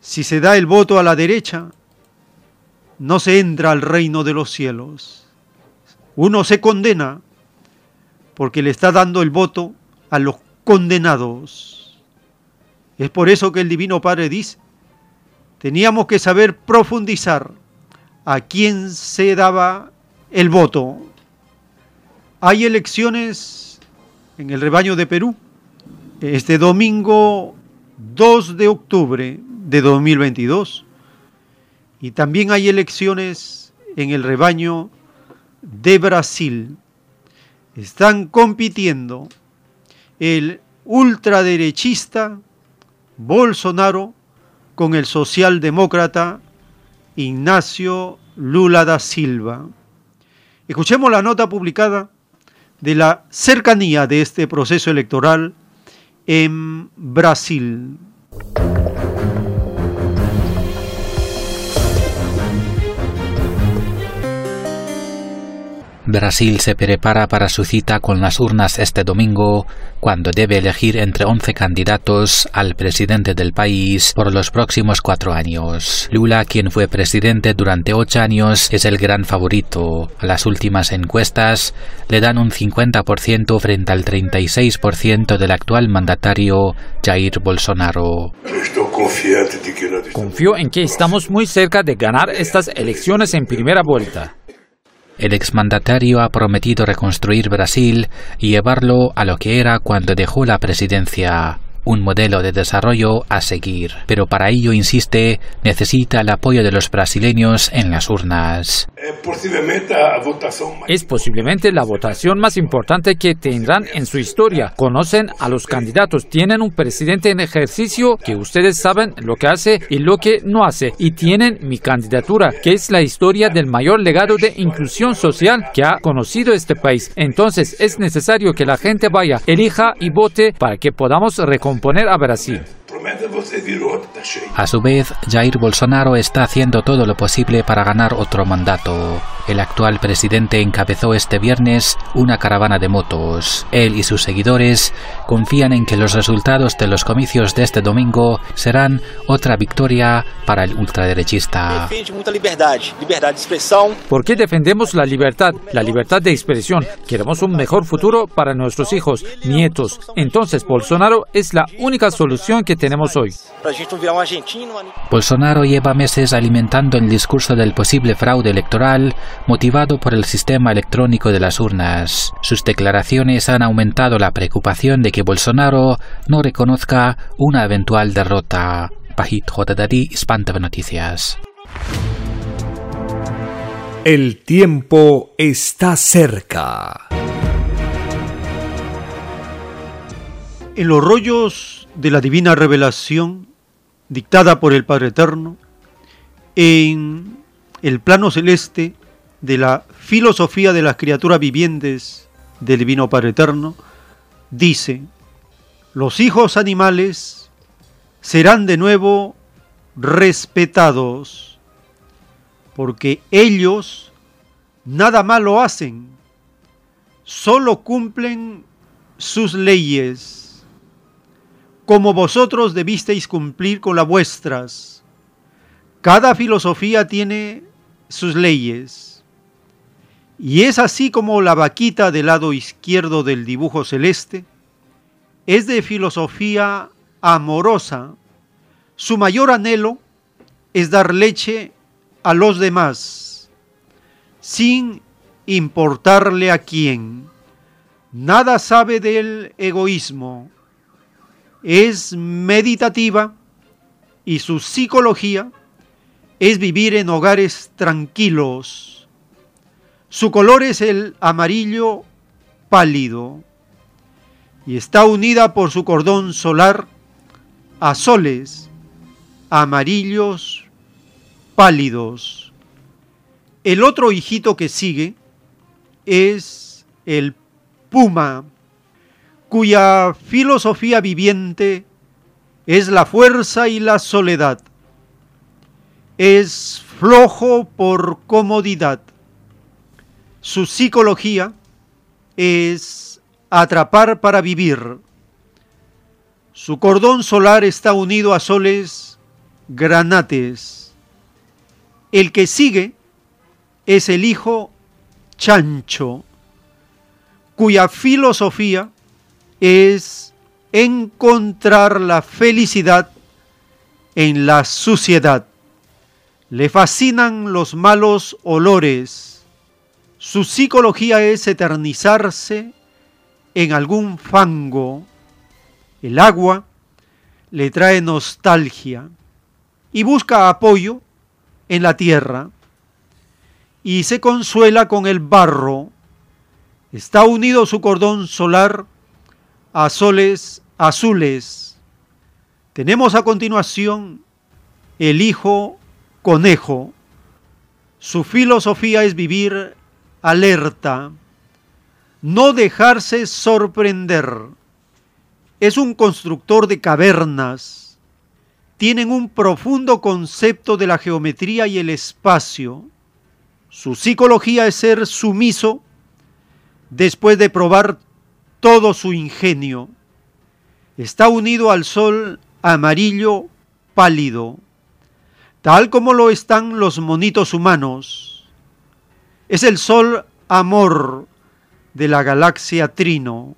Si se da el voto a la derecha, no se entra al reino de los cielos. Uno se condena porque le está dando el voto a los condenados. Es por eso que el Divino Padre dice, teníamos que saber profundizar a quién se daba el voto. Hay elecciones en el rebaño de Perú este domingo 2 de octubre de 2022 y también hay elecciones en el rebaño de Brasil. Están compitiendo el ultraderechista Bolsonaro con el socialdemócrata Ignacio Lula da Silva. Escuchemos la nota publicada de la cercanía de este proceso electoral en Brasil. Brasil se prepara para su cita con las urnas este domingo, cuando debe elegir entre 11 candidatos al presidente del país por los próximos cuatro años. Lula, quien fue presidente durante ocho años, es el gran favorito. Las últimas encuestas le dan un 50% frente al 36% del actual mandatario Jair Bolsonaro. Confío en que estamos muy cerca de ganar estas elecciones en primera vuelta. El exmandatario ha prometido reconstruir Brasil y llevarlo a lo que era cuando dejó la presidencia un modelo de desarrollo a seguir, pero para ello, insiste, necesita el apoyo de los brasileños en las urnas. Es posiblemente la votación más importante que tendrán en su historia. Conocen a los candidatos, tienen un presidente en ejercicio que ustedes saben lo que hace y lo que no hace, y tienen mi candidatura, que es la historia del mayor legado de inclusión social que ha conocido este país. Entonces es necesario que la gente vaya, elija y vote para que podamos recomponer poner a Brasil. A su vez, Jair Bolsonaro está haciendo todo lo posible para ganar otro mandato. El actual presidente encabezó este viernes una caravana de motos. Él y sus seguidores confían en que los resultados de los comicios de este domingo serán otra victoria para el ultraderechista. ¿Por qué defendemos la libertad, la libertad de expresión? Queremos un mejor futuro para nuestros hijos, nietos. Entonces, Bolsonaro es la única solución que tenemos hoy. Bolsonaro lleva meses alimentando el discurso del posible fraude electoral motivado por el sistema electrónico de las urnas. Sus declaraciones han aumentado la preocupación de que Bolsonaro no reconozca una eventual derrota. Pajit Jodadadi, Espanta Noticias. El tiempo está cerca. En los rollos de la divina revelación dictada por el Padre Eterno, en el plano celeste de la filosofía de las criaturas vivientes del Divino Padre Eterno, dice, los hijos animales serán de nuevo respetados, porque ellos nada malo hacen, solo cumplen sus leyes, como vosotros debisteis cumplir con las vuestras. Cada filosofía tiene sus leyes. Y es así como la vaquita del lado izquierdo del dibujo celeste es de filosofía amorosa. Su mayor anhelo es dar leche a los demás, sin importarle a quién. Nada sabe del egoísmo. Es meditativa y su psicología es vivir en hogares tranquilos. Su color es el amarillo pálido y está unida por su cordón solar a soles amarillos pálidos. El otro hijito que sigue es el puma, cuya filosofía viviente es la fuerza y la soledad. Es flojo por comodidad. Su psicología es atrapar para vivir. Su cordón solar está unido a soles granates. El que sigue es el hijo chancho, cuya filosofía es encontrar la felicidad en la suciedad. Le fascinan los malos olores. Su psicología es eternizarse en algún fango. El agua le trae nostalgia y busca apoyo en la tierra y se consuela con el barro. Está unido su cordón solar a soles azules. Tenemos a continuación el hijo conejo. Su filosofía es vivir alerta, no dejarse sorprender. Es un constructor de cavernas. Tienen un profundo concepto de la geometría y el espacio. Su psicología es ser sumiso después de probar todo su ingenio. Está unido al sol amarillo pálido, tal como lo están los monitos humanos. Es el sol amor de la galaxia Trino,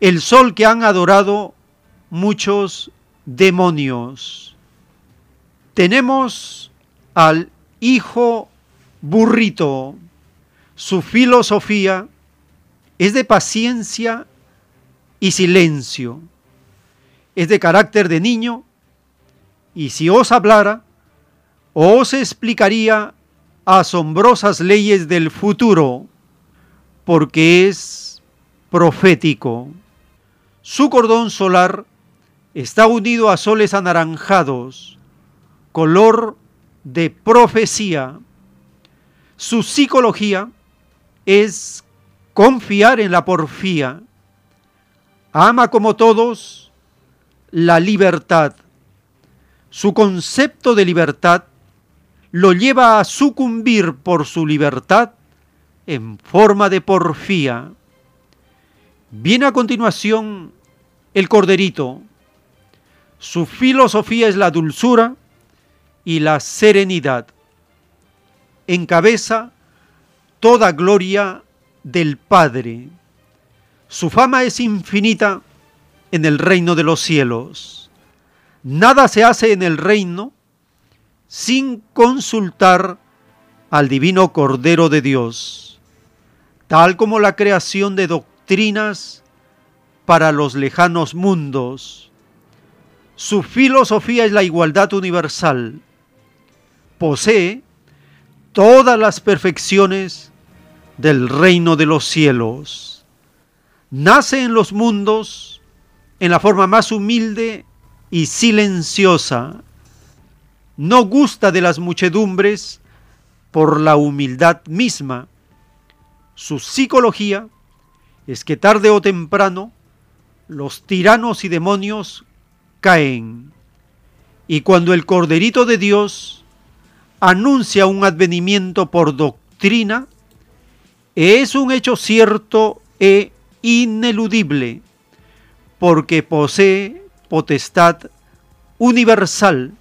el sol que han adorado muchos demonios. Tenemos al hijo burrito, su filosofía es de paciencia y silencio, es de carácter de niño, y si os hablara, os explicaría asombrosas leyes del futuro, porque es profético. Su cordón solar está unido a soles anaranjados, color de profecía. Su psicología es confiar en la porfía. Ama como todos la libertad. Su concepto de libertad lo lleva a sucumbir por su libertad en forma de porfía. Viene a continuación el corderito. Su filosofía es la dulzura y la serenidad. Encabeza toda gloria del Padre. Su fama es infinita en el reino de los cielos. Nada se hace en el reino sin consultar al divino Cordero de Dios, tal como la creación de doctrinas para los lejanos mundos. Su filosofía es la igualdad universal. Posee todas las perfecciones del reino de los cielos. Nace en los mundos en la forma más humilde y silenciosa. No gusta de las muchedumbres por la humildad misma. Su psicología es que tarde o temprano los tiranos y demonios caen. Y cuando el Corderito de Dios anuncia un advenimiento por doctrina, es un hecho cierto e ineludible, porque posee potestad universal.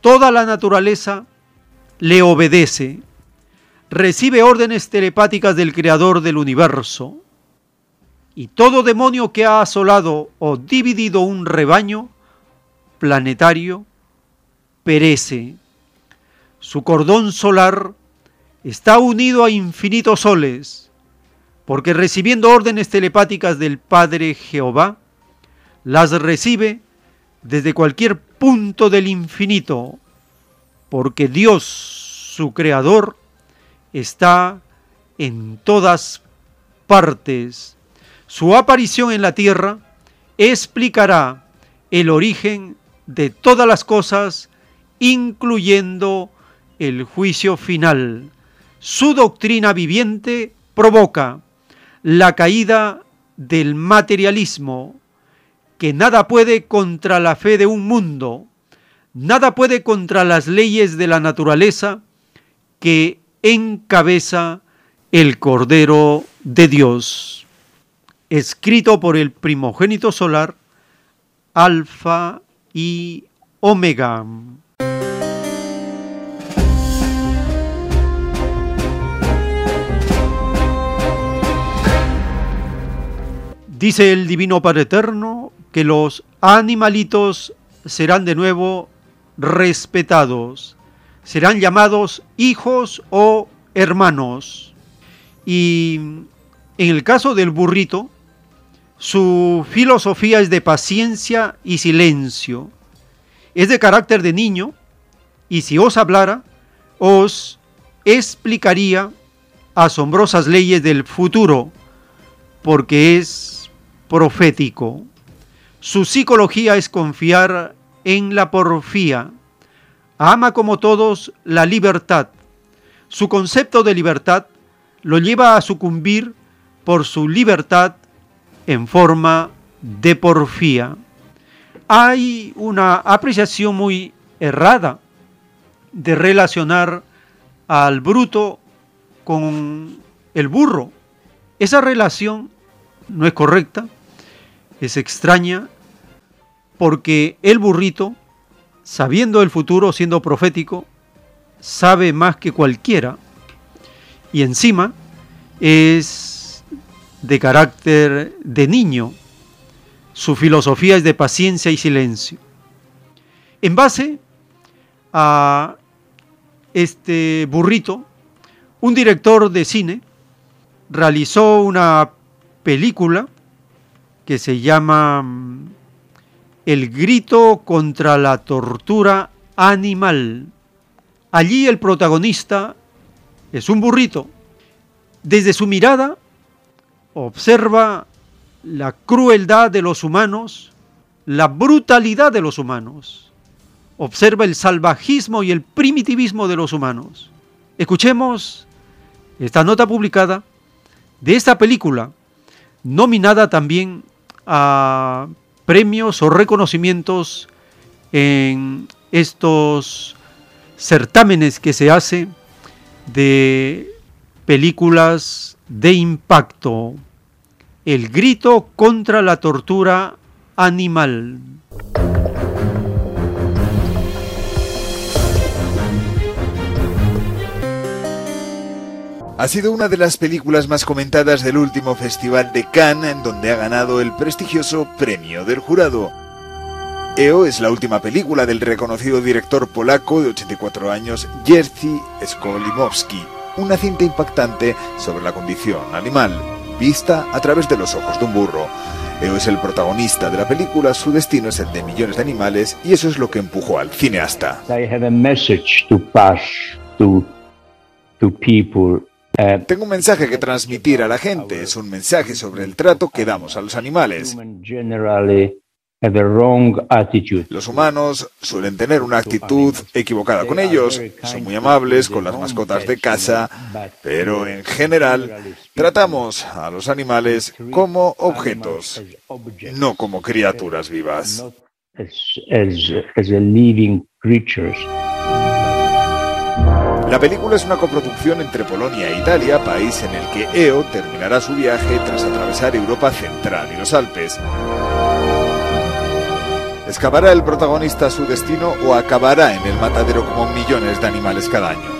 Toda la naturaleza le obedece, recibe órdenes telepáticas del Creador del universo, y todo demonio que ha asolado o dividido un rebaño planetario perece. Su cordón solar está unido a infinitos soles, porque recibiendo órdenes telepáticas del Padre Jehová, las recibe desde cualquier punto del infinito, porque Dios, su Creador, está en todas partes. Su aparición en la tierra explicará el origen de todas las cosas, incluyendo el juicio final su doctrina viviente provoca la caída del materialismo, que nada puede contra la fe de un mundo, nada puede contra las leyes de la naturaleza que encabeza el Cordero de Dios, escrito por el primogénito solar, Alfa y Omega. Dice el Divino Padre Eterno que los animalitos serán de nuevo respetados, serán llamados hijos o hermanos. Y en el caso del burrito, su filosofía es de paciencia y silencio. Es de carácter de niño y si os hablara, os explicaría asombrosas leyes del futuro, porque es profético. Su psicología es confiar en la porfía. Ama como todos la libertad. Su concepto de libertad lo lleva a sucumbir por su libertad en forma de porfía. Hay una apreciación muy errada de relacionar al bruto con el burro Esa relación no es correcta, es extraña, porque el burrito, sabiendo el futuro, siendo profético, sabe más que cualquiera y encima es de carácter de niño. Su filosofía es de paciencia y silencio. En base a este burrito, un director de cine realizó una película que se llama mm, El grito contra la tortura animal. Allí el protagonista es un burrito. Desde su mirada observa la crueldad de los humanos, la brutalidad de los humanos. Observa el salvajismo y el primitivismo de los humanos. Escuchemos esta nota publicada de esta película, nominada también a premios o reconocimientos en estos certámenes que se hace de películas de impacto. El grito contra la tortura animal. Ha sido una de las películas más comentadas del último Festival de Cannes, en donde ha ganado el prestigioso premio del jurado. EO es la última película del reconocido director polaco de 84 años, Jerzy Skolimowski, una cinta impactante sobre la condición animal, vista a través de los ojos de un burro. EO es el protagonista de la película, su destino es el de millones de animales y eso es lo que empujó al cineasta. Uh, Tengo un mensaje que transmitir a la gente, es un mensaje sobre el trato que damos a los animales. Los humanos suelen tener una actitud equivocada con ellos, son muy amables con las mascotas de casa, pero en general tratamos a los animales como objetos, no como criaturas vivas. La película es una coproducción entre Polonia e Italia, país en el que EO terminará su viaje tras atravesar Europa Central y los Alpes. ¿Excavará el protagonista su destino o acabará en el matadero como millones de animales cada año?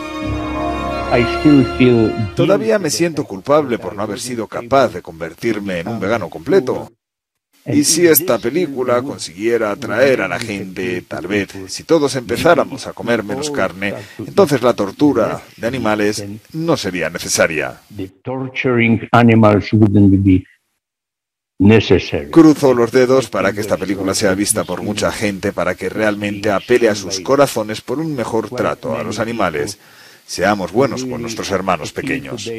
Todavía me siento culpable por no haber sido capaz de convertirme en un vegano completo. Y si esta película consiguiera atraer a la gente, tal vez, si todos empezáramos a comer menos carne, entonces la tortura de animales no sería necesaria. Cruzo los dedos para que esta película sea vista por mucha gente, para que realmente apele a sus corazones por un mejor trato a los animales. Seamos buenos con nuestros hermanos pequeños.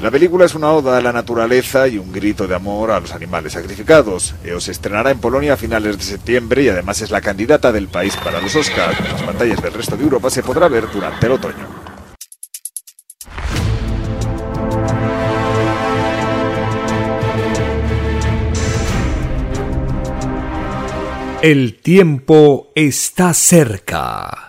La película es una oda a la naturaleza y un grito de amor a los animales sacrificados. EO se estrenará en Polonia a finales de septiembre y además es la candidata del país para los Oscars. Las pantallas del resto de Europa se podrá ver durante el otoño. El tiempo está cerca.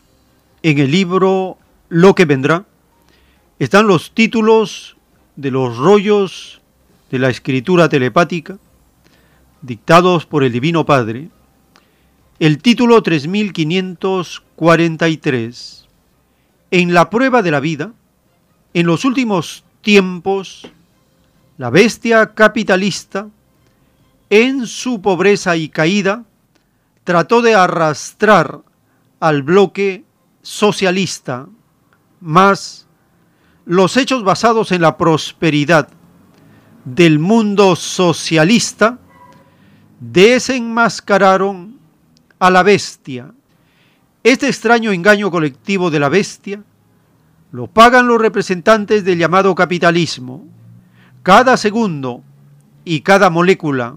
en el libro Lo que vendrá, están los títulos de los rollos de la escritura telepática dictados por el Divino Padre. El título 3543. En la prueba de la vida, en los últimos tiempos, la bestia capitalista, en su pobreza y caída, trató de arrastrar al bloque socialista, más los hechos basados en la prosperidad del mundo socialista desenmascararon a la bestia. Este extraño engaño colectivo de la bestia lo pagan los representantes del llamado capitalismo. Cada segundo y cada molécula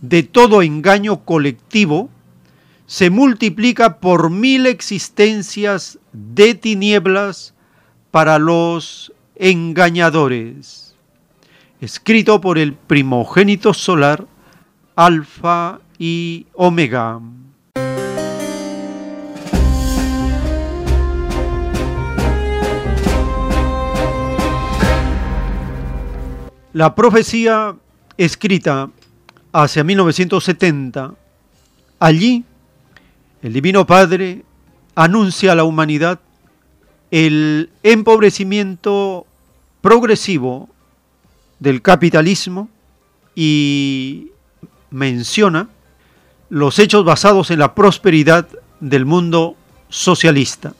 de todo engaño colectivo se multiplica por mil existencias de tinieblas para los engañadores. Escrito por el primogénito solar, Alfa y Omega. La profecía escrita hacia 1970, allí el Divino Padre anuncia a la humanidad el empobrecimiento progresivo del capitalismo y menciona los hechos basados en la prosperidad del mundo socialista.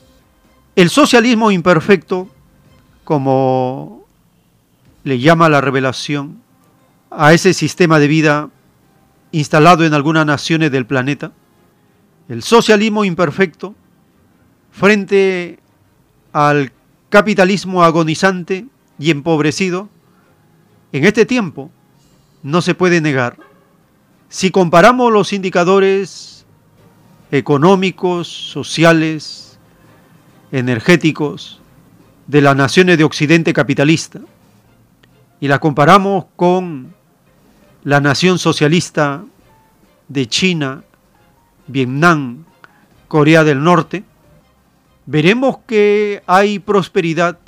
El socialismo imperfecto, como le llama la revelación a ese sistema de vida instalado en algunas naciones del planeta, el socialismo imperfecto frente al capitalismo agonizante y empobrecido, en este tiempo no se puede negar. Si comparamos los indicadores económicos, sociales, energéticos de las naciones de Occidente capitalista y la comparamos con la nación socialista de China, Vietnam, Corea del Norte, veremos que hay prosperidad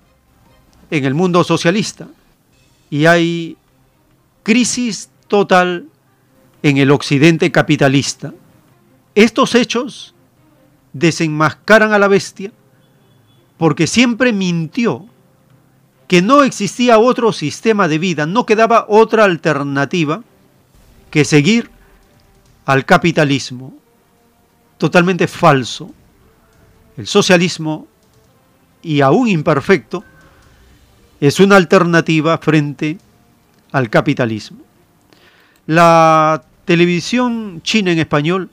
en el mundo socialista y hay crisis total en el occidente capitalista. Estos hechos desenmascaran a la bestia porque siempre mintió que no existía otro sistema de vida, no quedaba otra alternativa que seguir al capitalismo totalmente falso. El socialismo, y aún imperfecto, es una alternativa frente al capitalismo. La televisión china en español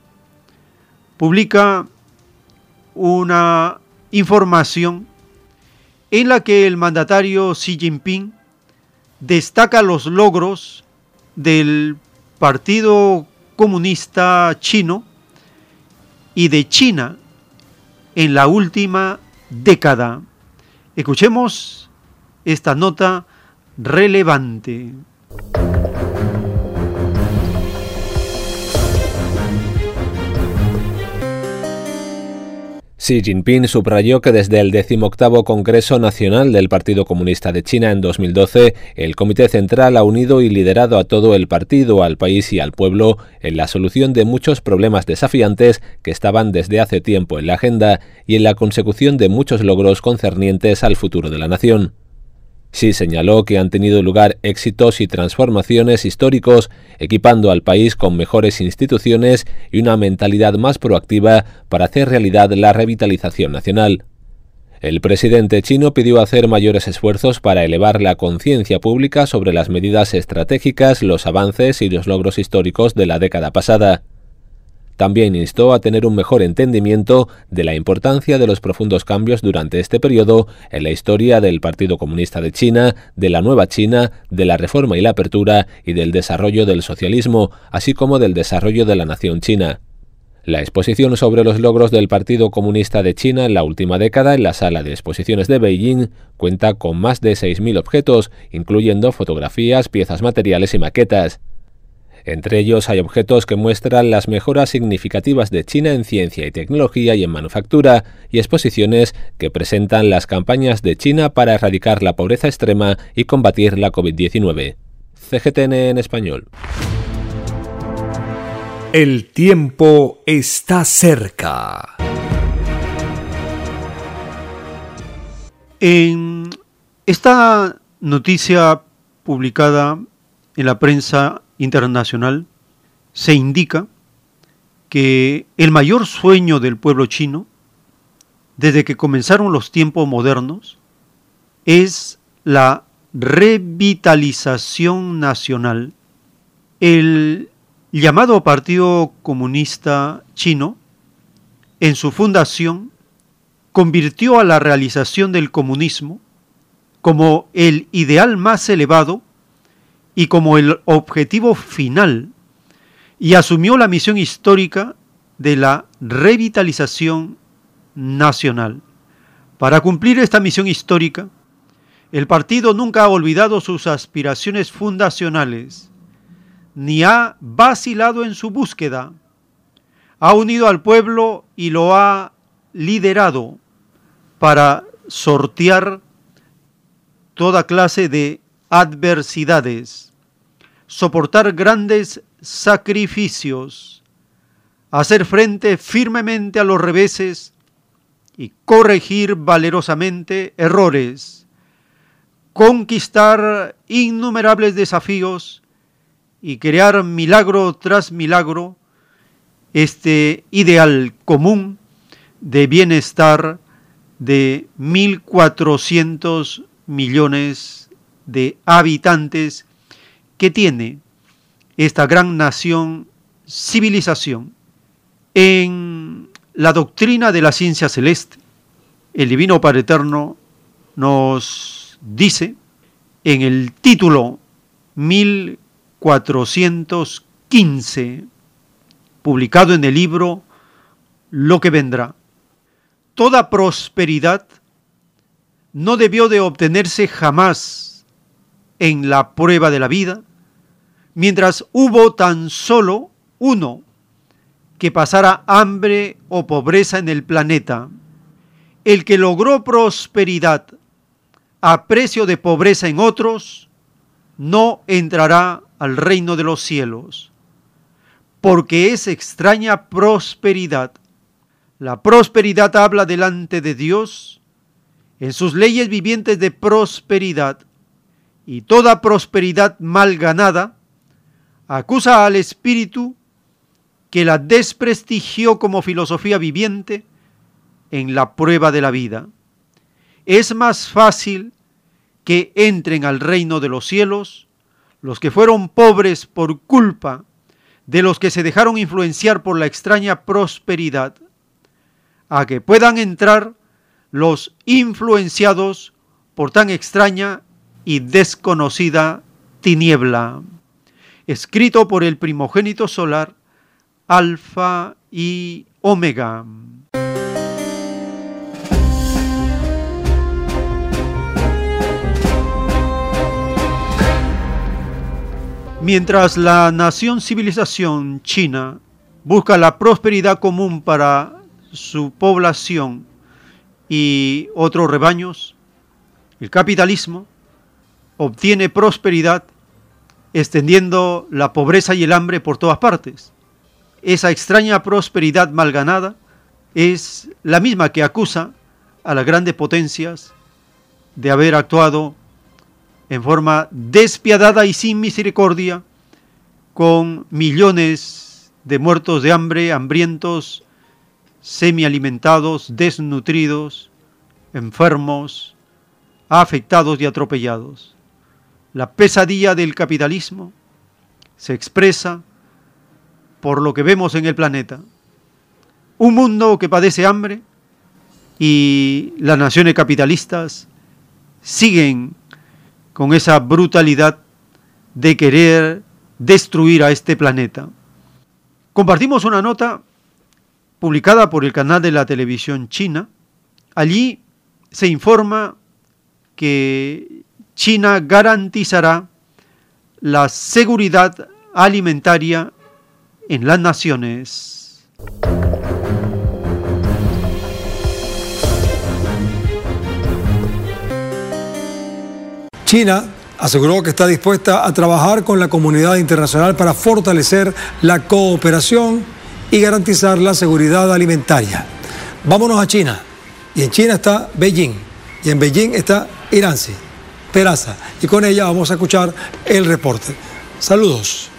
publica una información en la que el mandatario Xi Jinping destaca los logros del Partido Comunista Chino y de China en la última década. Escuchemos esta nota relevante. Xi Jinping subrayó que desde el 18 Congreso Nacional del Partido Comunista de China en 2012, el Comité Central ha unido y liderado a todo el partido, al país y al pueblo en la solución de muchos problemas desafiantes que estaban desde hace tiempo en la agenda y en la consecución de muchos logros concernientes al futuro de la nación. Sí señaló que han tenido lugar éxitos y transformaciones históricos, equipando al país con mejores instituciones y una mentalidad más proactiva para hacer realidad la revitalización nacional. El presidente chino pidió hacer mayores esfuerzos para elevar la conciencia pública sobre las medidas estratégicas, los avances y los logros históricos de la década pasada. También instó a tener un mejor entendimiento de la importancia de los profundos cambios durante este periodo en la historia del Partido Comunista de China, de la Nueva China, de la reforma y la apertura y del desarrollo del socialismo, así como del desarrollo de la nación china. La exposición sobre los logros del Partido Comunista de China en la última década en la sala de exposiciones de Beijing cuenta con más de 6.000 objetos, incluyendo fotografías, piezas materiales y maquetas. Entre ellos hay objetos que muestran las mejoras significativas de China en ciencia y tecnología y en manufactura, y exposiciones que presentan las campañas de China para erradicar la pobreza extrema y combatir la COVID-19. CGTN en español. El tiempo está cerca. En esta noticia publicada en la prensa internacional se indica que el mayor sueño del pueblo chino, desde que comenzaron los tiempos modernos, es la revitalización nacional. El llamado Partido Comunista Chino, en su fundación, convirtió a la realización del comunismo como el ideal más elevado y como el objetivo final, y asumió la misión histórica de la revitalización nacional. Para cumplir esta misión histórica, el partido nunca ha olvidado sus aspiraciones fundacionales ni ha vacilado en su búsqueda. Ha unido al pueblo y lo ha liderado para sortear toda clase de adversidades, soportar grandes sacrificios, hacer frente firmemente a los reveses y corregir valerosamente errores, conquistar innumerables desafíos y crear milagro tras milagro este ideal común de bienestar de 1.400 millones de habitantes que tiene esta gran nación, civilización. En la doctrina de la ciencia celeste, el Divino Padre Eterno nos dice en el título 1000 415, publicado en el libro Lo que vendrá. Toda prosperidad no debió de obtenerse jamás en la prueba de la vida, mientras hubo tan solo uno que pasara hambre o pobreza en el planeta. El que logró prosperidad a precio de pobreza en otros, no entrará al reino de los cielos, porque es extraña prosperidad. La prosperidad habla delante de Dios en sus leyes vivientes de prosperidad, y toda prosperidad mal ganada acusa al espíritu que la desprestigió como filosofía viviente en la prueba de la vida. Es más fácil que entren al reino de los cielos los que fueron pobres por culpa de los que se dejaron influenciar por la extraña prosperidad, a que puedan entrar los influenciados por tan extraña y desconocida tiniebla. Escrito por el primogénito solar, Alfa y Omega. Mientras la nación civilización china busca la prosperidad común para su población y otros rebaños, el capitalismo obtiene prosperidad extendiendo la pobreza y el hambre por todas partes. Esa extraña prosperidad mal ganada es la misma que acusa a las grandes potencias de haber actuado en forma despiadada y sin misericordia, con millones de muertos de hambre, hambrientos, semialimentados, desnutridos, enfermos, afectados y atropellados. La pesadilla del capitalismo se expresa por lo que vemos en el planeta. Un mundo que padece hambre y las naciones capitalistas siguen con esa brutalidad de querer destruir a este planeta. Compartimos una nota publicada por el canal de la televisión china. Allí se informa que China garantizará la seguridad alimentaria en las naciones. China aseguró que está dispuesta a trabajar con la comunidad internacional para fortalecer la cooperación y garantizar la seguridad alimentaria. Vámonos a China. Y en China está Beijing. Y en Beijing está Iranzi, Peraza. Y con ella vamos a escuchar el reporte. Saludos.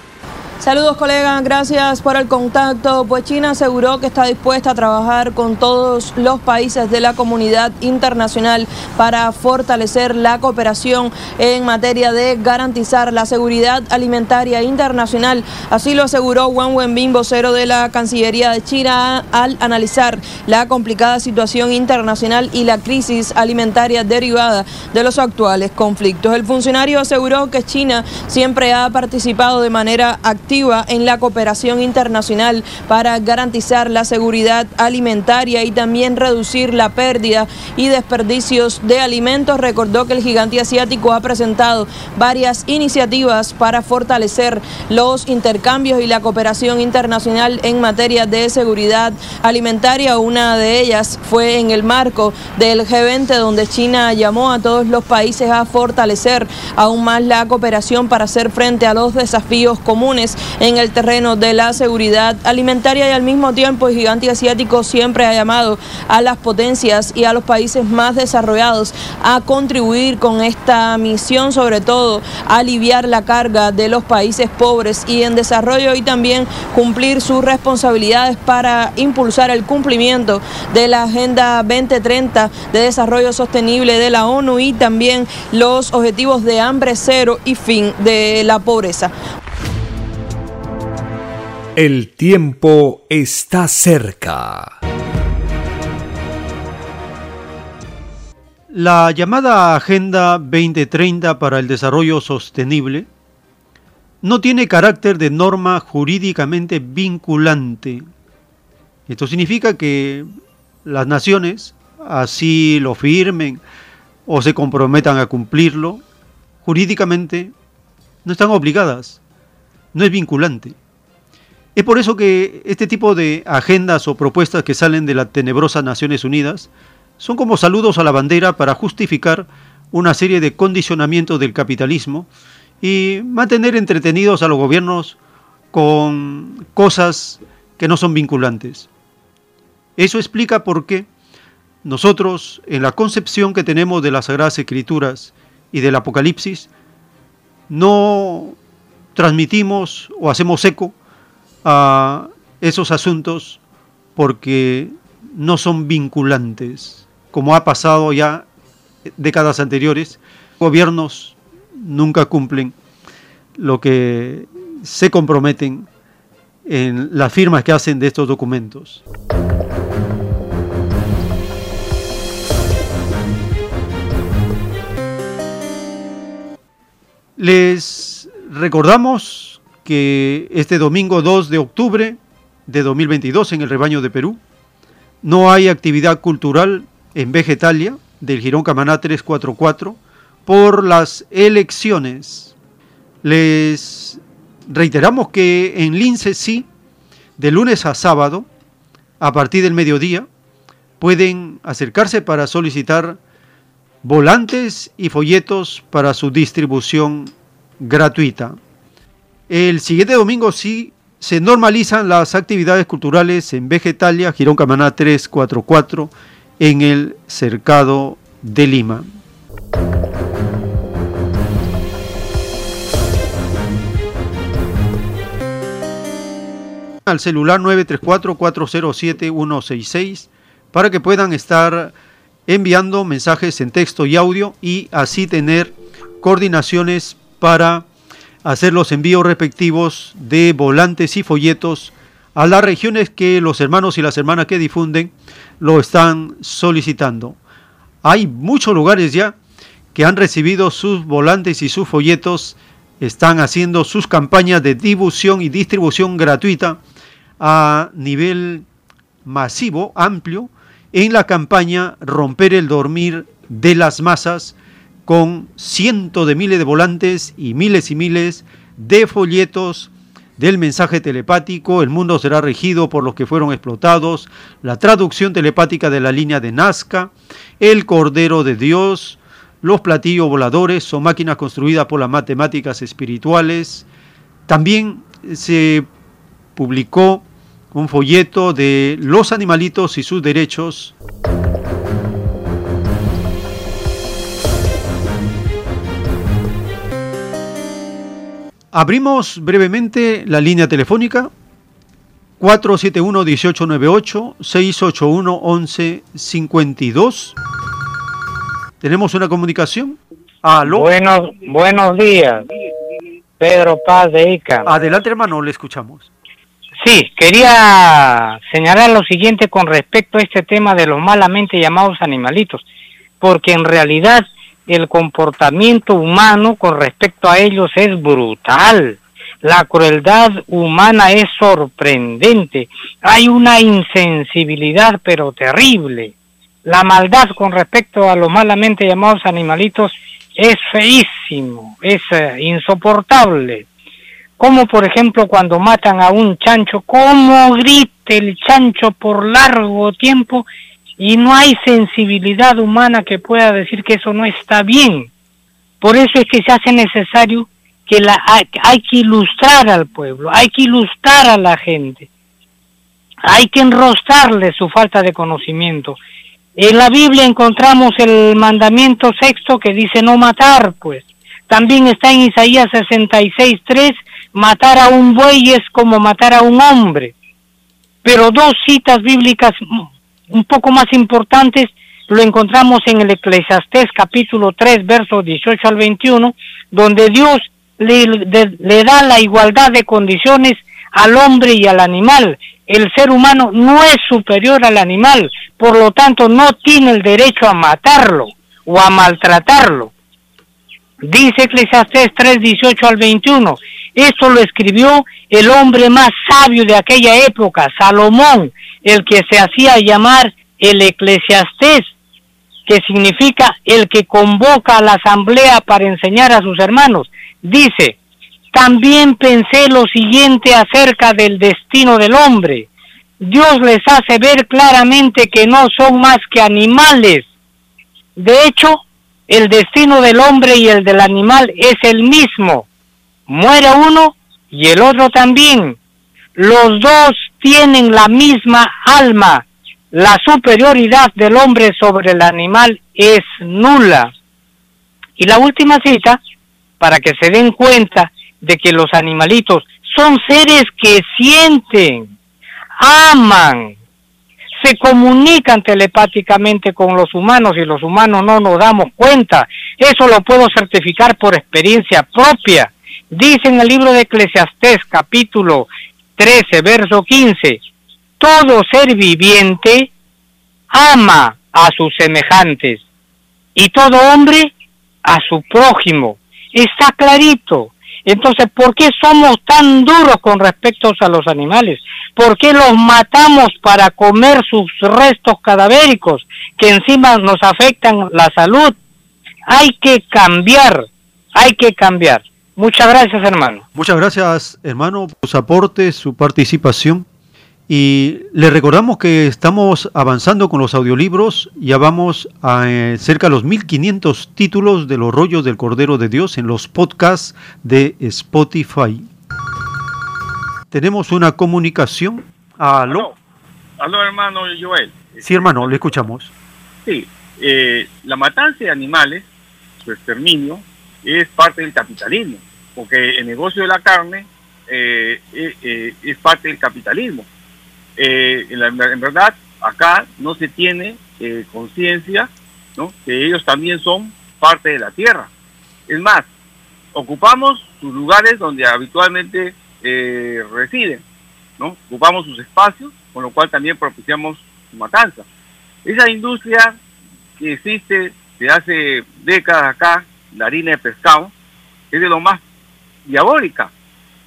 Saludos colegas, gracias por el contacto. Pues China aseguró que está dispuesta a trabajar con todos los países de la comunidad internacional para fortalecer la cooperación en materia de garantizar la seguridad alimentaria internacional. Así lo aseguró Wang Wenbin, vocero de la Cancillería de China, al analizar la complicada situación internacional y la crisis alimentaria derivada de los actuales conflictos. El funcionario aseguró que China siempre ha participado de manera activa en la cooperación internacional para garantizar la seguridad alimentaria y también reducir la pérdida y desperdicios de alimentos. Recordó que el gigante asiático ha presentado varias iniciativas para fortalecer los intercambios y la cooperación internacional en materia de seguridad alimentaria. Una de ellas fue en el marco del G20 donde China llamó a todos los países a fortalecer aún más la cooperación para hacer frente a los desafíos comunes en el terreno de la seguridad alimentaria y al mismo tiempo el gigante asiático siempre ha llamado a las potencias y a los países más desarrollados a contribuir con esta misión, sobre todo a aliviar la carga de los países pobres y en desarrollo y también cumplir sus responsabilidades para impulsar el cumplimiento de la Agenda 2030 de Desarrollo Sostenible de la ONU y también los objetivos de hambre cero y fin de la pobreza. El tiempo está cerca. La llamada Agenda 2030 para el Desarrollo Sostenible no tiene carácter de norma jurídicamente vinculante. Esto significa que las naciones así lo firmen o se comprometan a cumplirlo, jurídicamente no están obligadas, no es vinculante. Es por eso que este tipo de agendas o propuestas que salen de las tenebrosas Naciones Unidas son como saludos a la bandera para justificar una serie de condicionamientos del capitalismo y mantener entretenidos a los gobiernos con cosas que no son vinculantes. Eso explica por qué nosotros, en la concepción que tenemos de las Sagradas Escrituras y del Apocalipsis, no transmitimos o hacemos eco a esos asuntos porque no son vinculantes, como ha pasado ya décadas anteriores. Gobiernos nunca cumplen lo que se comprometen en las firmas que hacen de estos documentos. Les recordamos que este domingo 2 de octubre de 2022 en el rebaño de Perú no hay actividad cultural en Vegetalia del Girón Camaná 344 por las elecciones. Les reiteramos que en Lince sí, de lunes a sábado, a partir del mediodía, pueden acercarse para solicitar volantes y folletos para su distribución gratuita. El siguiente domingo sí se normalizan las actividades culturales en Vegetalia, Girón Camaná 344, en el Cercado de Lima. Al celular 934-407-166 para que puedan estar enviando mensajes en texto y audio y así tener coordinaciones para hacer los envíos respectivos de volantes y folletos a las regiones que los hermanos y las hermanas que difunden lo están solicitando. Hay muchos lugares ya que han recibido sus volantes y sus folletos, están haciendo sus campañas de difusión y distribución gratuita a nivel masivo, amplio, en la campaña Romper el Dormir de las Masas, con cientos de miles de volantes y miles y miles de folletos del mensaje telepático, el mundo será regido por los que fueron explotados, la traducción telepática de la línea de Nazca, el Cordero de Dios, los platillos voladores son máquinas construidas por las matemáticas espirituales. También se publicó un folleto de los animalitos y sus derechos. Abrimos brevemente la línea telefónica 471-1898, 681-1152. ¿Tenemos una comunicación? ¿Aló? Buenos, buenos días, Pedro Paz de Ica. Adelante, hermano, le escuchamos. Sí, quería señalar lo siguiente con respecto a este tema de los malamente llamados animalitos, porque en realidad el comportamiento humano con respecto a ellos es brutal. La crueldad humana es sorprendente. Hay una insensibilidad pero terrible. La maldad con respecto a los malamente llamados animalitos es feísimo, es eh, insoportable como por ejemplo cuando matan a un chancho, cómo grite el chancho por largo tiempo y no hay sensibilidad humana que pueda decir que eso no está bien. Por eso es que se hace necesario que la, hay, que ilustrar al pueblo, hay que ilustrar a la gente, hay que enrostrarle su falta de conocimiento. En la Biblia encontramos el mandamiento sexto que dice no matar, pues. También está en Isaías 66.3 matar a un buey es como matar a un hombre. Pero dos citas bíblicas un poco más importantes lo encontramos en el Eclesiastés capítulo 3, versos 18 al 21, donde Dios le, le da la igualdad de condiciones al hombre y al animal. El ser humano no es superior al animal, por lo tanto no tiene el derecho a matarlo o a maltratarlo. Dice Eclesiastés 3, 18 al 21, esto lo escribió el hombre más sabio de aquella época, Salomón, el que se hacía llamar el eclesiastés, que significa el que convoca a la asamblea para enseñar a sus hermanos. Dice, también pensé lo siguiente acerca del destino del hombre. Dios les hace ver claramente que no son más que animales. De hecho, el destino del hombre y el del animal es el mismo muere uno y el otro también. Los dos tienen la misma alma. La superioridad del hombre sobre el animal es nula. Y la última cita, para que se den cuenta de que los animalitos son seres que sienten, aman, se comunican telepáticamente con los humanos y los humanos no nos damos cuenta. Eso lo puedo certificar por experiencia propia. Dice en el libro de Eclesiastés capítulo 13, verso 15, todo ser viviente ama a sus semejantes y todo hombre a su prójimo. Está clarito. Entonces, ¿por qué somos tan duros con respecto a los animales? ¿Por qué los matamos para comer sus restos cadavéricos que encima nos afectan la salud? Hay que cambiar, hay que cambiar. Muchas gracias, hermano. Muchas gracias, hermano, por su aporte, su participación. Y le recordamos que estamos avanzando con los audiolibros. Ya vamos a eh, cerca de los 1500 títulos de los rollos del Cordero de Dios en los podcasts de Spotify. Tenemos una comunicación. Aló. Aló, hermano Joel. Sí, hermano, le escuchamos. Sí, eh, la matanza de animales, su exterminio, es parte del capitalismo, porque el negocio de la carne eh, eh, eh, es parte del capitalismo. En, verdad, acá no se tiene conciencia ¿no? que ellos también son parte de la tierra. Es más, ocupamos sus lugares donde habitualmente eh, residen, ¿no? Ocupamos sus espacios, con lo cual también propiciamos su matanza. Esa industria que existe desde hace décadas acá, la harina de pescado, es de lo más diabólica,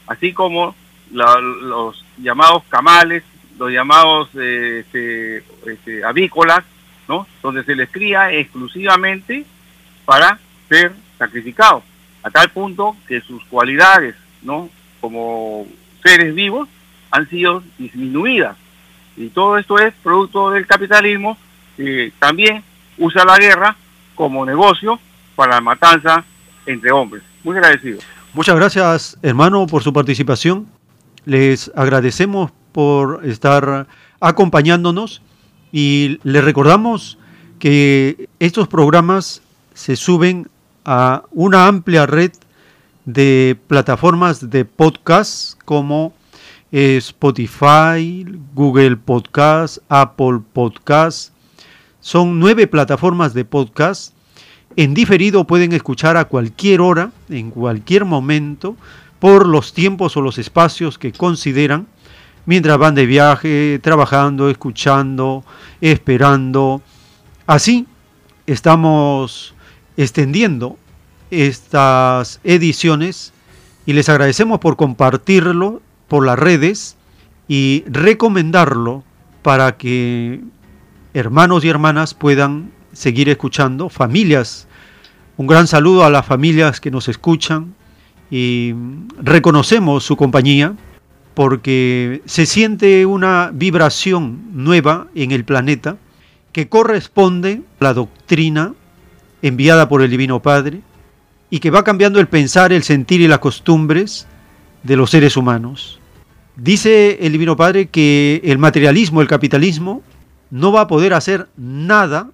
así como los llamados camales, los llamados eh, este, este, avícolas, ¿no? donde se les cría exclusivamente para ser sacrificados, a tal punto que sus cualidades ¿no? como seres vivos han sido disminuidas. Y todo esto es producto del capitalismo que también usa la guerra como negocio para la matanza entre hombres. Muy agradecido. Muchas gracias, hermano, por su participación. Les agradecemos por estar acompañándonos y les recordamos que estos programas se suben a una amplia red de plataformas de podcast como Spotify, Google Podcast, Apple Podcast. Son nueve plataformas de podcast. En diferido pueden escuchar a cualquier hora, en cualquier momento, por los tiempos o los espacios que consideran, mientras van de viaje, trabajando, escuchando, esperando. Así estamos extendiendo estas ediciones y les agradecemos por compartirlo por las redes y recomendarlo para que hermanos y hermanas puedan seguir escuchando, familias. Un gran saludo a las familias que nos escuchan y reconocemos su compañía porque se siente una vibración nueva en el planeta que corresponde a la doctrina enviada por el Divino Padre y que va cambiando el pensar, el sentir y las costumbres de los seres humanos. Dice el Divino Padre que el materialismo, el capitalismo, no va a poder hacer nada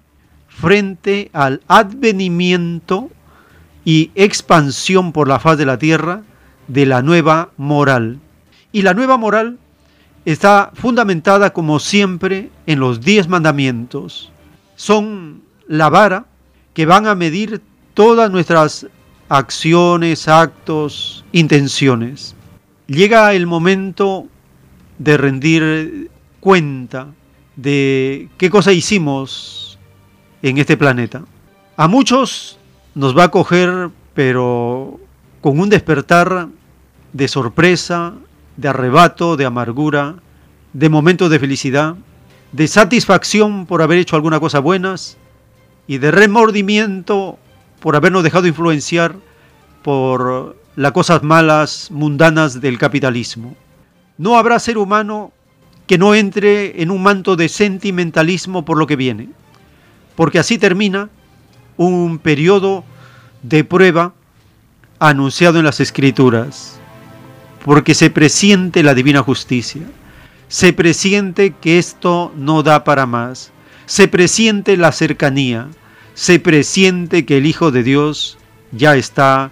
frente al advenimiento y expansión por la faz de la tierra de la nueva moral. Y la nueva moral está fundamentada como siempre en los diez mandamientos. Son la vara que van a medir todas nuestras acciones, actos, intenciones. Llega el momento de rendir cuenta de qué cosa hicimos en este planeta. A muchos nos va a coger, pero con un despertar de sorpresa, de arrebato, de amargura, de momentos de felicidad, de satisfacción por haber hecho alguna cosa buenas y de remordimiento por habernos dejado influenciar por las cosas malas, mundanas del capitalismo. No habrá ser humano que no entre en un manto de sentimentalismo por lo que viene, porque así termina un periodo de prueba anunciado en las escrituras, porque se presiente la divina justicia, se presiente que esto no da para más, se presiente la cercanía, se presiente que el Hijo de Dios ya está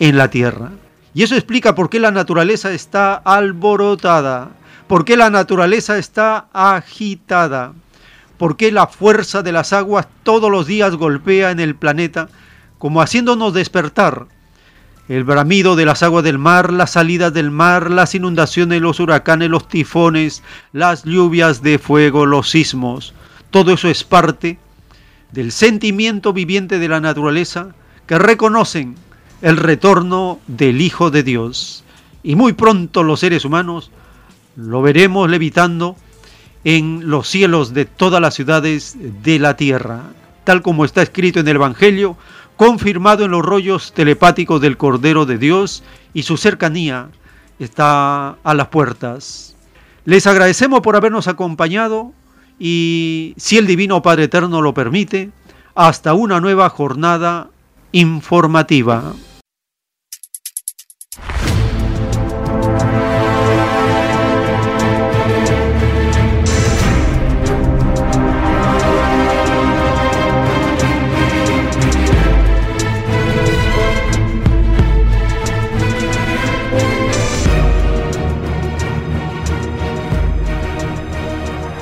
en la tierra. Y eso explica por qué la naturaleza está alborotada, por qué la naturaleza está agitada, por qué la fuerza de las aguas todos los días golpea en el planeta, como haciéndonos despertar. El bramido de las aguas del mar, las salidas del mar, las inundaciones, los huracanes, los tifones, las lluvias de fuego, los sismos, todo eso es parte del sentimiento viviente de la naturaleza que reconocen el retorno del Hijo de Dios. Y muy pronto los seres humanos lo veremos levitando en los cielos de todas las ciudades de la tierra, tal como está escrito en el Evangelio, confirmado en los rollos telepáticos del Cordero de Dios y su cercanía está a las puertas. Les agradecemos por habernos acompañado y si el Divino Padre Eterno lo permite, hasta una nueva jornada informativa.